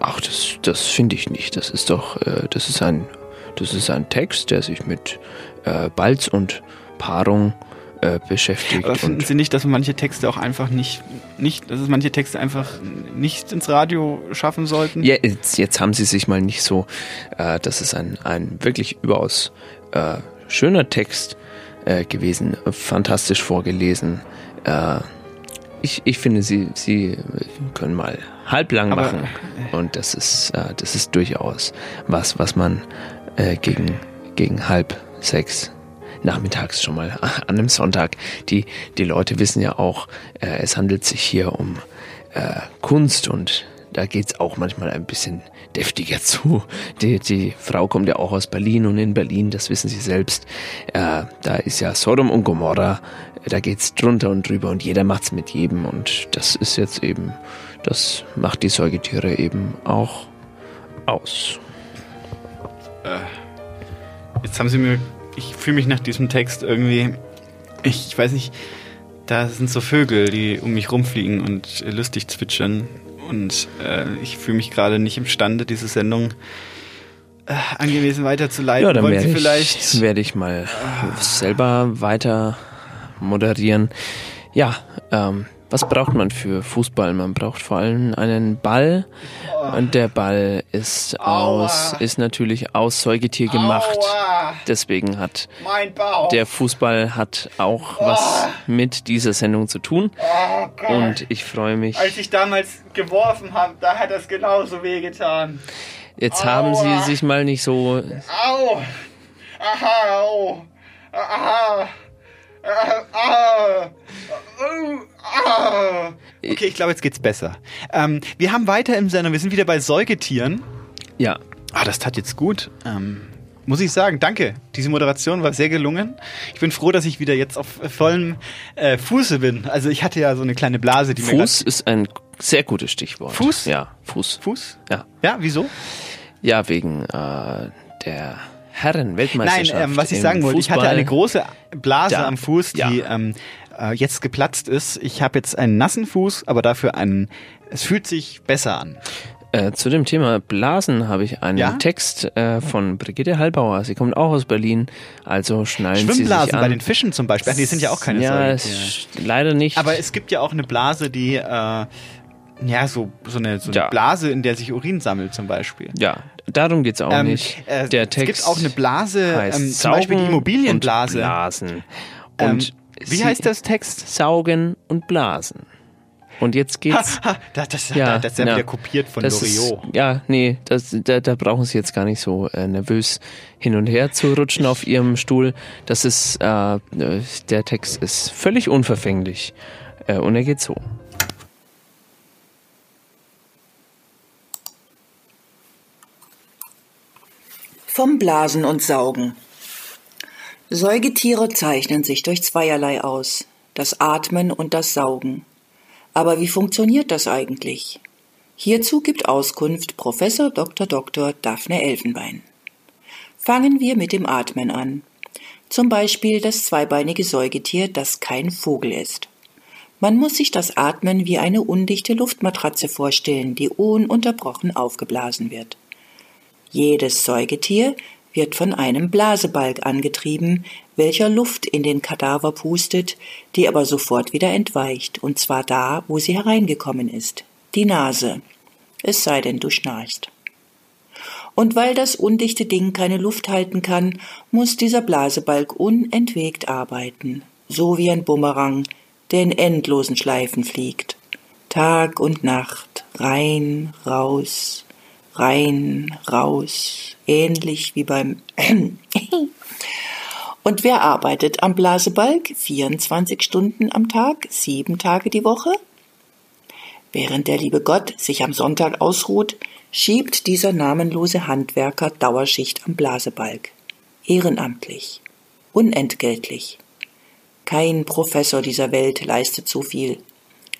Ach, das, das finde ich nicht. Das ist doch, äh, das ist ein, das ist ein Text, der sich mit äh, Balz und Paarung äh, beschäftigt. Aber finden Sie nicht, dass manche Texte auch einfach nicht, nicht, dass es manche Texte einfach nicht ins Radio schaffen sollten? Ja, jetzt, jetzt haben sie sich mal nicht so, äh, das ist ein, ein wirklich überaus äh, schöner Text äh, gewesen, fantastisch vorgelesen. Äh, ich, ich finde, sie, sie können mal halblang Aber- machen und das ist, äh, das ist durchaus was, was man äh, gegen, gegen halb sechs nachmittags schon mal an einem Sonntag. Die, die Leute wissen ja auch, äh, es handelt sich hier um äh, Kunst und da geht's auch manchmal ein bisschen deftiger zu. Die, die Frau kommt ja auch aus Berlin und in Berlin, das wissen Sie selbst, äh, da ist ja Sodom und Gomorra, da geht's drunter und drüber und jeder macht's mit jedem und das ist jetzt eben, das macht die Säugetiere eben auch aus. Äh, jetzt haben Sie mir, ich fühle mich nach diesem Text irgendwie, ich, ich weiß nicht, da sind so Vögel, die um mich rumfliegen und äh, lustig zwitschern und äh, ich fühle mich gerade nicht imstande, diese Sendung äh, angemessen weiterzuleiten. Ja, dann Wollen werde ich, vielleicht werde ich mal selber weiter moderieren. Ja, ähm, was braucht man für Fußball? Man braucht vor allem einen Ball und der Ball ist aus, ist natürlich aus Säugetier gemacht. Deswegen hat der Fußball hat auch was mit dieser Sendung zu tun. Oh. Und ich freue mich. Als ich damals geworfen habe, da hat das genauso wehgetan. Jetzt haben Sie sich mal nicht so Au! Aha, au! Aha! Ah, ah, ah. Okay, ich glaube, jetzt geht's besser. Ähm, wir haben weiter im Sendung, wir sind wieder bei Säugetieren. Ja. Ah, das tat jetzt gut. Ähm, muss ich sagen, danke. Diese Moderation war sehr gelungen. Ich bin froh, dass ich wieder jetzt auf vollem äh, Fuße bin. Also ich hatte ja so eine kleine Blase, die mir Fuß ist ein sehr gutes Stichwort. Fuß? Ja, Fuß. Fuß? Ja. Ja, wieso? Ja, wegen äh, der Herren Nein, ähm, was ich sagen wollte, ich hatte eine große Blase Ja. am Fuß, die ähm, äh, jetzt geplatzt ist. Ich habe jetzt einen nassen Fuß, aber dafür einen. Es fühlt sich besser an. Äh, zu dem Thema Blasen habe ich einen Ja? Text äh, von Brigitte Hallbauer. Sie kommt auch aus Berlin, also schnallen Sie sich Schwimmblasen an. bei den Fischen zum Beispiel. Ach, die sind ja auch keine Ja, leider nicht. Aber es gibt ja auch eine Blase, die äh, ja so so eine, so eine Ja. Blase, in der sich Urin sammelt zum Beispiel. ja, darum geht's auch Ähm, nicht. äh, Der es Text gibt auch eine Blase, ähm, zum Beispiel die Immobilienblase. Und Blasen. Ähm, Und wie sie- heißt das Text? Saugen und Blasen. Und jetzt geht's. Ha, ha, das, das, das ist ja na, wieder kopiert von Loriot. Ja, nee, das, da, da brauchen Sie jetzt gar nicht so äh, nervös hin und her zu rutschen auf Ihrem Stuhl. Das ist, äh, äh, der Text ist völlig unverfänglich. Äh, und er geht so. Vom Blasen und Saugen. Säugetiere zeichnen sich durch zweierlei aus, das Atmen und das Saugen. Aber wie funktioniert das eigentlich? Hierzu gibt Auskunft Professor Dr. Dr. Daphne Elfenbein. Fangen wir mit dem Atmen an. Zum Beispiel das zweibeinige Säugetier, das kein Vogel ist. Man muss sich das Atmen wie eine undichte Luftmatratze vorstellen, die ununterbrochen aufgeblasen wird. Jedes Säugetier wird von einem Blasebalg angetrieben, welcher Luft in den Kadaver pustet, die aber sofort wieder entweicht, und zwar da, wo sie hereingekommen ist, die Nase. Es sei denn, du schnarchst. Und weil das undichte Ding keine Luft halten kann, muss dieser Blasebalg unentwegt arbeiten, so wie ein Bumerang, der in endlosen Schleifen fliegt. Tag und Nacht, rein, raus, rein, raus, ähnlich wie beim Und wer arbeitet am Blasebalg 24 Stunden am Tag, sieben Tage die Woche? Während der liebe Gott sich am Sonntag ausruht, schiebt dieser namenlose Handwerker Dauerschicht am Blasebalg. Ehrenamtlich. Unentgeltlich. Kein Professor dieser Welt leistet so viel.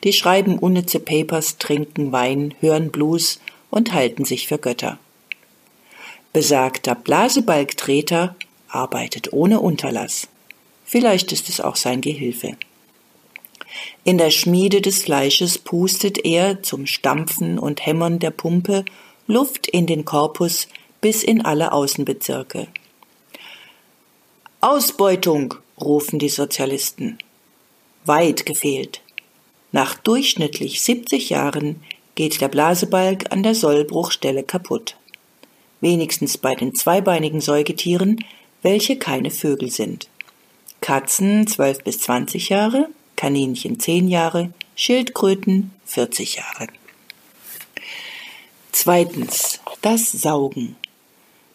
Die schreiben unnütze Papers, trinken Wein, hören Blues und halten sich für Götter. Besagter Blasebalgtreter arbeitet ohne Unterlass. Vielleicht ist es auch sein Gehilfe. In der Schmiede des Fleisches pustet er zum Stampfen und Hämmern der Pumpe Luft in den Korpus bis in alle Außenbezirke. Ausbeutung, rufen die Sozialisten. Weit gefehlt. Nach durchschnittlich 70 Jahren geht der Blasebalg an der Sollbruchstelle kaputt. Wenigstens bei den zweibeinigen Säugetieren, welche keine Vögel sind. Katzen 12 bis 20 Jahre, Kaninchen 10 Jahre, Schildkröten 40 Jahre. Zweitens, das Saugen.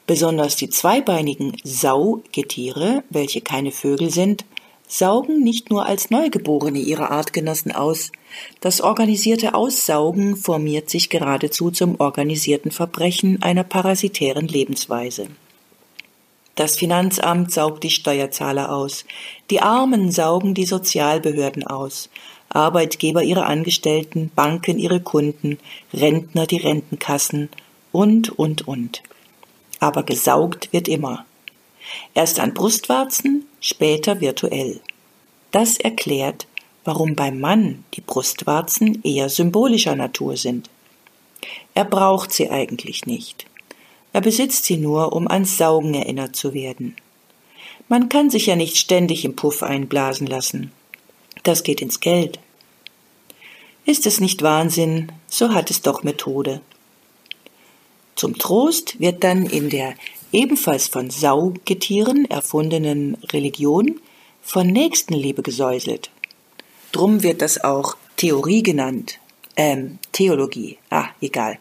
Besonders die zweibeinigen Saugetiere, welche keine Vögel sind, saugen nicht nur als Neugeborene ihre Artgenossen aus, das organisierte Aussaugen formiert sich geradezu zum organisierten Verbrechen einer parasitären Lebensweise. Das Finanzamt saugt die Steuerzahler aus, die Armen saugen die Sozialbehörden aus, Arbeitgeber ihre Angestellten, Banken ihre Kunden, Rentner die Rentenkassen und, und, und. Aber gesaugt wird immer. Erst an Brustwarzen, später virtuell. Das erklärt, warum beim Mann die Brustwarzen eher symbolischer Natur sind. Er braucht sie eigentlich nicht. Er besitzt sie nur, um ans Saugen erinnert zu werden. Man kann sich ja nicht ständig im Puff einblasen lassen. Das geht ins Geld. Ist es nicht Wahnsinn, so hat es doch Methode. Zum Trost wird dann in der ebenfalls von Saugetieren erfundenen Religion von Nächstenliebe gesäuselt. Drum wird das auch Theorie genannt. Ähm, Theologie. Ah, egal.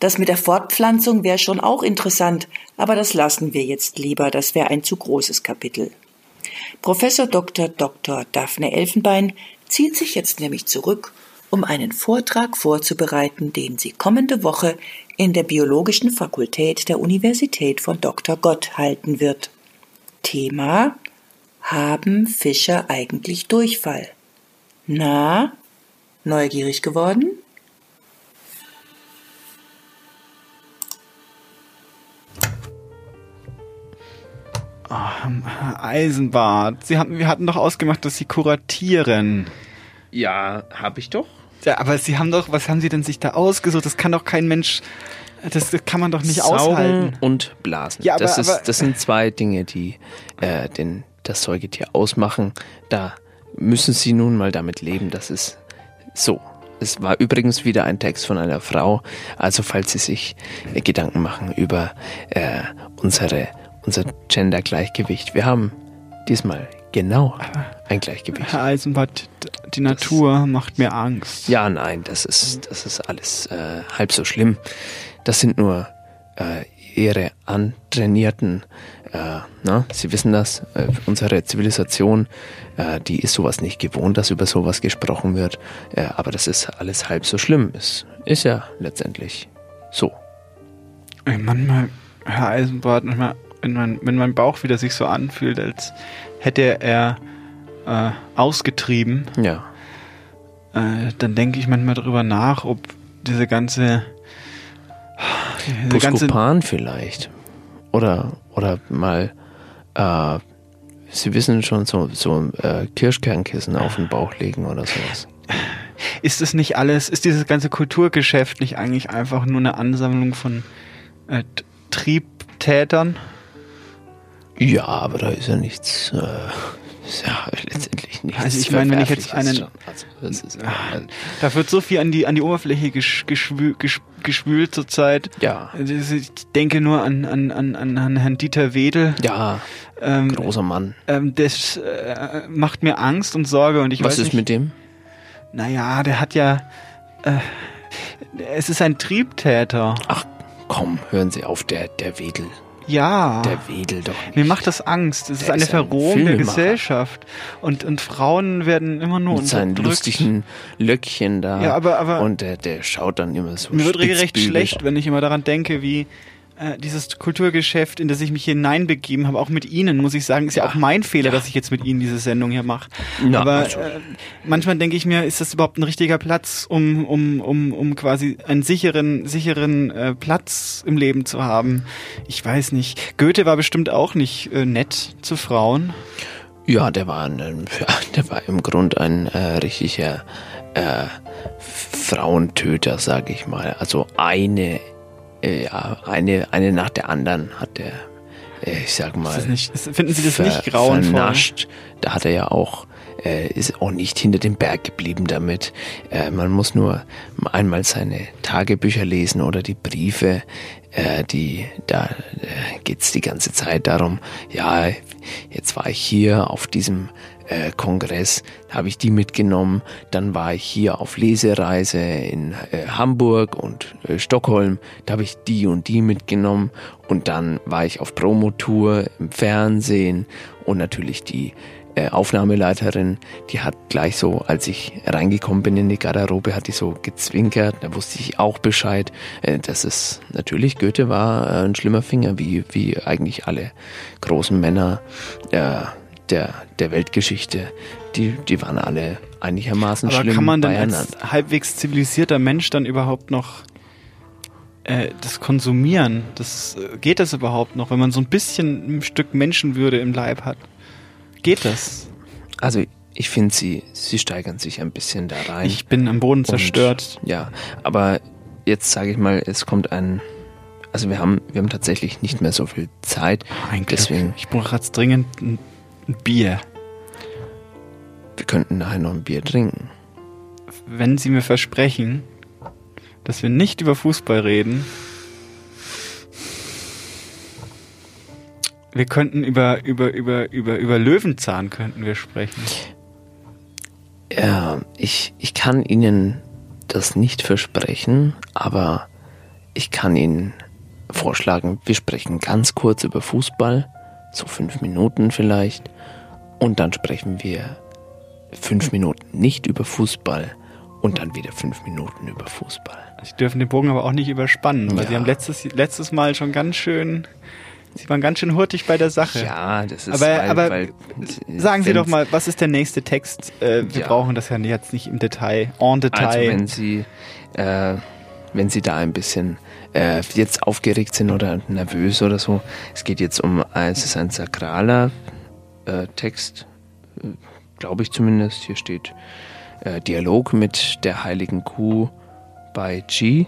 Das mit der Fortpflanzung wäre schon auch interessant, aber das lassen wir jetzt lieber, das wäre ein zu großes Kapitel. Professor Dr. Dr. Daphne Elfenbein zieht sich jetzt nämlich zurück, um einen Vortrag vorzubereiten, den sie kommende Woche in der Biologischen Fakultät der Universität von Dr. Gott halten wird. Thema Haben Fische eigentlich Durchfall? Na, neugierig geworden? Oh, Eisenbart. Sie haben, wir hatten doch ausgemacht, dass Sie kuratieren. Ja, habe ich doch. Ja, aber Sie haben doch, was haben Sie denn sich da ausgesucht? Das kann doch kein Mensch, das, das kann man doch nicht Saugen aushalten. und Blasen. Ja, aber- das, ist, aber- das sind zwei Dinge, die äh, den, das Säugetier ausmachen. Da müssen Sie nun mal damit leben. Das ist so. Es war übrigens wieder ein Text von einer Frau. Also falls Sie sich äh, Gedanken machen über äh, unsere, unser Gender-Gleichgewicht. Wir haben diesmal genau ein Gleichgewicht. Herr Eisenbart, die Natur macht mir Angst. Ja, nein, das ist, das ist alles äh, halb so schlimm. Das sind nur äh, ihre antrainierten, äh, na, Sie wissen das, äh, unsere Zivilisation, äh, die ist sowas nicht gewohnt, dass über sowas gesprochen wird. Äh, aber das ist alles halb so schlimm. Es ist ja letztendlich so. Ey, manchmal, Herr Eisenbart, manchmal, wenn mein, wenn mein Bauch wieder sich so anfühlt, als hätte er äh, ausgetrieben, Ja. äh, dann denke ich manchmal darüber nach, ob diese ganze diese ganze vielleicht. Oder, oder mal, äh, Sie wissen schon, so, so äh, Kirschkernkissen auf den Bauch legen oder sowas. ist es nicht alles, ist dieses ganze Kulturgeschäft nicht eigentlich einfach nur eine Ansammlung von äh, Triebtätern? Ja, aber da ist ja nichts, äh, ja letztendlich nichts. Also ich meine, wenn ich jetzt einen-. Also ist, Ah, Da wird so viel an die, an die Oberfläche gesch, geschwü, gesch, geschwült zurzeit. Ja. Ich denke nur an, an, an, an Herrn Dieter Wedel. Ja, ähm, großer Mann. Ähm, das äh, macht mir Angst und Sorge und ich Was weiß ist nicht, mit dem? Naja, der hat ja. Äh, es ist ein Triebtäter. Ach komm, hören Sie auf, der, der Wedel. Ja. Der Wedel doch nicht. Mir macht das Angst. Es ist Der eine ist ein Verrohung der Filmemacher. Gesellschaft. Und, und Frauen werden immer nur Mit seinen lustigen Löckchen da. Ja, aber- aber- Und der, der schaut dann immer so Mir wird regelrecht schlecht, wenn ich immer daran denke, wie äh, dieses Kulturgeschäft, in das ich mich hineinbegeben habe, auch mit Ihnen, muss ich sagen, ist ja, auch mein Fehler, dass ich jetzt mit Ihnen diese Sendung hier mache. Na, Aber äh, manchmal denke ich mir, ist das überhaupt ein richtiger Platz, um, um, um, um quasi einen sicheren, sicheren äh, Platz im Leben zu haben? Ich weiß nicht. Goethe war bestimmt auch nicht äh, nett zu Frauen. Ja, der war, ein, ja, der war im Grund ein äh, richtiger äh, Frauentöter, sag ich mal. Also eine, ja, eine, eine nach der anderen hat er, äh, ich sag mal. das nicht- finden Sie das nicht grauenvoll? Vernascht. Da hat er ja auch, äh, ist auch nicht hinter dem Berg geblieben damit. Äh, man muss nur einmal seine Tagebücher lesen oder die Briefe. Äh, die, da äh, geht's die ganze Zeit darum, ja, jetzt war ich hier auf diesem äh, Kongress, habe ich die mitgenommen, dann war ich hier auf Lesereise in äh, Hamburg und äh, Stockholm, da habe ich die und die mitgenommen. Und dann war ich auf Promotour im Fernsehen und natürlich die äh, Aufnahmeleiterin, die hat gleich so, als ich reingekommen bin in die Garderobe, hat die so gezwinkert, da wusste ich auch Bescheid. Äh, das ist natürlich, Goethe war äh, ein schlimmer Finger, wie, wie eigentlich alle großen Männer äh, der, der Weltgeschichte. Die, die waren alle einigermaßen Aber schlimm kann man denn als halbwegs zivilisierter Mensch dann überhaupt noch äh, das konsumieren? Das, äh, geht das überhaupt noch, wenn man so ein bisschen ein Stück Menschenwürde im Leib hat? Geht das? Also ich finde, sie, sie steigern sich ein bisschen da rein. Ich bin am Boden Und, zerstört. Ja, aber jetzt sage ich mal, es kommt ein. Also wir haben, wir haben tatsächlich nicht mehr so viel Zeit. Deswegen, Ich brauche jetzt dringend ein, ein Bier. wir könnten nachher noch ein Bier trinken. Wenn Sie mir versprechen, dass wir nicht über Fußball reden, wir könnten über, über, über, über, über Löwenzahn könnten wir sprechen. Ja, ich, ich kann Ihnen das nicht versprechen, aber ich kann Ihnen vorschlagen, wir sprechen ganz kurz über Fußball, so fünf Minuten vielleicht, und dann sprechen wir fünf Minuten nicht über Fußball und dann wieder fünf Minuten über Fußball. Sie dürfen den Bogen aber auch nicht überspannen, weil Ja. Sie haben letztes, letztes Mal schon ganz schön, Sie waren ganz schön hurtig bei der Sache. Ja, das ist aber, weil- aber weil- sagen Sie doch mal, was ist der nächste Text? Äh, wir Ja. brauchen das ja jetzt nicht im Detail, en Detail. Also wenn Sie, äh, wenn Sie da ein bisschen äh, jetzt aufgeregt sind oder nervös oder so, es geht jetzt um, es ist ein sakraler äh, Text, äh, glaube ich zumindest. Hier steht äh, Dialog mit der heiligen Kuh bei G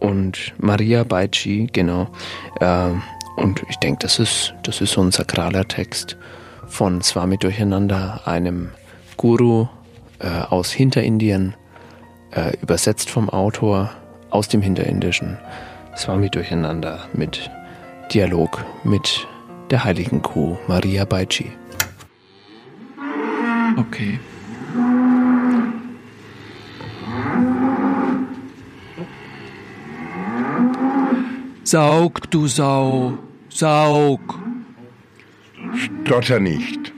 und Maria bei G, genau. Ähm, und ich denke, das ist, das ist so ein sakraler Text von Swami Durcheinander, einem Guru äh, aus Hinterindien, äh, übersetzt vom Autor aus dem Hinterindischen. Swami Durcheinander mit Dialog mit der heiligen Kuh Maria Baichi. Okay. Saug, du Sau, saug. Stotter nicht.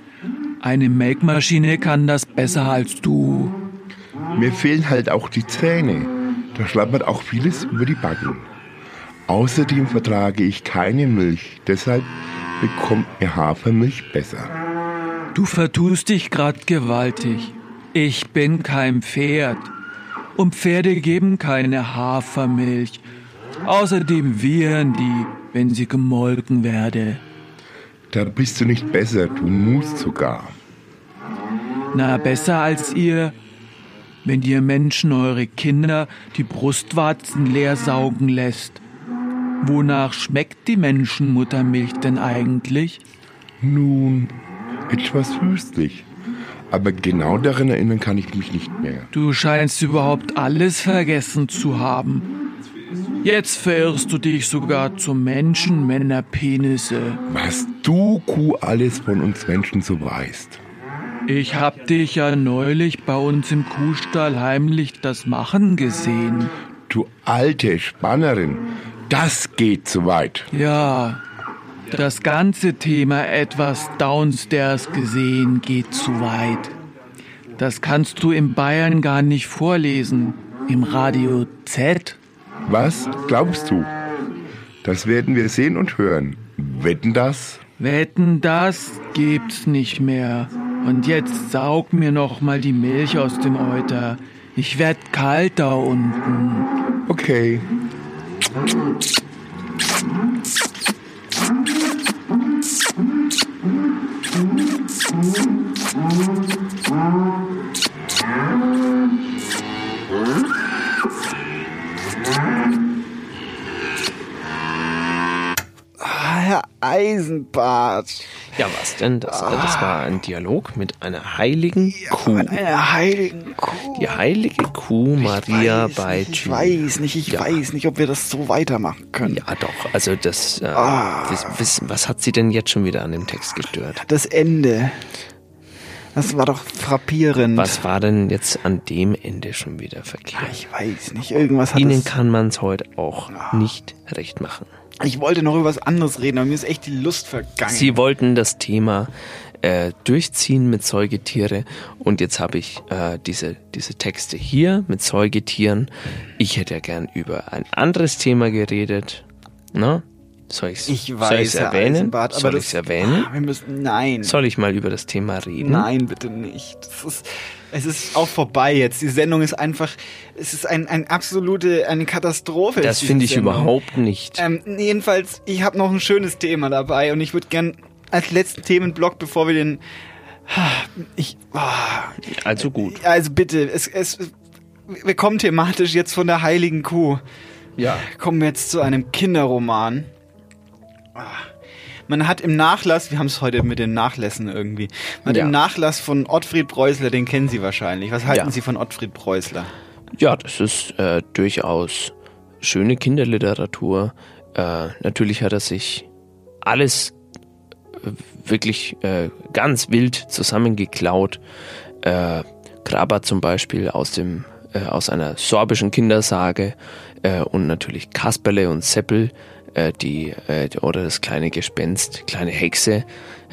Eine Melkmaschine kann das besser als du. Mir fehlen halt auch die Zähne. Da schlappert auch vieles über die Backen. Außerdem vertrage ich keine Milch, deshalb bekommt mir Hafermilch besser. Du vertust dich grad gewaltig. Ich bin kein Pferd. Und Pferde geben keine Hafermilch. Außerdem wiehern die, wenn sie gemolken werde. Da bist du nicht besser, du musst sogar. Na, besser als ihr, wenn ihr Menschen eure Kinder die Brustwarzen leer saugen lässt. Wonach schmeckt die Menschenmuttermilch denn eigentlich? Nun, etwas süßlich. Aber genau daran erinnern kann ich mich nicht mehr. Du scheinst überhaupt alles vergessen zu haben. Jetzt verirrst du dich sogar zum Menschen, Männerpenisse. Was du, Kuh, alles von uns Menschen so weißt. Ich hab dich ja neulich bei uns im Kuhstall heimlich das machen gesehen. Du alte Spannerin, das geht zu weit. Ja, das ganze Thema etwas downstairs gesehen geht zu weit. Das kannst du in Bayern gar nicht vorlesen. Im Radio Z. Was glaubst du? Das werden wir sehen und hören. Wetten das? Wetten, das gibt's nicht mehr. Und jetzt saug mir noch mal die Milch aus dem Euter. Ich werd kalt da unten. Okay. Eisenbart. Ja, was denn? Das, äh, das war ein Dialog mit einer heiligen Kuh. Mit einer heiligen Kuh. Die heilige Kuh Maria bei Ich weiß nicht, ich Ja. weiß nicht, ob wir das so weitermachen können. Ja, doch. Also das, äh, Ah. das was hat sie denn jetzt schon wieder an dem Text gestört? Das Ende. Das war doch frappierend. Was war denn jetzt an dem Ende schon wieder verkehrt? Ich weiß nicht, irgendwas hat Ihnen kann man es heute auch nicht recht machen. Ich wollte noch über was anderes reden, aber mir ist echt die Lust vergangen. Sie wollten das Thema äh, durchziehen mit Säugetiere und jetzt habe ich äh, diese, diese Texte hier mit Säugetieren. Ich hätte ja gern über ein anderes Thema geredet. Na? Soll ich's, ich soll weiß, ich's Herr erwähnen? Eisenbart, soll ich es erwähnen? Ah, Wir müssen, nein. Soll ich mal über das Thema reden? Nein, bitte nicht. Ist, es ist auch vorbei jetzt. Die Sendung ist einfach, es ist ein, ein absolute, eine Katastrophe. Das finde ich Sendung. überhaupt nicht. Ähm, jedenfalls, ich habe noch ein schönes Thema dabei und ich würde gern als letzten Themenblock, bevor wir den, ich, ah, Also gut. also bitte, es, es, wir kommen thematisch jetzt von der heiligen Kuh. Ja. Kommen wir jetzt zu einem Kinderroman. Ah. Man hat im Nachlass, wir haben es heute mit den Nachlässen irgendwie, man hat Ja. im Nachlass von Ottfried Preußler, den kennen Sie wahrscheinlich. Was halten Ja. Sie von Ottfried Preußler? Ja, das ist äh, durchaus schöne Kinderliteratur. Äh, natürlich hat er sich alles äh, wirklich äh, ganz wild zusammengeklaut. Äh, Graber zum Beispiel aus dem äh, aus einer sorbischen Kindersage äh, und natürlich Kasperle und Seppel, äh, die äh, oder das kleine Gespenst, kleine Hexe,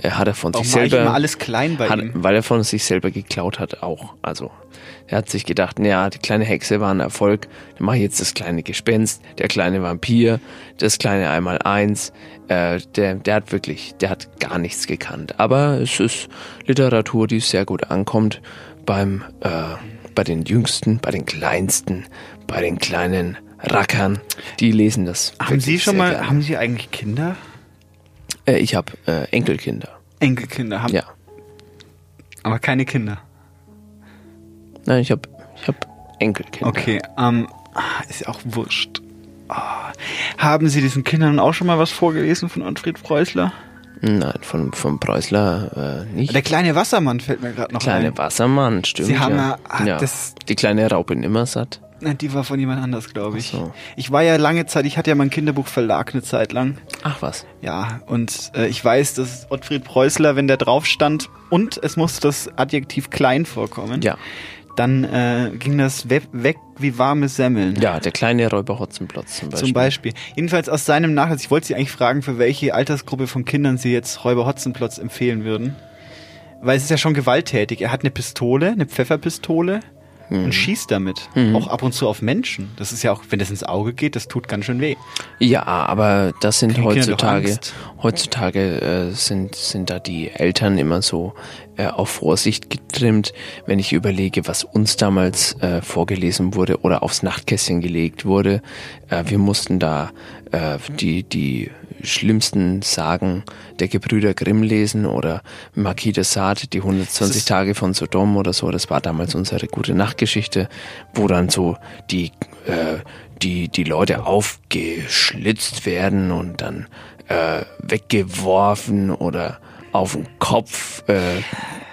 äh, hat er von Warum sich selber alles klein bei hat, ihm? weil er von sich selber geklaut hat auch. Also er hat sich gedacht, naja, die kleine Hexe war ein Erfolg, dann mache ich jetzt das kleine Gespenst, der kleine Vampir, das kleine Einmaleins. Äh, der, der hat wirklich, der hat gar nichts gekannt. Aber es ist Literatur, die sehr gut ankommt beim, äh, bei den Jüngsten, bei den Kleinsten, bei den kleinen Rackern. Die lesen das. Haben Sie schon mal, haben Sie eigentlich Kinder? Äh, ich habe äh, Enkelkinder. Enkelkinder haben, Ja. aber keine Kinder. Nein, ich habe ich hab Enkelkinder. Okay, ähm, ist ja auch wurscht. Ah, haben Sie diesen Kindern auch schon mal was vorgelesen von Ottfried Preußler? Nein, von, von Preußler äh, nicht. Der kleine Wassermann fällt mir gerade noch kleine ein. Wassermann, stimmt. Sie haben ja, ja- ah, ja. das- Die kleine Raupe Nimmersatt. Nein, die war von jemand anders, glaube ich. So. Ich war ja lange Zeit, ich hatte ja meinen Kinderbuchverlag eine Zeit lang. Ach was. Ja, und äh, ich weiß, dass Ottfried Preußler, wenn der drauf stand und es musste das Adjektiv klein vorkommen, Ja. dann äh, ging das we weg wie warme Semmeln. Ja, der kleine Räuber Hotzenplotz zum Beispiel. Zum Beispiel. Jedenfalls aus seinem Nachlass, ich wollte Sie eigentlich fragen, für welche Altersgruppe von Kindern Sie jetzt Räuber Hotzenplotz empfehlen würden. Weil es ist ja schon gewalttätig. Er hat eine Pistole, eine Pfefferpistole und schießt damit. Mhm. Auch ab und zu auf Menschen. Das ist ja auch, wenn das ins Auge geht, das tut ganz schön weh. Ja, aber das sind Kriegen heutzutage, heutzutage äh, sind, sind da die Eltern immer so äh, auf Vorsicht getrimmt, wenn ich überlege, was uns damals äh, vorgelesen wurde oder aufs Nachtkästchen gelegt wurde. Äh, wir mussten da äh, die, die schlimmsten Sagen der Gebrüder Grimm lesen oder Marquis de Sade, die 120 Tage von Sodom oder so. Das war damals unsere gute Nachtgeschichte, wo dann so die, äh, die, die Leute aufgeschlitzt werden und dann äh, weggeworfen oder auf den Kopf. Äh,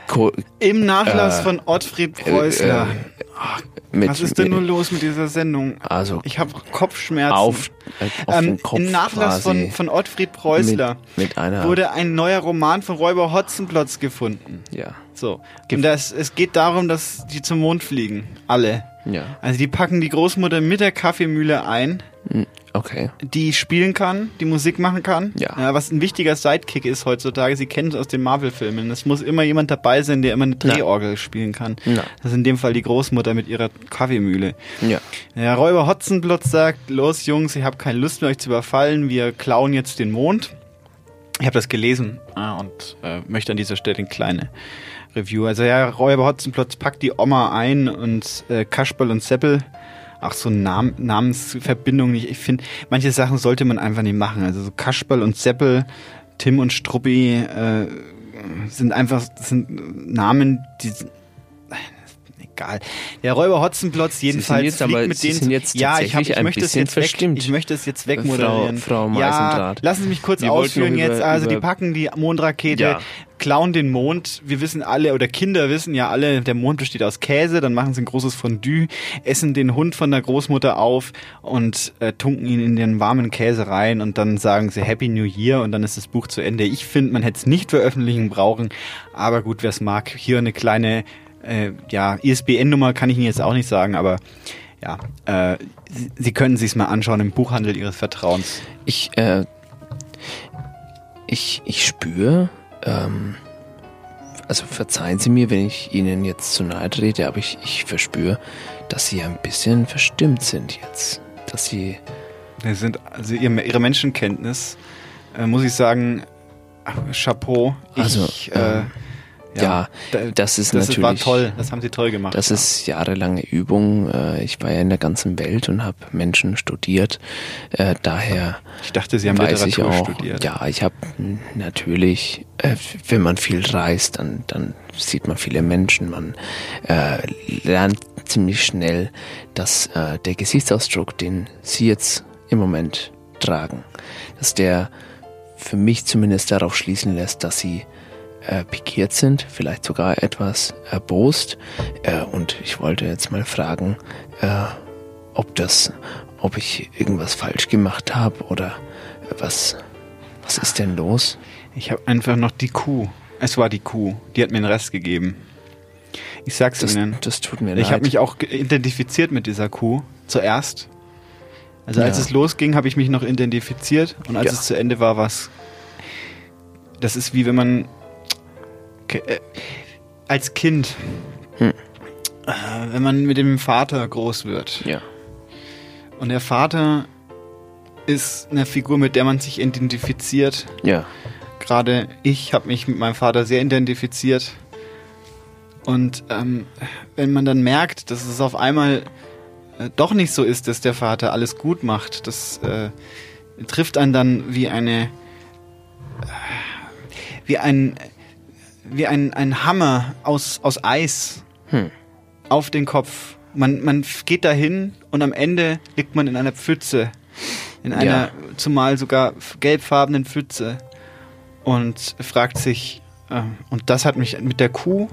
ko- Im Nachlass äh, von Ottfried Preußler. äh, mit- Was ist denn nur los mit dieser Sendung? Also Ich habe Kopfschmerzen. auf, äh, auf ähm, Kopf Im Nachlass von, von Ottfried Preußler Mit, mit einer wurde ein neuer Roman von Räuber Hotzenplotz gefunden. ja So. Und das, es geht darum, dass die zum Mond fliegen. Alle. ja Also die packen die Großmutter mit der Kaffeemühle ein. Hm, Okay. die spielen kann, die Musik machen kann. Ja. was ein wichtiger Sidekick ist heutzutage. Sie kennen es aus den Marvel-Filmen. Es muss immer jemand dabei sein, der immer eine Drehorgel spielen kann. Ja. Das ist in dem Fall die Großmutter mit ihrer Kaffeemühle. Ja. Ja, Räuber Hotzenplotz sagt, los Jungs, ich habe keine Lust mehr, euch zu überfallen. Wir klauen jetzt den Mond. Ich habe das gelesen ah, und äh, möchte an dieser Stelle eine kleine Review. Also ja, Räuber Hotzenplotz packt die Oma ein und äh, Kasperl und Seppel auch so Nam Namensverbindungen. Ich, ich finde, manche Sachen sollte man einfach nicht machen. Also so Kasperl und Seppel, Tim und Struppi äh, sind einfach sind Namen, die egal. Der Räuber Hotzenplotz jedenfalls jetzt fliegt aber- mit Sie denen. sind jetzt ja, ich, hab, ich ein möchte es jetzt weg. Ich möchte es jetzt Frau, wegmoderieren. Frau ja, Meisendrath. lassen Sie mich kurz Wir ausführen über- jetzt. Also die packen die Mondrakete, Ja. Klauen den Mond. Wir wissen alle oder Kinder wissen ja alle, der Mond besteht aus Käse. Dann machen sie ein großes Fondue, essen den Hund von der Großmutter auf und äh, tunken ihn in den warmen Käse rein und dann sagen sie Happy New Year und dann ist das Buch zu Ende. Ich finde, man hätte es nicht veröffentlichen brauchen, aber gut, wer es mag, hier eine kleine äh, ja, ISBN-Nummer kann ich Ihnen jetzt auch nicht sagen, aber ja, äh, Sie, Sie können sich's mal anschauen im Buchhandel Ihres Vertrauens. Ich, äh, ich, ich spüre, ähm, also verzeihen Sie mir, wenn ich Ihnen jetzt zu nahe trete, aber ich, ich verspüre, dass Sie ein bisschen verstimmt sind jetzt. Dass Sie, Wir sind, also Ihre, Menschenkenntnis, äh, muss ich sagen, äh, Chapeau. Ich, Also, äh, ja, da- das ist das natürlich. war toll, das haben Sie toll gemacht. Das ist jahrelange Übung. Äh, Ich war ja in der ganzen Welt und habe Menschen studiert. Äh, Daher Ich dachte, Sie haben weiß ich Literatur auch, studiert. Ja, ich habe natürlich, äh, wenn man viel reist, dann, dann sieht man viele Menschen. Man äh, lernt ziemlich schnell, dass äh, der Gesichtsausdruck, den Sie jetzt im Moment tragen, dass der für mich zumindest darauf schließen lässt, dass Sie äh, pikiert sind, vielleicht sogar etwas erbost. Äh, und ich wollte jetzt mal fragen, äh, ob das, ob ich irgendwas falsch gemacht habe oder was, was ist denn los? Ich habe einfach noch die Kuh. Es war die Kuh. Die hat mir den Rest gegeben. Ich sag's Das- Ihnen. das tut mir Ich leid. habe mich auch identifiziert mit dieser Kuh. Zuerst. Also als Ja. es losging, habe ich mich noch identifiziert. Und als Ja. es zu Ende war, was. Das ist wie wenn man. Äh, Als Kind. Hm. Äh, wenn man mit dem Vater groß wird. Ja. Und der Vater ist eine Figur, mit der man sich identifiziert. Ja. Gerade ich habe mich mit meinem Vater sehr identifiziert. Und ähm, wenn man dann merkt, dass es auf einmal äh, doch nicht so ist, dass der Vater alles gut macht, das äh, trifft einen dann wie eine äh, wie ein wie ein, ein Hammer aus, aus Eis Hm. auf den Kopf. Man, man geht dahin und am Ende liegt man in einer Pfütze. In einer Ja. zumal sogar gelbfarbenen Pfütze. Und fragt sich, äh, und das hat mich mit der Kuh,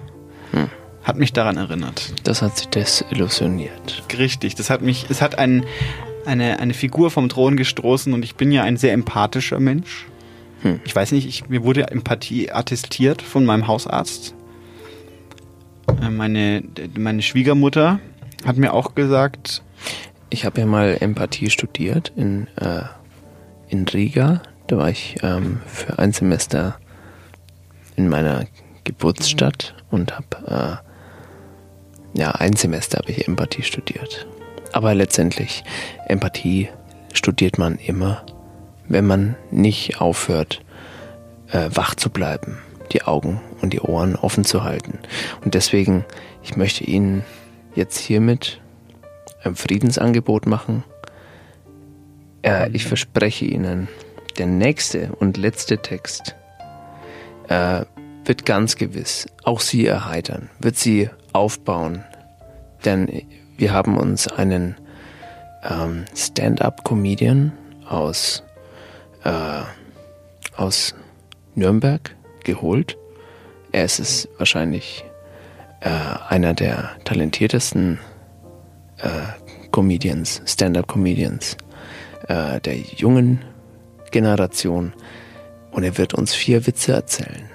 Hm. hat mich daran erinnert. Das hat sie desillusioniert. Richtig, das hat mich, es hat ein, eine, eine Figur vom Thron gestoßen und ich bin ja ein sehr empathischer Mensch. Hm. Ich weiß nicht, ich, mir wurde Empathie attestiert von meinem Hausarzt. Äh, Meine, meine Schwiegermutter hat mir auch gesagt, Ich habe ja mal Empathie studiert in, äh, in Riga. Da war ich ähm, für ein Semester in meiner Geburtsstadt und habe äh, ja ein Semester habe ich Empathie studiert. Aber letztendlich Empathie studiert man immer, wenn man nicht aufhört, äh, wach zu bleiben, die Augen und die Ohren offen zu halten. Und deswegen, ich möchte Ihnen jetzt hiermit ein Friedensangebot machen. Äh, ich verspreche Ihnen, der nächste und letzte Text äh, wird ganz gewiss auch Sie erheitern, wird Sie aufbauen. Denn wir haben uns einen ähm, Stand-up-Comedian aus, äh, aus Nürnberg geholt. Er ist es wahrscheinlich äh, einer der talentiertesten äh, Comedians, Stand-up-Comedians äh, der jungen Generation. Und er wird uns vier Witze erzählen.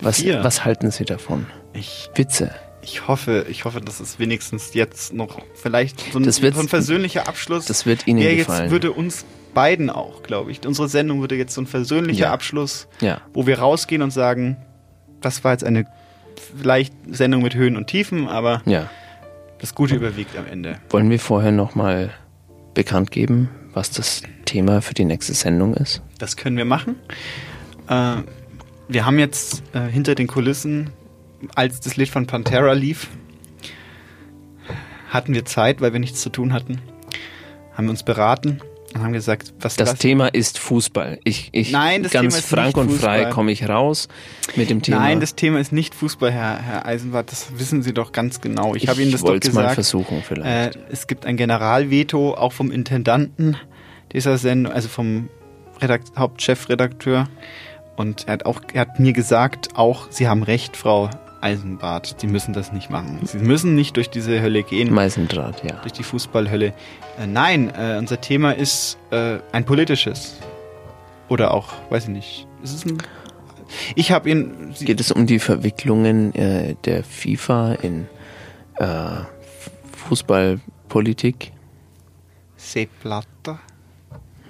Was, Vier? was halten Sie davon? ich, Witze. Ich hoffe, ich hoffe, dass es wenigstens jetzt noch vielleicht so ein, Das wird- so ein versöhnlicher Abschluss. das wird Ihnen der gefallen. jetzt würde uns beiden auch, glaube ich. Unsere Sendung würde jetzt so ein versöhnlicher Ja. Abschluss, Ja. wo wir rausgehen und sagen, das war jetzt eine vielleicht Sendung mit Höhen und Tiefen, aber Ja. das Gute überwiegt am Ende. Wollen wir vorher nochmal bekannt geben, was das Thema für die nächste Sendung ist? Das können wir machen. Äh, wir haben jetzt äh, hinter den Kulissen, als das Lied von Pantera lief, hatten wir Zeit, weil wir nichts zu tun hatten. Haben wir uns beraten und haben gesagt, was Das was- Thema ist Fußball. Ich, ich Nein, das ganz Thema ist frank nicht und frei Fußball. komme ich raus mit dem Thema. Nein, das Thema ist nicht Fußball, Herr, Herr Eisenbart. Das wissen Sie doch ganz genau. Ich, Ich habe Ihnen das doch wollt's mal gesagt. versuchen vielleicht. Äh, es gibt ein Generalveto, auch vom Intendanten dieser Sendung, also vom Redakt Hauptchefredakteur. Und er hat auch, er hat mir gesagt, auch Sie haben recht, Frau Eisenbart. Sie müssen das nicht machen. Sie müssen nicht durch diese Hölle gehen. Meisendraht, ja. Durch die Fußballhölle. Äh, nein, äh, unser Thema ist äh, ein politisches. Oder auch, weiß ich nicht. Es ist ein. Ich habe ihn. Geht es um die Verwicklungen äh, der FIFA in äh, Fußballpolitik? Sepp Blatter?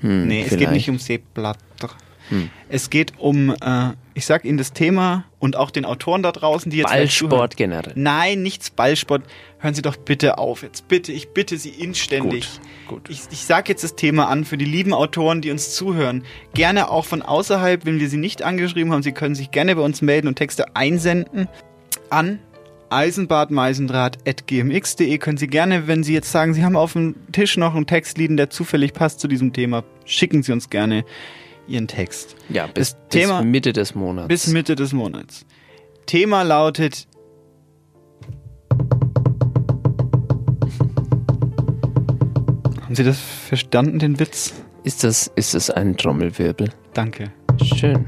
Hm, nee, es geht vielleicht. nicht um Sepp Blatter. Hm. Es geht um, äh, ich sag Ihnen das Thema und auch den Autoren da draußen, die jetzt Ballsport generell. Nein, nichts Ballsport. Hören Sie doch bitte auf jetzt. Bitte, ich bitte Sie inständig. Gut, Ich, ich sage jetzt das Thema an für die lieben Autoren, die uns zuhören. Gerne auch von außerhalb, wenn wir sie nicht angeschrieben haben. Sie können sich gerne bei uns melden und Texte einsenden an eisenbadmeisendraht.gmx.de können Sie gerne, wenn Sie jetzt sagen, Sie haben auf dem Tisch noch einen Text liegen, der zufällig passt zu diesem Thema, schicken Sie uns gerne Ihren Text. Ja, bis, Thema- bis Mitte des Monats. Bis Mitte des Monats. Thema lautet. Haben Sie das verstanden, den Witz? Ist das, ist das ein Trommelwirbel? Danke. Schön.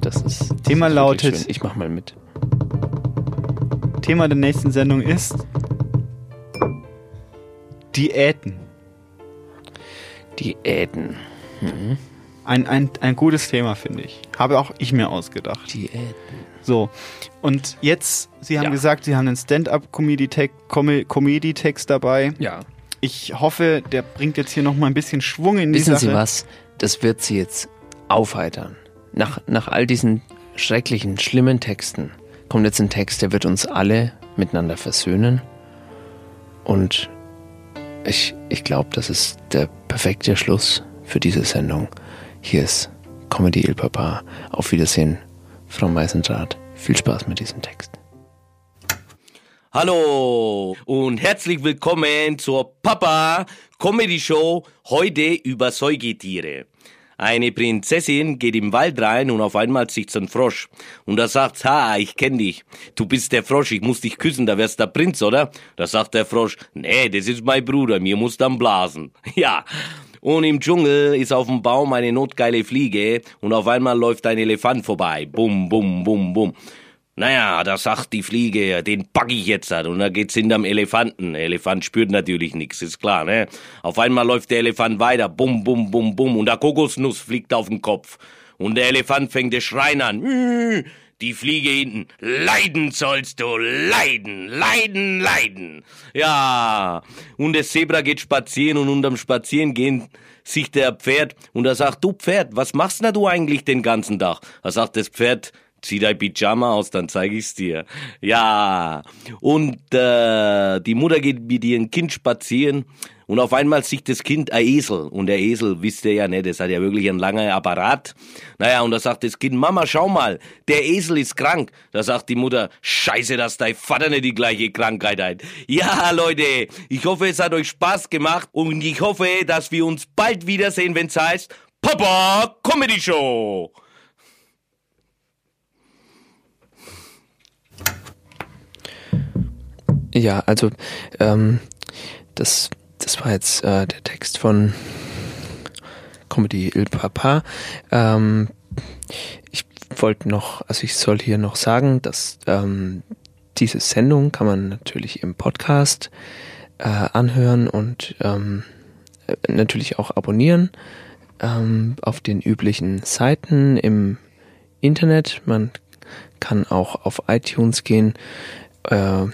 Das ist. Das Thema ist lautet- Schön. Ich mach mal mit. Thema der nächsten Sendung ist Diäten. Diäten. Mhm. Ein, ein, ein gutes Thema, finde ich. Habe auch ich mir ausgedacht. Diäten. So, und jetzt, Sie haben Ja. gesagt, Sie haben einen Stand-up-Comedy-Text Comedy dabei. Ja. Ich hoffe, der bringt jetzt hier nochmal ein bisschen Schwung in die Wissen Sache. Sie was? Das wird Sie jetzt aufheitern. Nach, nach all diesen schrecklichen, schlimmen Texten kommt jetzt ein Text, der wird uns alle miteinander versöhnen. Und ich, ich glaube, das ist der perfekte Schluss für diese Sendung. Hier ist Comedy Il Papa. Auf Wiedersehen, Frau Meisendraht. Viel Spaß mit diesem Text. Hallo und herzlich willkommen zur Papa Comedy Show heute über Säugetiere. Eine Prinzessin geht im Wald rein und auf einmal sieht sie einen Frosch. Und da sagt, ha, ich kenn dich. Du bist der Frosch, ich muss dich küssen, da wärst der Prinz, oder? Da sagt der Frosch, nee, das ist mein Bruder, mir muss dann blasen. Ja. Und im Dschungel ist auf dem Baum eine notgeile Fliege und auf einmal läuft ein Elefant vorbei. Bum, bum, bum, bum. Naja, da sagt die Fliege, den pack ich jetzt an. Und da geht's hinterm Elefanten. Der Elefant spürt natürlich nichts, ist klar, ne? Auf einmal läuft der Elefant weiter. Bum, bum, bum, bum. Und der Kokosnuss fliegt auf den Kopf. Und der Elefant fängt das Schreien an. Die Fliege hinten. Leiden sollst du, leiden, leiden, leiden. Ja. Und das Zebra geht spazieren und unterm Spazierengehen sieht der Pferd und er sagt, du Pferd, was machst denn du eigentlich den ganzen Tag? Da sagt das Pferd, zieh dein Pyjama aus, dann zeig ich's dir. Ja. Und äh, die Mutter geht mit ihrem Kind spazieren und auf einmal sieht das Kind ein Esel. Und der Esel, wisst ihr ja nicht, das hat ja wirklich einen langen Apparat. Naja, und da sagt das Kind, Mama, schau mal, der Esel ist krank. Da sagt die Mutter, scheiße, dass dein Vater nicht die gleiche Krankheit hat. Ja, Leute, ich hoffe, es hat euch Spaß gemacht und ich hoffe, dass wir uns bald wiedersehen, wenn's heißt Papa Comedy Show. Ja, also ähm, das, das war jetzt äh, der Text von Comedy Il Papa. Ähm, ich wollte noch, also ich soll hier noch sagen, dass ähm, diese Sendung kann man natürlich im Podcast äh, anhören und ähm, äh, natürlich auch abonnieren ähm, auf den üblichen Seiten im Internet. Man kann auch auf iTunes gehen äh,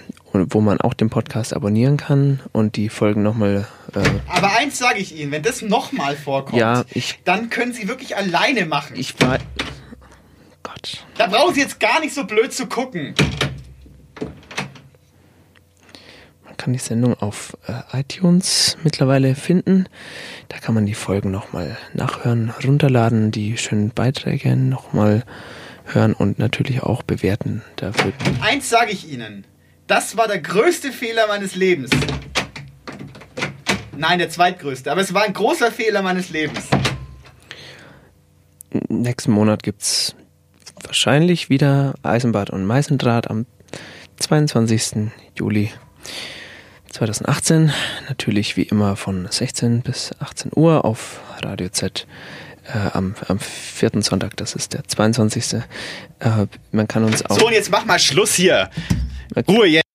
wo man auch den Podcast abonnieren kann und die Folgen nochmal. Äh, Aber eins sage ich Ihnen, wenn das nochmal vorkommt, Ja, ich- dann können Sie wirklich alleine machen. ich war. Da brauchen Sie jetzt gar nicht so blöd zu gucken. Man kann die Sendung auf äh, iTunes mittlerweile finden. Da kann man die Folgen nochmal nachhören, runterladen, die schönen Beiträge nochmal hören und natürlich auch bewerten. Da Eins sage ich Ihnen, das war der größte Fehler meines Lebens. Nein, der zweitgrößte, aber es war ein großer Fehler meines Lebens. nächsten Monat gibt's wahrscheinlich wieder Eisenbad und Meißendraht am 22. Juli 2018. Natürlich wie immer von 16 bis 18 Uhr auf Radio Z. Äh, am, am vierten Sonntag, das ist der 22. Äh, man kann uns auch. So, und jetzt mach mal Schluss hier. Ruhe jetzt.